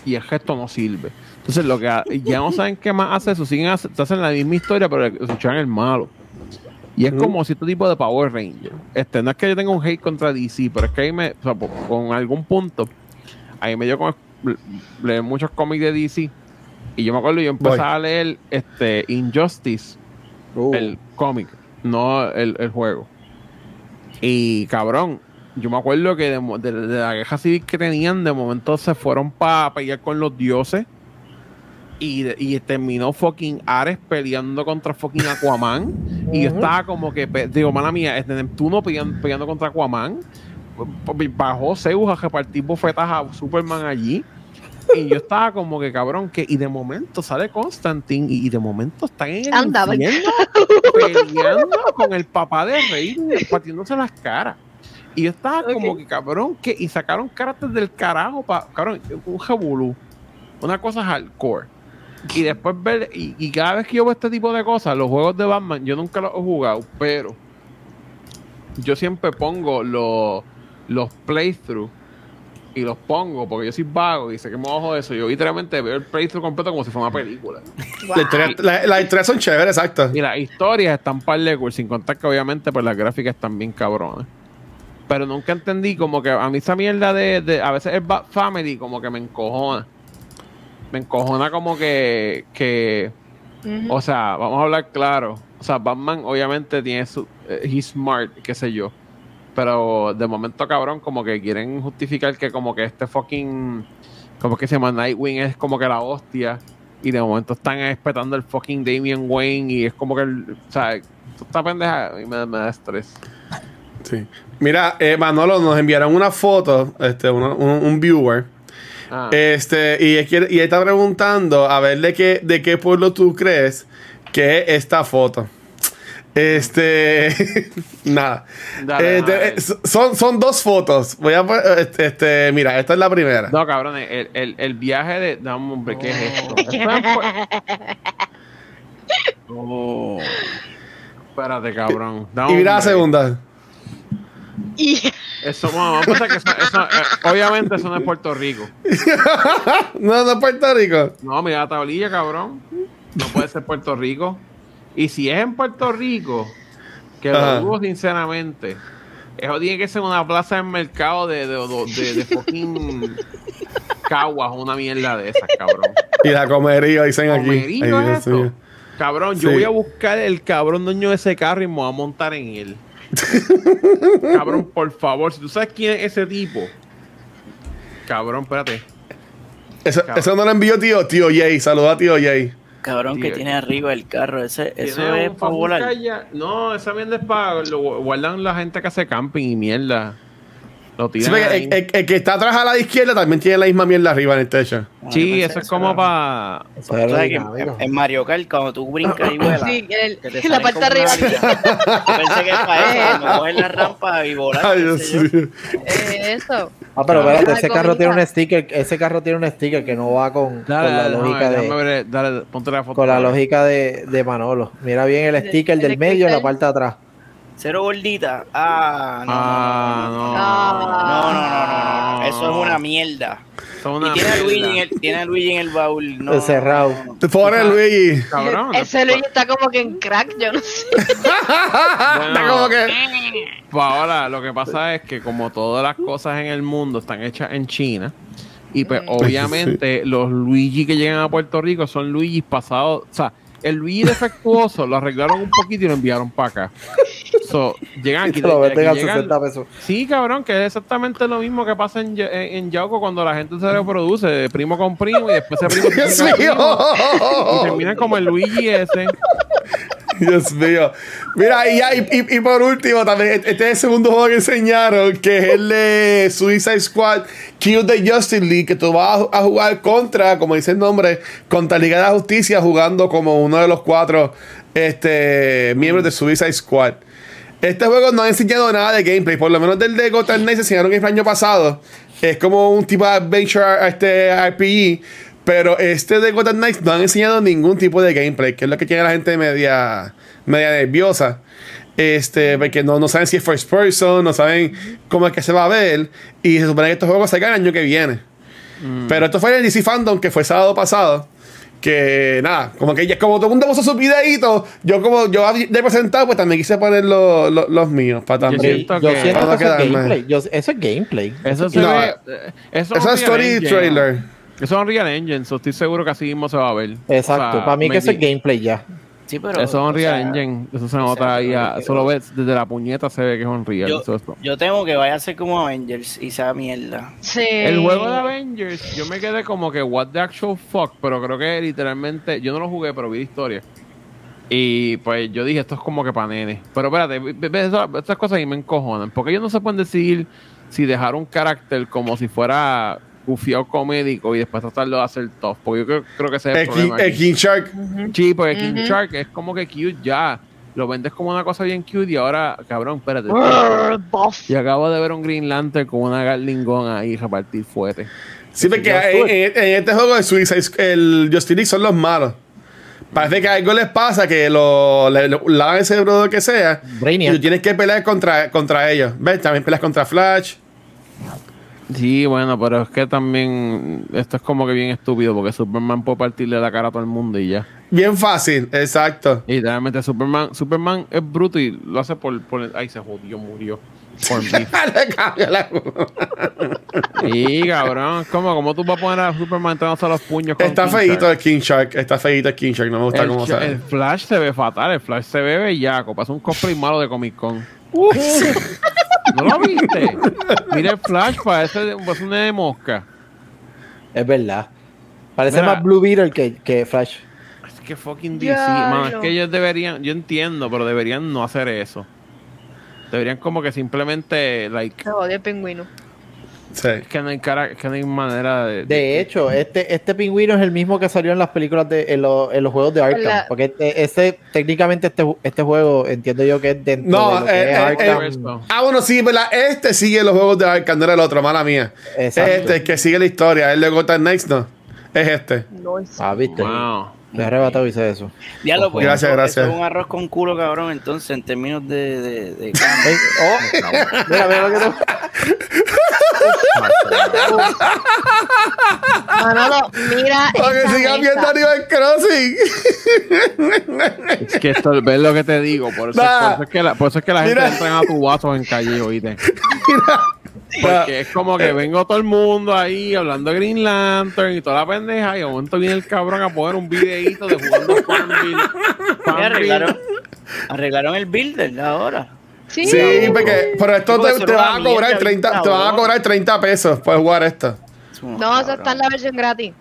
y el gesto no sirve. Entonces, lo que ha- ya no saben qué más hace eso, siguen hace- hacen la misma historia, pero escuchan el malo. Y es como cierto tipo de Power Ranger. Este, no es que yo tenga un hate contra DC, pero es que ahí me, o sea, po- con algún punto, ahí me dio con leer muchos cómics de DC. Y yo me acuerdo, yo empecé Voy. a leer este Injustice Uh, el cómic, no el, el juego. Y cabrón, yo me acuerdo que de, de- de la guerra civil que tenían, de momento se fueron para pelear con los dioses. Y, y terminó fucking Ares peleando contra fucking Aquaman. Y yo estaba como que, digo, mala mía, este Neptuno peleando, peleando contra Aquaman. Bajó Zeus a repartir bofetas a Superman allí. Y yo estaba como que cabrón, que y de momento sale Constantine y, y de momento están en el infierno [LAUGHS] peleando con el papá de Rey, partiéndose las caras. Y yo estaba como que cabrón, que y sacaron carácter del carajo para cabrón, un jabulú, una cosa hardcore. Y después ver, y, y cada vez que yo veo este tipo de cosas, los juegos de Batman, yo nunca los he jugado, pero yo siempre pongo los, los playthroughs y los pongo porque yo soy vago y sé que me bajo de eso. Yo literalmente veo el playthrough completo como si fuera una película. La historia- la- Las historias son chéveres, exacto. Y las historias están par de cool, sin contar que obviamente pues las gráficas están bien cabronas. Pero nunca entendí como que a mí esa mierda de, de- a veces el Bat Family como que me encojona. Me encojona como que, que. O sea, vamos a hablar claro. O sea, Batman obviamente tiene su. eh, he's smart, qué sé yo. Pero de momento, cabrón, como que quieren justificar que como que este fucking. Como que se llama Nightwing es como que la hostia. Y de momento están respetando el fucking Damian Wayne. Y es como que. el- o sea, esta pendeja a mí me, me da estrés. Sí. Mira, eh, Manolo, nos enviaron una foto, este, uno- un, un viewer. Ah, Este, y, y él está preguntando a ver de qué, de qué pueblo tú crees que es esta foto. Este, [LAUGHS] nada. Dale, Este, dale. eh, son, son dos fotos. Voy a poner- este, este, mira, esta es la primera. No, cabrón, el, el, el viaje de. Dame, hombre, ¿qué es esto? Es [LAUGHS] Oh. Espérate, cabrón. Y mira la segunda. Y Eso, bueno, vamos a pensar que eso, eso, eh, obviamente eso no es Puerto Rico. [LAUGHS] No, no es Puerto Rico. No, mira la tablilla, cabrón. No puede ser Puerto Rico. Y si es en Puerto Rico, que lo dudo sinceramente, eso tiene que ser una plaza de mercado de, de, de, de, de fucking caguas, una mierda de esas, cabrón. Y la comería, dicen aquí. ¿Comerío Ay, es esto? Cabrón, yo voy a buscar el cabrón dueño de ese carro y me voy a montar en él. [LAUGHS] cabrón, por favor, si tú sabes quién es ese tipo. Cabrón, espérate. Eso, Cabrón. eso no lo envió tío, tío Jay. Saluda a tío Jay. Cabrón, que Tío. tiene arriba el carro. Ese, eso es para volar. No, esa mierda es para. Lo guardan la gente que hace camping y mierda. Lo Sí, el, el- el que está atrás a la izquierda también tiene la misma mierda arriba en el techo. Ah, Sí, eso es como para. En, Mario Kart, cuando tú brincas y vuelas, sí, el- que te la parte arriba. Yo pensé que es para eso, coges la [LAUGHS] rampa y volar. Ay, sé yo. Eh, Eso. Ah, pero Claro. espérate, ese carro tiene un sticker, ese carro tiene un sticker que no va con, Dale, con la dale, lógica de ver, dale, ponte la foto. con la lógica de, de Manolo. Mira bien el sticker el del medio y la parte de atrás. Cero gordita. Ah, no. Ah, no, no. no, no, no, no, no. Eso es una mierda. Una y tiene a, Luigi en el, tiene a Luigi en el baúl. No, Cerrado. no, no. Te pone Luigi. Cabrón. Ese Luigi está como que en crack, yo no sé. [LAUGHS] Está como que. Pues ahora, lo que pasa es que como todas las cosas en el mundo están hechas en China, y pues obviamente los Luigi que llegan a Puerto Rico son Luigi pasados, o sea, el Luigi defectuoso lo arreglaron un poquito y lo enviaron para acá. So, llegan aquí, lo a aquí llegan- 60 pesos. Sí, cabrón, que es exactamente lo mismo que pasa en, en, en Yauco cuando la gente se reproduce, primo con primo, y después se [LAUGHS] primo Dios primo, y mío. terminan como el Luigi ese. Dios mío. Mira, y, ya, y, y- por último, también, este es el segundo juego que enseñaron, que es el de Suicide Squad Kill the Justice League, que tú vas a, a jugar contra, como dice el nombre, contra Liga de la Justicia, jugando como uno de los cuatro este, miembros de Suicide Squad. Este juego no ha enseñado nada de gameplay, por lo menos del de Gotham Knights enseñaron el año pasado. Es como un tipo de adventure este RPG. Pero este de Gotham Knights no han enseñado ningún tipo de gameplay, que es lo que tiene la gente media, media nerviosa. Este, porque no, no saben si es first person, no saben cómo es que se va a ver. Y se supone que estos juegos salgan el año que viene. Pero esto fue en el DC Fandom, que fue sábado pasado. Que nada, como que ya, como todo el mundo puso sus videitos, yo como yo había presentado, pues también quise poner los- los- los míos para Yo también. siento Yo que- siento que eso es gameplay. Yo- eso es gameplay. Eso se No, ve. eh, Eso, Eso es story Engine. trailer. Eso es Unreal Engine, so estoy seguro que así mismo se va a ver. Exacto. O sea, Para mí que eso es gameplay ya. Sí, pero. Eso es Unreal o sea, Engine. Eso se o nota sea, ahí. pero a- que- Eso lo ves desde la puñeta, se ve que es Unreal. Yo, es yo temo que vaya a ser como Avengers y sea mierda. Sí. El juego de Avengers, yo me quedé como que, what the actual fuck, pero creo que literalmente, yo no lo jugué, pero vi la historia. Y pues yo dije, esto es como que para nene. Pero espérate, ve- ve- eso- estas cosas ahí me encojonan. Porque ellos no se pueden decidir si dejar un carácter como si fuera gufiado comédico y después tratarlo de hacer tough. Porque yo creo, creo que ese es el, El, King, el. King Shark. Sí, porque King. Shark es como que cute ya. Lo vendes como una cosa bien cute y ahora, cabrón, espérate. Y acabo de ver un Green Lantern con una Garlingón ahí repartir fuerte. Sí, porque en, en- en este juego de Suicide el Justice League son los malos. Parece que algo les pasa, que lo, le, lo- lavan el cerebro lo que sea. Brainiac. Y tú tienes que pelear contra, contra ellos. ¿Ves? También peleas contra Flash. Sí, bueno, pero es que también esto es como que bien estúpido porque Superman puede partirle la cara a todo el mundo y ya. Bien fácil, exacto. Y literalmente Superman, Superman es bruto y lo hace por, por ay se jodió, murió. Corn beef. [LAUGHS] Le cambió la- [LAUGHS] Y cabrón, ¿cómo, ¿cómo tú vas a poner a Superman entrándose a los puños con Está King feíto Shark? el King Shark. Está feíto el King Shark. No me gusta el, cómo se el. Flash se ve fatal, el Flash se ve bellaco, pasa un cosplay malo de Comic Con. [LAUGHS] ¿No lo viste? Mira el Flash, parece, parece una de mosca. Es verdad. Parece Mira. más Blue Beetle que, que Flash. Es que fucking DC, mano, es que ellos deberían, yo entiendo, pero deberían no hacer eso. Deberían como que simplemente, like, Se jodió el pingüino. Sí. es que no hay cara, es que no hay manera de... De hecho, este, este pingüino es el mismo que salió en las películas de en, los- en los juegos de Arkham. La- Porque este, este- técnicamente este, este juego entiendo yo que es dentro No, de lo que eh, es eh, Arkham. eh, Esto. Ah, bueno, sí, ¿verdad? Este sigue los juegos de Arkham, no era el otro, mala mía. Exacto. Este, el que sigue la historia, el de Gotham Knights, no. Es este. No es. Ah, viste. Wow. Me arrebatado hice eso. Diablo, pues, Gracias, eso- gracias. eso es un arroz con culo, cabrón, entonces, en términos de... de, de oh, mira, mira lo que te... Manolo, mira. Porque sigan viendo Animal Crossing. Es que esto, ves lo que te digo, por eso, Nah. por eso es que la, por eso es que la gente Mira. entra a tu vaso en calle, oíste. Mira. Porque es como que vengo todo el mundo ahí hablando de Green Lantern y toda la pendeja y de momento viene el cabrón a poner un videíto de jugando [LAUGHS] Farmville. Mira, Farmville. arreglaron, arreglaron el builder ahora. Sí, Sí, porque, pero esto te, te van a cobrar mierda, 30, te van a cobrar 30 pesos por jugar esto. No, eso está en la versión gratis.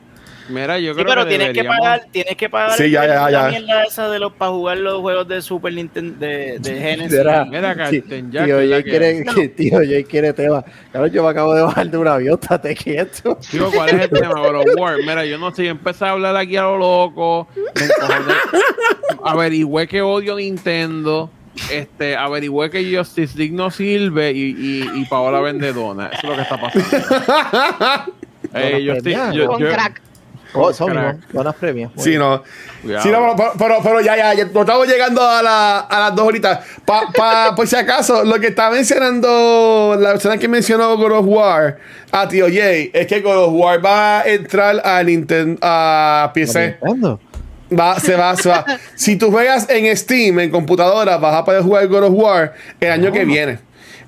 Mira, yo Sí, creo pero que tienes que deberíamos- pagar, tienes que pagar Sí, ya, ya, de ya. la mierda esa de los para jugar los juegos de Super Nintendo de, de Genesis. Mira, Mira, Jack, tío, ¿verdad Jay que- quiere, que, tío, Jay quiere tema. Claro, yo me acabo de bajar de un avión, estate quieto. Digo, ¿cuál es el tema? Of War. Mira, yo no sé, yo empecé a hablar aquí a lo loco. averigüé que odio Nintendo. Este, averigüé que Justice League no sirve y, y, y Paola vende donas. Eso es lo que está pasando. [LAUGHS] Eh, yo estoy, yo- Con yo- crack. Oh, son buenas premias. Sí, no. Sí, no, pero, pero, pero ya, ya, ya, no estamos llegando a, la- a las dos horitas. Pa, pa- [LAUGHS] por si acaso, lo que está mencionando la persona que mencionó God of War a Tío Jay es que God of War va a entrar a Nintendo, a PC. Va, se va, se va. [LAUGHS] si tú juegas en Steam, en computadora, vas a poder jugar God of War el año que viene.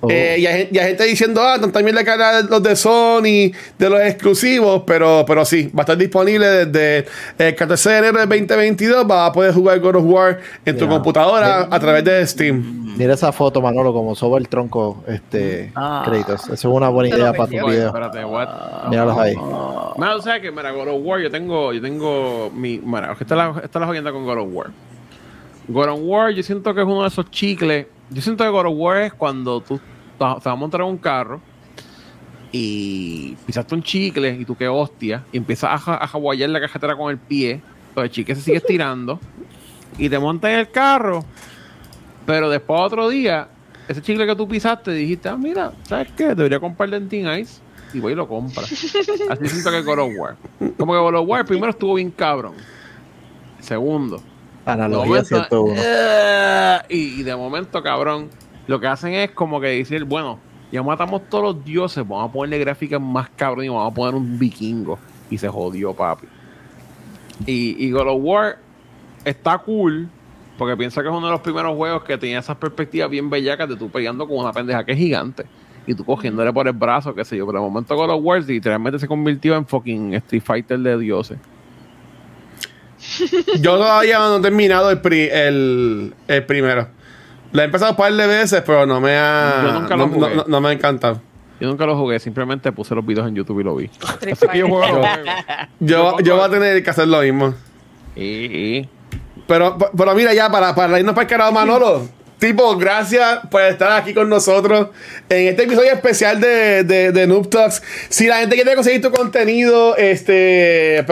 Oh. Eh, y, hay, y hay gente diciendo, ah, también le cara los de Sony, de los exclusivos, pero, pero sí, va a estar disponible desde el 14 de enero del 2022. Vas a poder jugar God of War en tu computadora a través de Steam. Mira esa foto, Manolo, como soba el tronco este, Ah. créditos. Eso es una buena idea para tu video. espérate, what? Míralos ahí. Mira, o sea que, mira, God of War, yo tengo, yo tengo mi, mira, esta es la, esta es la jodienda con God of War. God of War, yo siento que es uno de esos chicles. Yo siento que God of es cuando tú te vas a montar en un carro y pisaste un chicle y tú que hostia y empiezas a, a jaguayar la cajetera con el pie, pero el chicle se sigue estirando y te montas en el carro, pero después otro día, ese chicle que tú pisaste dijiste, ah, mira, ¿sabes qué? Debería comprar Dentin Ice y voy y lo compra. Así siento que God of War. Como que God of primero estuvo bien cabrón. Segundo, de Analogía momento, 101. eh, y, y de momento, cabrón, lo que hacen es como que decir, bueno, ya matamos todos los dioses, vamos a ponerle gráficas más cabrón y vamos a poner un vikingo. Y se jodió, papi. Y, y God of War está cool, porque piensa que es uno de los primeros juegos que tenía esas perspectivas bien bellacas de tú peleando con una pendeja que es gigante. Y tú cogiéndole por el brazo, qué sé yo. Pero de momento God of War literalmente se convirtió en fucking Street Fighter de dioses. [LAUGHS] Yo todavía no he terminado el, pri- el, el primero. Lo he empezado un par de veces, pero no me ha. Yo nunca lo no, jugué. no- no me ha encantado. Yo nunca lo jugué, simplemente puse los videos en YouTube y lo vi. Street Así que yo juego. Yo, Yo yo voy a tener que hacer lo mismo. Y, y- Pero, pero mira, ya para, para irnos para el carajo, Manolo. Tipo, gracias por estar aquí con nosotros en este episodio especial de, de, de Noob Talks. Si la gente quiere conseguir tu contenido, este.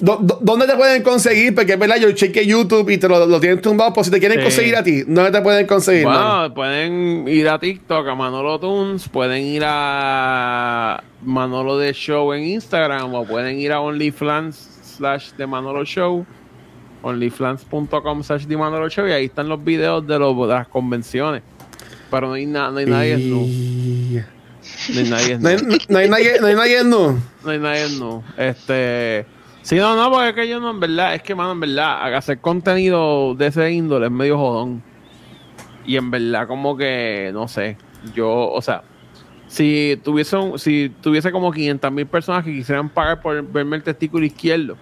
Porque- do- do- ¿Dónde te pueden conseguir? Porque es verdad, yo chequeé YouTube y te lo, lo tienen tumbado. Por si te quieren Sí. conseguir a ti, ¿dónde te pueden conseguir? mano? Bueno, pueden ir a TikTok, a Manolo Tunes, pueden ir a Manolo de Show en Instagram o pueden ir a OnlyFans slash de Manolo Show, onlyfans.com slash de Manolo Show y ahí están los videos de, los, de las convenciones. Pero no hay, na- no hay nadie. Y- No hay nadie No hay, nu. no hay nadie, no hay nadie. No hay nadie nu. Este. Sí, no, no, porque es que yo no, en verdad, es que, mano, en verdad, hacer contenido de ese índole es medio jodón. Y en verdad, como que, no sé. yo, o sea, si tuviese, si tuviese como 500 mil personas que quisieran pagar por verme el testículo izquierdo,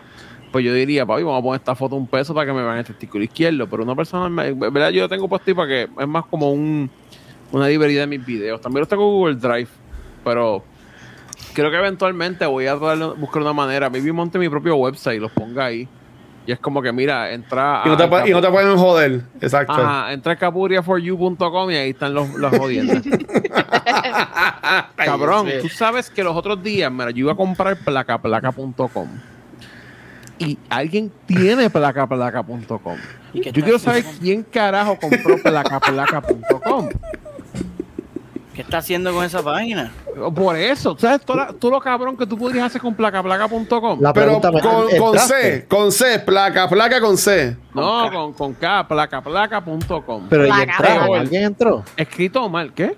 pues yo diría, papi, vamos a poner esta foto un peso para que me vean el testículo izquierdo. Pero una persona, me- ¿verdad? Yo lo tengo ahí para que es más como un, una diversidad de mis videos. También los tengo en Google Drive, pero creo que eventualmente voy a buscar una manera. Maybe monte mi propio website y los ponga ahí. Y es como que, mira, entra Y no, te, a- y no te pueden joder. Exacto. Ajá, entra a capuriaforyou.com y ahí están los, las jodiendas. [LAUGHS] [LAUGHS] Cabrón, tú sabes que los otros días, mira, yo iba a comprar placaplaca.com y alguien tiene placaplaca.com. ¿Y qué Yo quiero saber quién carajo compró placaplaca.com. ¿Qué está haciendo con esa página? Por eso, ¿sabes? Todo, la- todo lo cabrón que tú podrías hacer con placaplaca.com. La Pero con. C, con C, placa, placa con C. No, con, con K, placaplaca.com. Pero ¿y Placa, placa. ¿Alguien entró? Escrito mal, ¿qué?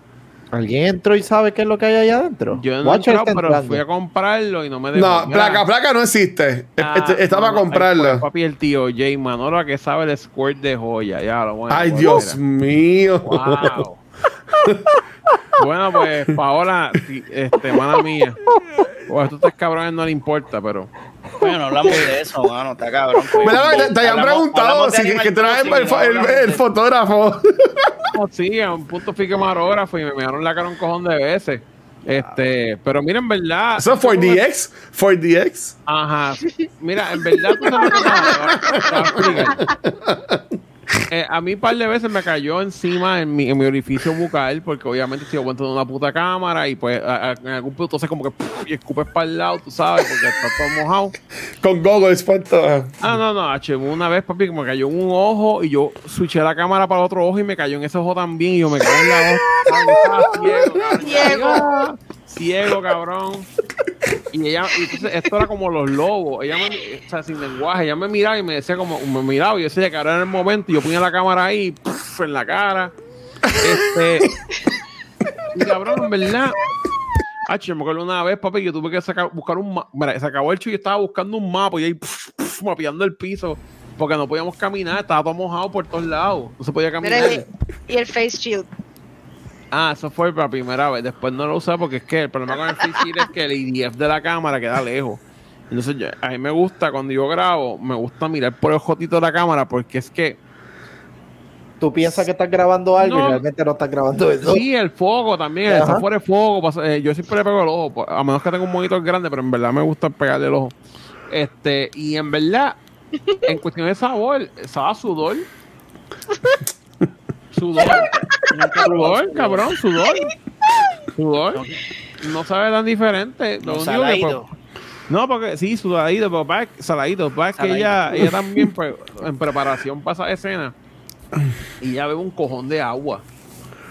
¿Alguien entró y sabe qué es lo que hay allá adentro? Yo no he Watcher entrado, está pero entrando. fui a comprarlo y no me dejó. No, placa, placa no existe. ah, Este- Está para no, ay, comprarlo. pues, papi, el tío Jay Manolo que sabe el squirt de joya. Ya lo bueno. Ay, Dios mío. Wow. Bueno, pues Paola, este, mana mía. Pues a estos cabrones no le importa, pero. Bueno, no hablamos de eso, mano, está cabrón. ¿Verdad? Te, te habían preguntado si que traes Crossing, el, el- fotógrafo. Oh, sí, a un punto fui camarógrafo y me miraron la cara un cojón de veces. Este, pero mira, en verdad. Eso for DX. For DX. Ajá. Mira, en verdad, tú sabes lo que Eh, a mí un par de veces me cayó encima en mi, en mi orificio bucal, porque obviamente estoy de una puta cámara y pues a- a- en algún punto entonces como que ¡puf! y escupes para el lado, tú sabes, porque está todo mojado. Con goggles puesto. Ah, no, no, H, una vez, papi, que me cayó en un ojo y yo switché la cámara para otro ojo y me cayó en ese ojo también y yo me caí en la ojo. Ciego, cabrón. Y ella, y entonces esto era como los lobos. Ella me, o sea, sin lenguaje, ella me miraba y me decía como, me miraba y yo decía que ahora era el momento y yo ponía la cámara ahí, ¡puf! en la cara. Este. Y cabrón, en verdad. Ah, yo me acuerdo una vez, papi, que yo tuve que sacar, buscar un mapa. Mira, se acabó el show y estaba buscando un mapa y ahí mapeando el piso. Porque no podíamos caminar, estaba todo mojado por todos lados. No se podía caminar. Mira, y, y el face shield. Ah, eso fue la primera vez. Después no lo usé porque es que el problema con el shield es que el IDF de la cámara queda lejos. Entonces, yo- a mí me gusta, cuando yo grabo, me gusta mirar por el jotito de la cámara porque es que, Tú piensas que estás grabando algo No. y realmente no estás grabando eso. sí, el foco también, Ajá. estar fuera de foco. yo siempre le pego el ojo, pues, a menos que tenga un monitor grande, pero en verdad me gusta pegarle el ojo. Este, y en verdad, en cuestión de sabor, sabe sudor. Sudor. Sudor, cabrón, sudor. Sudor. No sabe tan diferente. Lo No, único que, no, porque sí, sudadito, pero pa- saladito. pa- es que ella, ella también, pues, en preparación para esa escena, y ella bebe un cojón de agua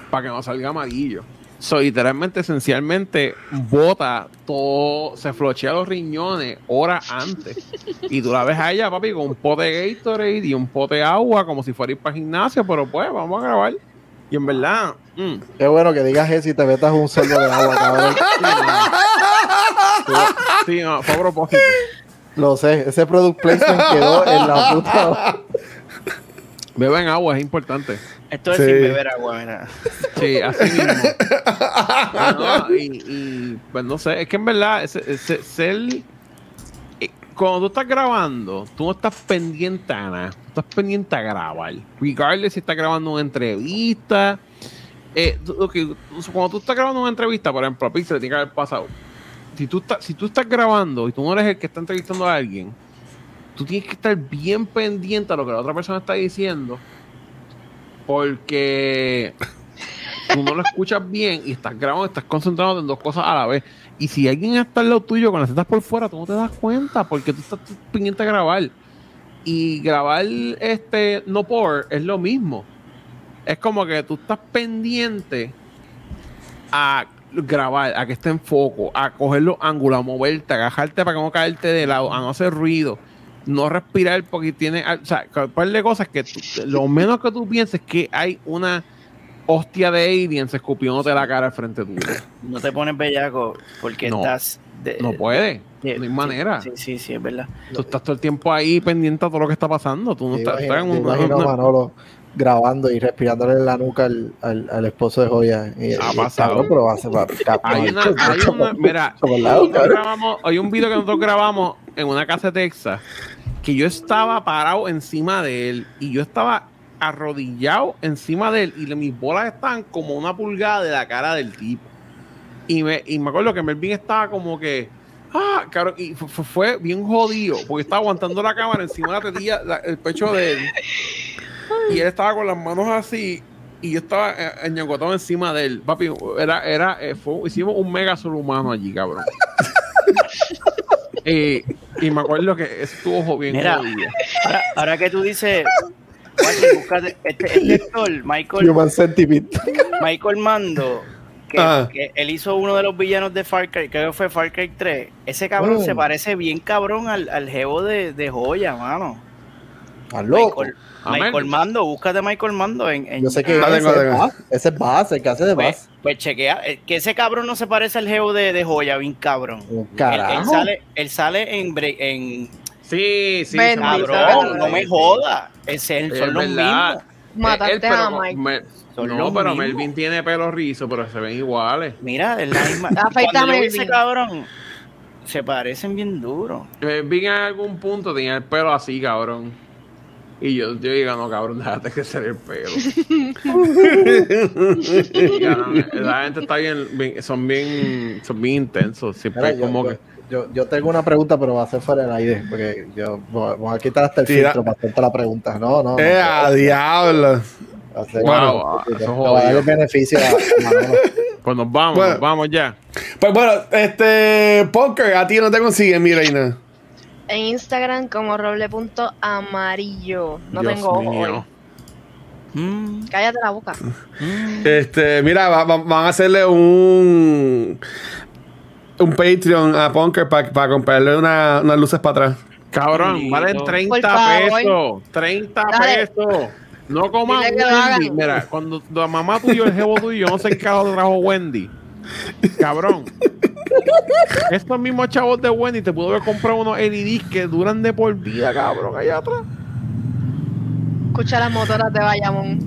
para que no salga amarillo. So, literalmente, esencialmente, bota todo, se flochea los riñones horas antes. Y tú la ves a ella, papi, con un pote de Gatorade y un pote de agua, como si fuera a ir para gimnasio, pero pues, vamos a grabar. Y en verdad, mm, Qué bueno que digas eso y te metas un sorbo de agua, cabrón. sí, no, fue a propósito. Lo sé, ese product placement quedó en la puta. Beben agua, es importante. Esto es Sí. sin beber agua, mira. [LAUGHS] Sí, así mismo. No, y, y, pues no sé, es que en verdad, ese- ese- ser. eh, Cuando tú estás grabando, tú no estás pendiente a nada. Tú estás pendiente a grabar. Regardless si estás grabando una entrevista. Eh, cuando tú estás grabando una entrevista, por ejemplo, a Pixel tiene que haber pasado. Si tú, estás, si tú estás grabando y tú no eres el que está entrevistando a alguien, tú tienes que estar bien pendiente a lo que la otra persona está diciendo. Porque tú no lo escuchas bien y estás grabando, estás concentrado en dos cosas a la vez. Y si alguien está al lado tuyo con las tetas por fuera, tú no te das cuenta porque tú estás pendiente a grabar. Y grabar este no por es lo mismo. Es como que tú estás pendiente a grabar, a que esté en foco, a coger los ángulos, a moverte, a agacharte para que no caerte de lado, a no hacer ruido, no respirar porque tiene, o sea, un par de cosas que tú- lo menos que tú pienses es que hay una hostia de aliens escupiéndote la cara al frente tuyo. No te pones bellaco porque No. estás. de- No puede, de- no hay manera. Sí, sí, sí, es verdad. Tú estás todo el tiempo ahí pendiente a todo lo que está pasando. Tú no Te estás, imagino, estás en te una- imagino una- Manolo grabando y respirándole en la nuca al, al, al esposo de Joya. Y- Ha pasado. pero va a ser Hay una, hay una- mira, [LAUGHS] grabamos- hay un video que nosotros grabamos en una casa de Texas que yo estaba parado encima de él y yo estaba arrodillado encima de él y mis bolas estaban como una pulgada de la cara del tipo. Y me, y me acuerdo que Melvin estaba como que, ah, cabrón, y fu- fu- fue, bien jodido porque estaba aguantando la cámara encima de la tetilla, la- el pecho de él. Y él estaba con las manos así y yo estaba eh, ñangotado encima de él. Papi, era, era, eh, fue- hicimos un mega ser humano allí, cabrón. [LAUGHS] Eh, y me acuerdo que estuvo bien Mira, ahora, ahora que tú dices, búscate, este, este actor, Michael, Human. Michael Mando, que, Ah. que él hizo uno de los villanos de Far Cry, creo que fue Far Cry 3. Ese cabrón Mm. se parece bien cabrón al, al jevo de, de joya, mano. Estás loco. Michael. Michael Mando, búscate Michael Mando en, en- Yo sé que La ese, tengo, tengo. Ese es Bass, el que hace de pues, Bass. pues chequea, eh, que ese cabrón no se parece al jevo de, de joya, bien cabrón. Un Él, él carajo. sale, él sale en, en Sí, sí. Cabrón, no me joda. Ese Es son los verdad. mismos. Mataste Él, pero a Mike. me- Son no, pero mismos. Melvin tiene pelo rizo, pero se ven iguales. Mira, es la misma. [LAUGHS] Afeita Melvin. ese cabrón, se parecen bien duro. Melvin en algún punto tenía el pelo así, cabrón. Y yo, yo digo, no, cabrón, déjate que ser el pelo. [LAUGHS] No, la gente está bien, bien- son bien, son bien intensos. Siempre Mira, como yo- que. yo- yo tengo una pregunta, pero va a ser fuera del aire, porque yo voy a quitar hasta el Tira. filtro para hacerte la pregunta. No, no. no, ¡Eh, a diablo! Va a ser- Wow, no, eso es te va a dar el jodido. beneficio a, a Manolo. Pues nos vamos, Bueno. nos vamos ya. Pues bueno, este. Punker, a ti no te consiguen, mi reina. En Instagram como roble.amarillo. No Dios tengo ojo mío. hoy. Cállate la boca. Este, mira, va- va- van a hacerle un. Un Patreon a Punker para comprarle una- unas luces para atrás. Cabrón, Por 30 favor. pesos. 30 Dale. pesos. No comas Wendy. Mira, cuando la mamá tuyo, el jevo tuyo, no sé qué carajo trajo Wendy. Cabrón. Estos mismos chavos de Wendy te pudo haber comprado unos LEDs que duran de por vida, cabrón, allá atrás. Escucha las motoras de Bayamón.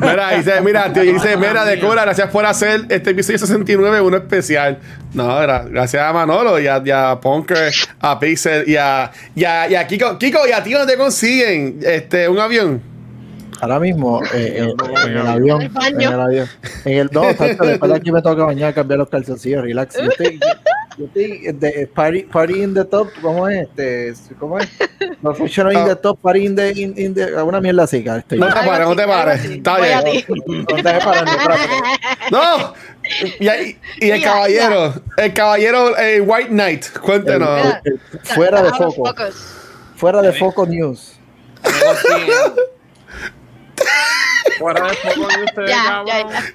Mira, dice, mira, tío, dice, mira, de Cora, gracias por hacer este episodio 69, uno especial. No, gra- gracias a Manolo y a, y a Punker, a Pixel y a, y a, y a Kiko. Kiko, ¿y a ti no te consiguen este, un avión? Ahora mismo, eh, [LAUGHS] en, no, en el no, avión. En el avión. En el, no, tacho, después de aquí me toca bañar, cambiar los calzoncillos, relax. Yo estoy, yo, yo estoy de, party, party in the top, ¿cómo es? Este, ¿Cómo es? Professional in the top, party in the, in, in the, una mierda así, cara. Estoy, No te pares, no te pares. Está bien. no te dejes parar, no. No. Y, y- y el caballero, el caballero eh, White Knight, cuéntenos. Eh, Fuera de foco, fuera de foco news. Me consiguen- Fuera de foco de [LAUGHS] ustedes, Ya, cabrón. ya, ya.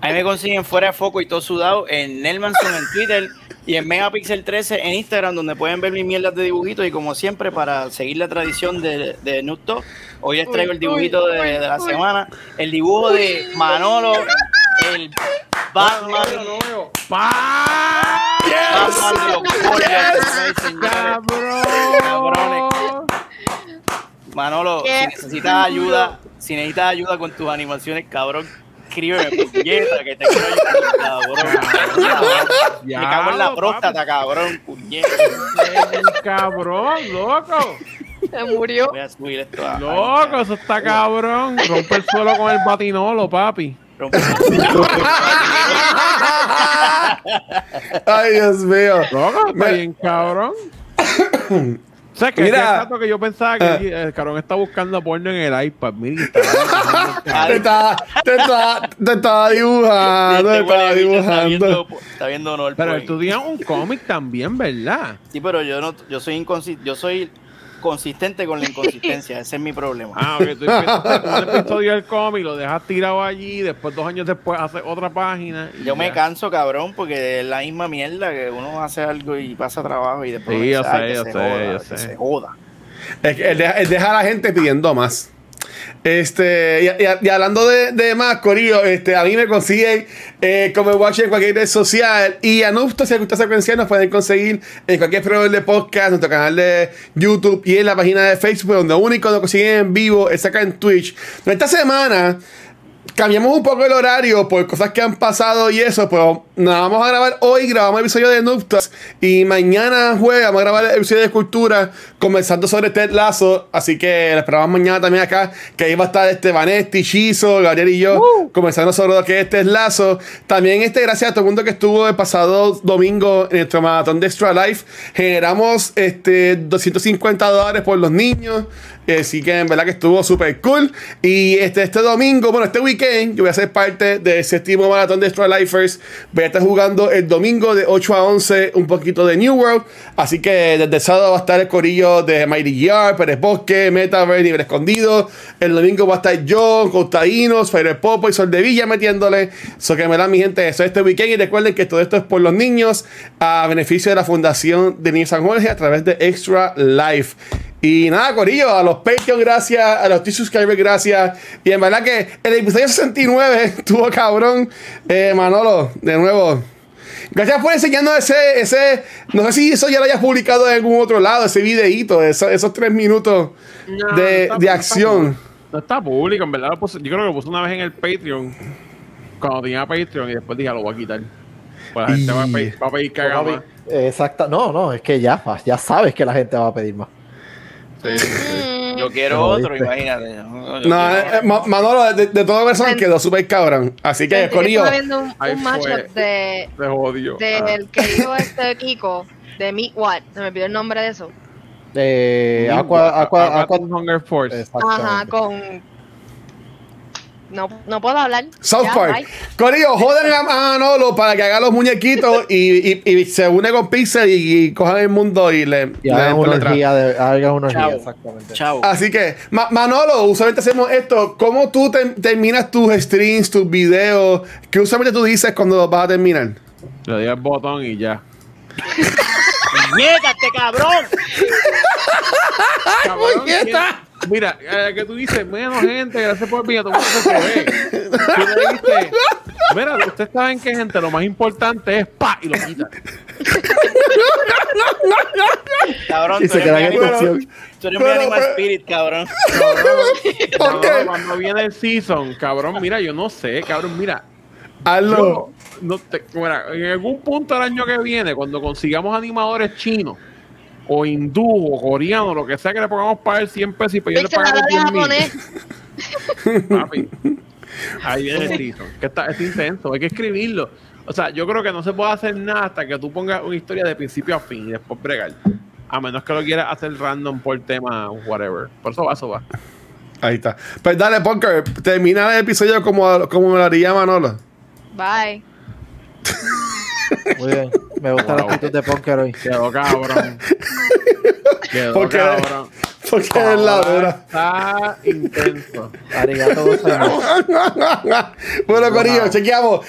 A mí me consiguen fuera de foco y todo sudado en Nelmanson en Twitter y en Megapixel 13 en Instagram, donde pueden ver mis mierdas de dibujitos. Y como siempre, para seguir la tradición de, de hoy les traigo el dibujito de, de la semana: el dibujo de Manolo, el Batman. Batman de los Warriors. Cabrones. Manolo, Qué si necesitas ayuda, si necesitas ayuda con tus animaciones, cabrón, escríbeme, puñeta, que te quiero ayudar, cabrón. Me cago en la próstata, cabrón, puñeta. Cabrón, loco. Se murió. Voy a subir esto a. Loco, eso está cabrón. Rompe el suelo con el batinolo, papi. Ay, Dios mío. Loco, está bien cabrón. [COUGHS] O sea, que Mira. Rato que yo pensaba que Ah. el cabrón está buscando porno en el iPad. Mira, Te estaba, te estaba, te estaba dibujando, te Este estaba dibujando. viendo, está viendo honor. Pero tú un cómic también, ¿verdad? Sí, pero yo no, yo soy inconsi- yo soy consistente con la inconsistencia, ese es mi problema. Ah, ok, tú empiezas con un episodio del cómic, lo dejas tirado allí, después dos años después haces otra página. y Yo me canso, cabrón, porque es la misma mierda que uno hace algo y pasa trabajo y después Sí, uno yo dice, "Ay, sé, yo se sé, joda, yo que sé. se joda. Es que él deja, él deja a la gente pidiendo más. Este, y, hablando de, de más, Corillo, este, a mí me consiguen eh, como Watch en cualquier red social. Y a Nupto, si secuencial, nos pueden conseguir en cualquier proveedor de podcast, en nuestro canal de YouTube y en la página de Facebook, donde único nos consiguen en vivo es acá en Twitch. Pero esta semana cambiamos un poco el horario por cosas que han pasado y eso, pero nada, vamos a grabar hoy, grabamos el episodio de Nuptas y mañana jueves vamos a grabar el episodio de Cultura comenzando sobre Ted Lazo, así que lo esperamos mañana también acá, que ahí va a estar este Vanetti, Chizo, Gabriel y yo, comenzando sobre lo que es Ted Lazo. También este, gracias a todo el mundo que estuvo el pasado domingo en nuestro maratón de Extra Life, generamos este 250 dólares por los niños. Así que en verdad que estuvo súper cool. Y este, este domingo, bueno, este weekend, yo voy a ser parte del séptimo maratón de Extra Lifers. Voy a estar jugando el domingo de 8 a 11 un poquito de New World. Así que desde el sábado va a estar el corillo de Mighty Yard, Pérez Bosque, Metaverse, Nivel Escondido. El domingo va a estar yo, Costaínos, Fire Popo y Sol de Villa metiéndole. Eso que me da mi gente, eso este weekend. Y recuerden que todo esto es por los niños, a beneficio de la Fundación de Niños San Jorge a través de Extra Life. Y nada, Corillo, a los Patreon, gracias, a los T-Subscribers, gracias. Y en verdad que el episodio 69 [LAUGHS] estuvo cabrón. Eh, Manolo, de nuevo. Gracias por enseñarnos ese, ese. No sé si eso ya lo hayas publicado en algún otro lado, ese videíto, eso- esos tres minutos No, de, no está- de acción. No está público, en verdad. lo puse- yo creo que lo puse una vez en el Patreon. Cuando tenía Patreon y después dije, lo voy a quitar. Pues la gente va a pedir, va a pedir que haga más. Exacto. No, no, es que ya, ya sabes que la gente va a pedir más. Yo quiero otro, imagínate. No, No, eh, Ma- Manolo, de, de todo corazón quedó súper cabrón. Así que, Corillo. estaba viendo un, un matchup de, Se jodió. Ah. del que dijo este Kiko, de Meet What, se me olvidó el nombre de eso. Eh, Ah, Aqua, Aqua, Aqua, Team Hunger Force. Ajá, con... No, no puedo hablar. South Ya, Park. bye. Corillo, joden a Manolo para que haga los muñequitos y, y- y se une con Pixel y, y cojan el mundo y le, Y le hagan una orgía, de, hagan una orgía, Chao. exactamente. Chao. Así que, Ma- Manolo, usualmente hacemos esto. ¿Cómo tú te- terminas tus streams, tus videos? ¿Qué usualmente tú dices cuando vas a terminar? Le di el botón y ya. ¡Niégate, cabrón! [LAUGHS] Cabrón, ¿quién- Mira, eh, que tú dices, menos gente, gracias por venir, todo el mundo se. Tú le mira, ustedes saben que gente, lo más importante es pa y lo quitan. Cabrón, Y se mi en. Tú eres mi animal pero- spirit, cabrón. No, Cuando viene el season, cabrón, mira, yo no sé, cabrón, mira. Hazlo. Yo, no te, mira, en algún punto del año que viene, cuando consigamos animadores chinos, o hindú, o coreanos, lo que sea que le pongamos para el 100 pesos y para yo le pagamos habla 10 mil. [LAUGHS] Papi. Ahí viene el season. Que está, es intenso, hay que escribirlo. O sea, yo creo que no se puede hacer nada hasta que tú pongas una historia de principio a fin y después bregar. A menos que lo quieras hacer random por tema, whatever. Por eso va, eso va. Ahí está. Pues dale, Punker, termina el episodio como, como me lo haría Manolo. Bye. [LAUGHS] Muy bien. Me gusta la Wow. actitud de Punker hoy. Quedó cabrón. Quedó Porque- cabrón. Porque es la Ahora dura. Está intenso. Arigato [LAUGHS] bueno, Corillo, chequeamos.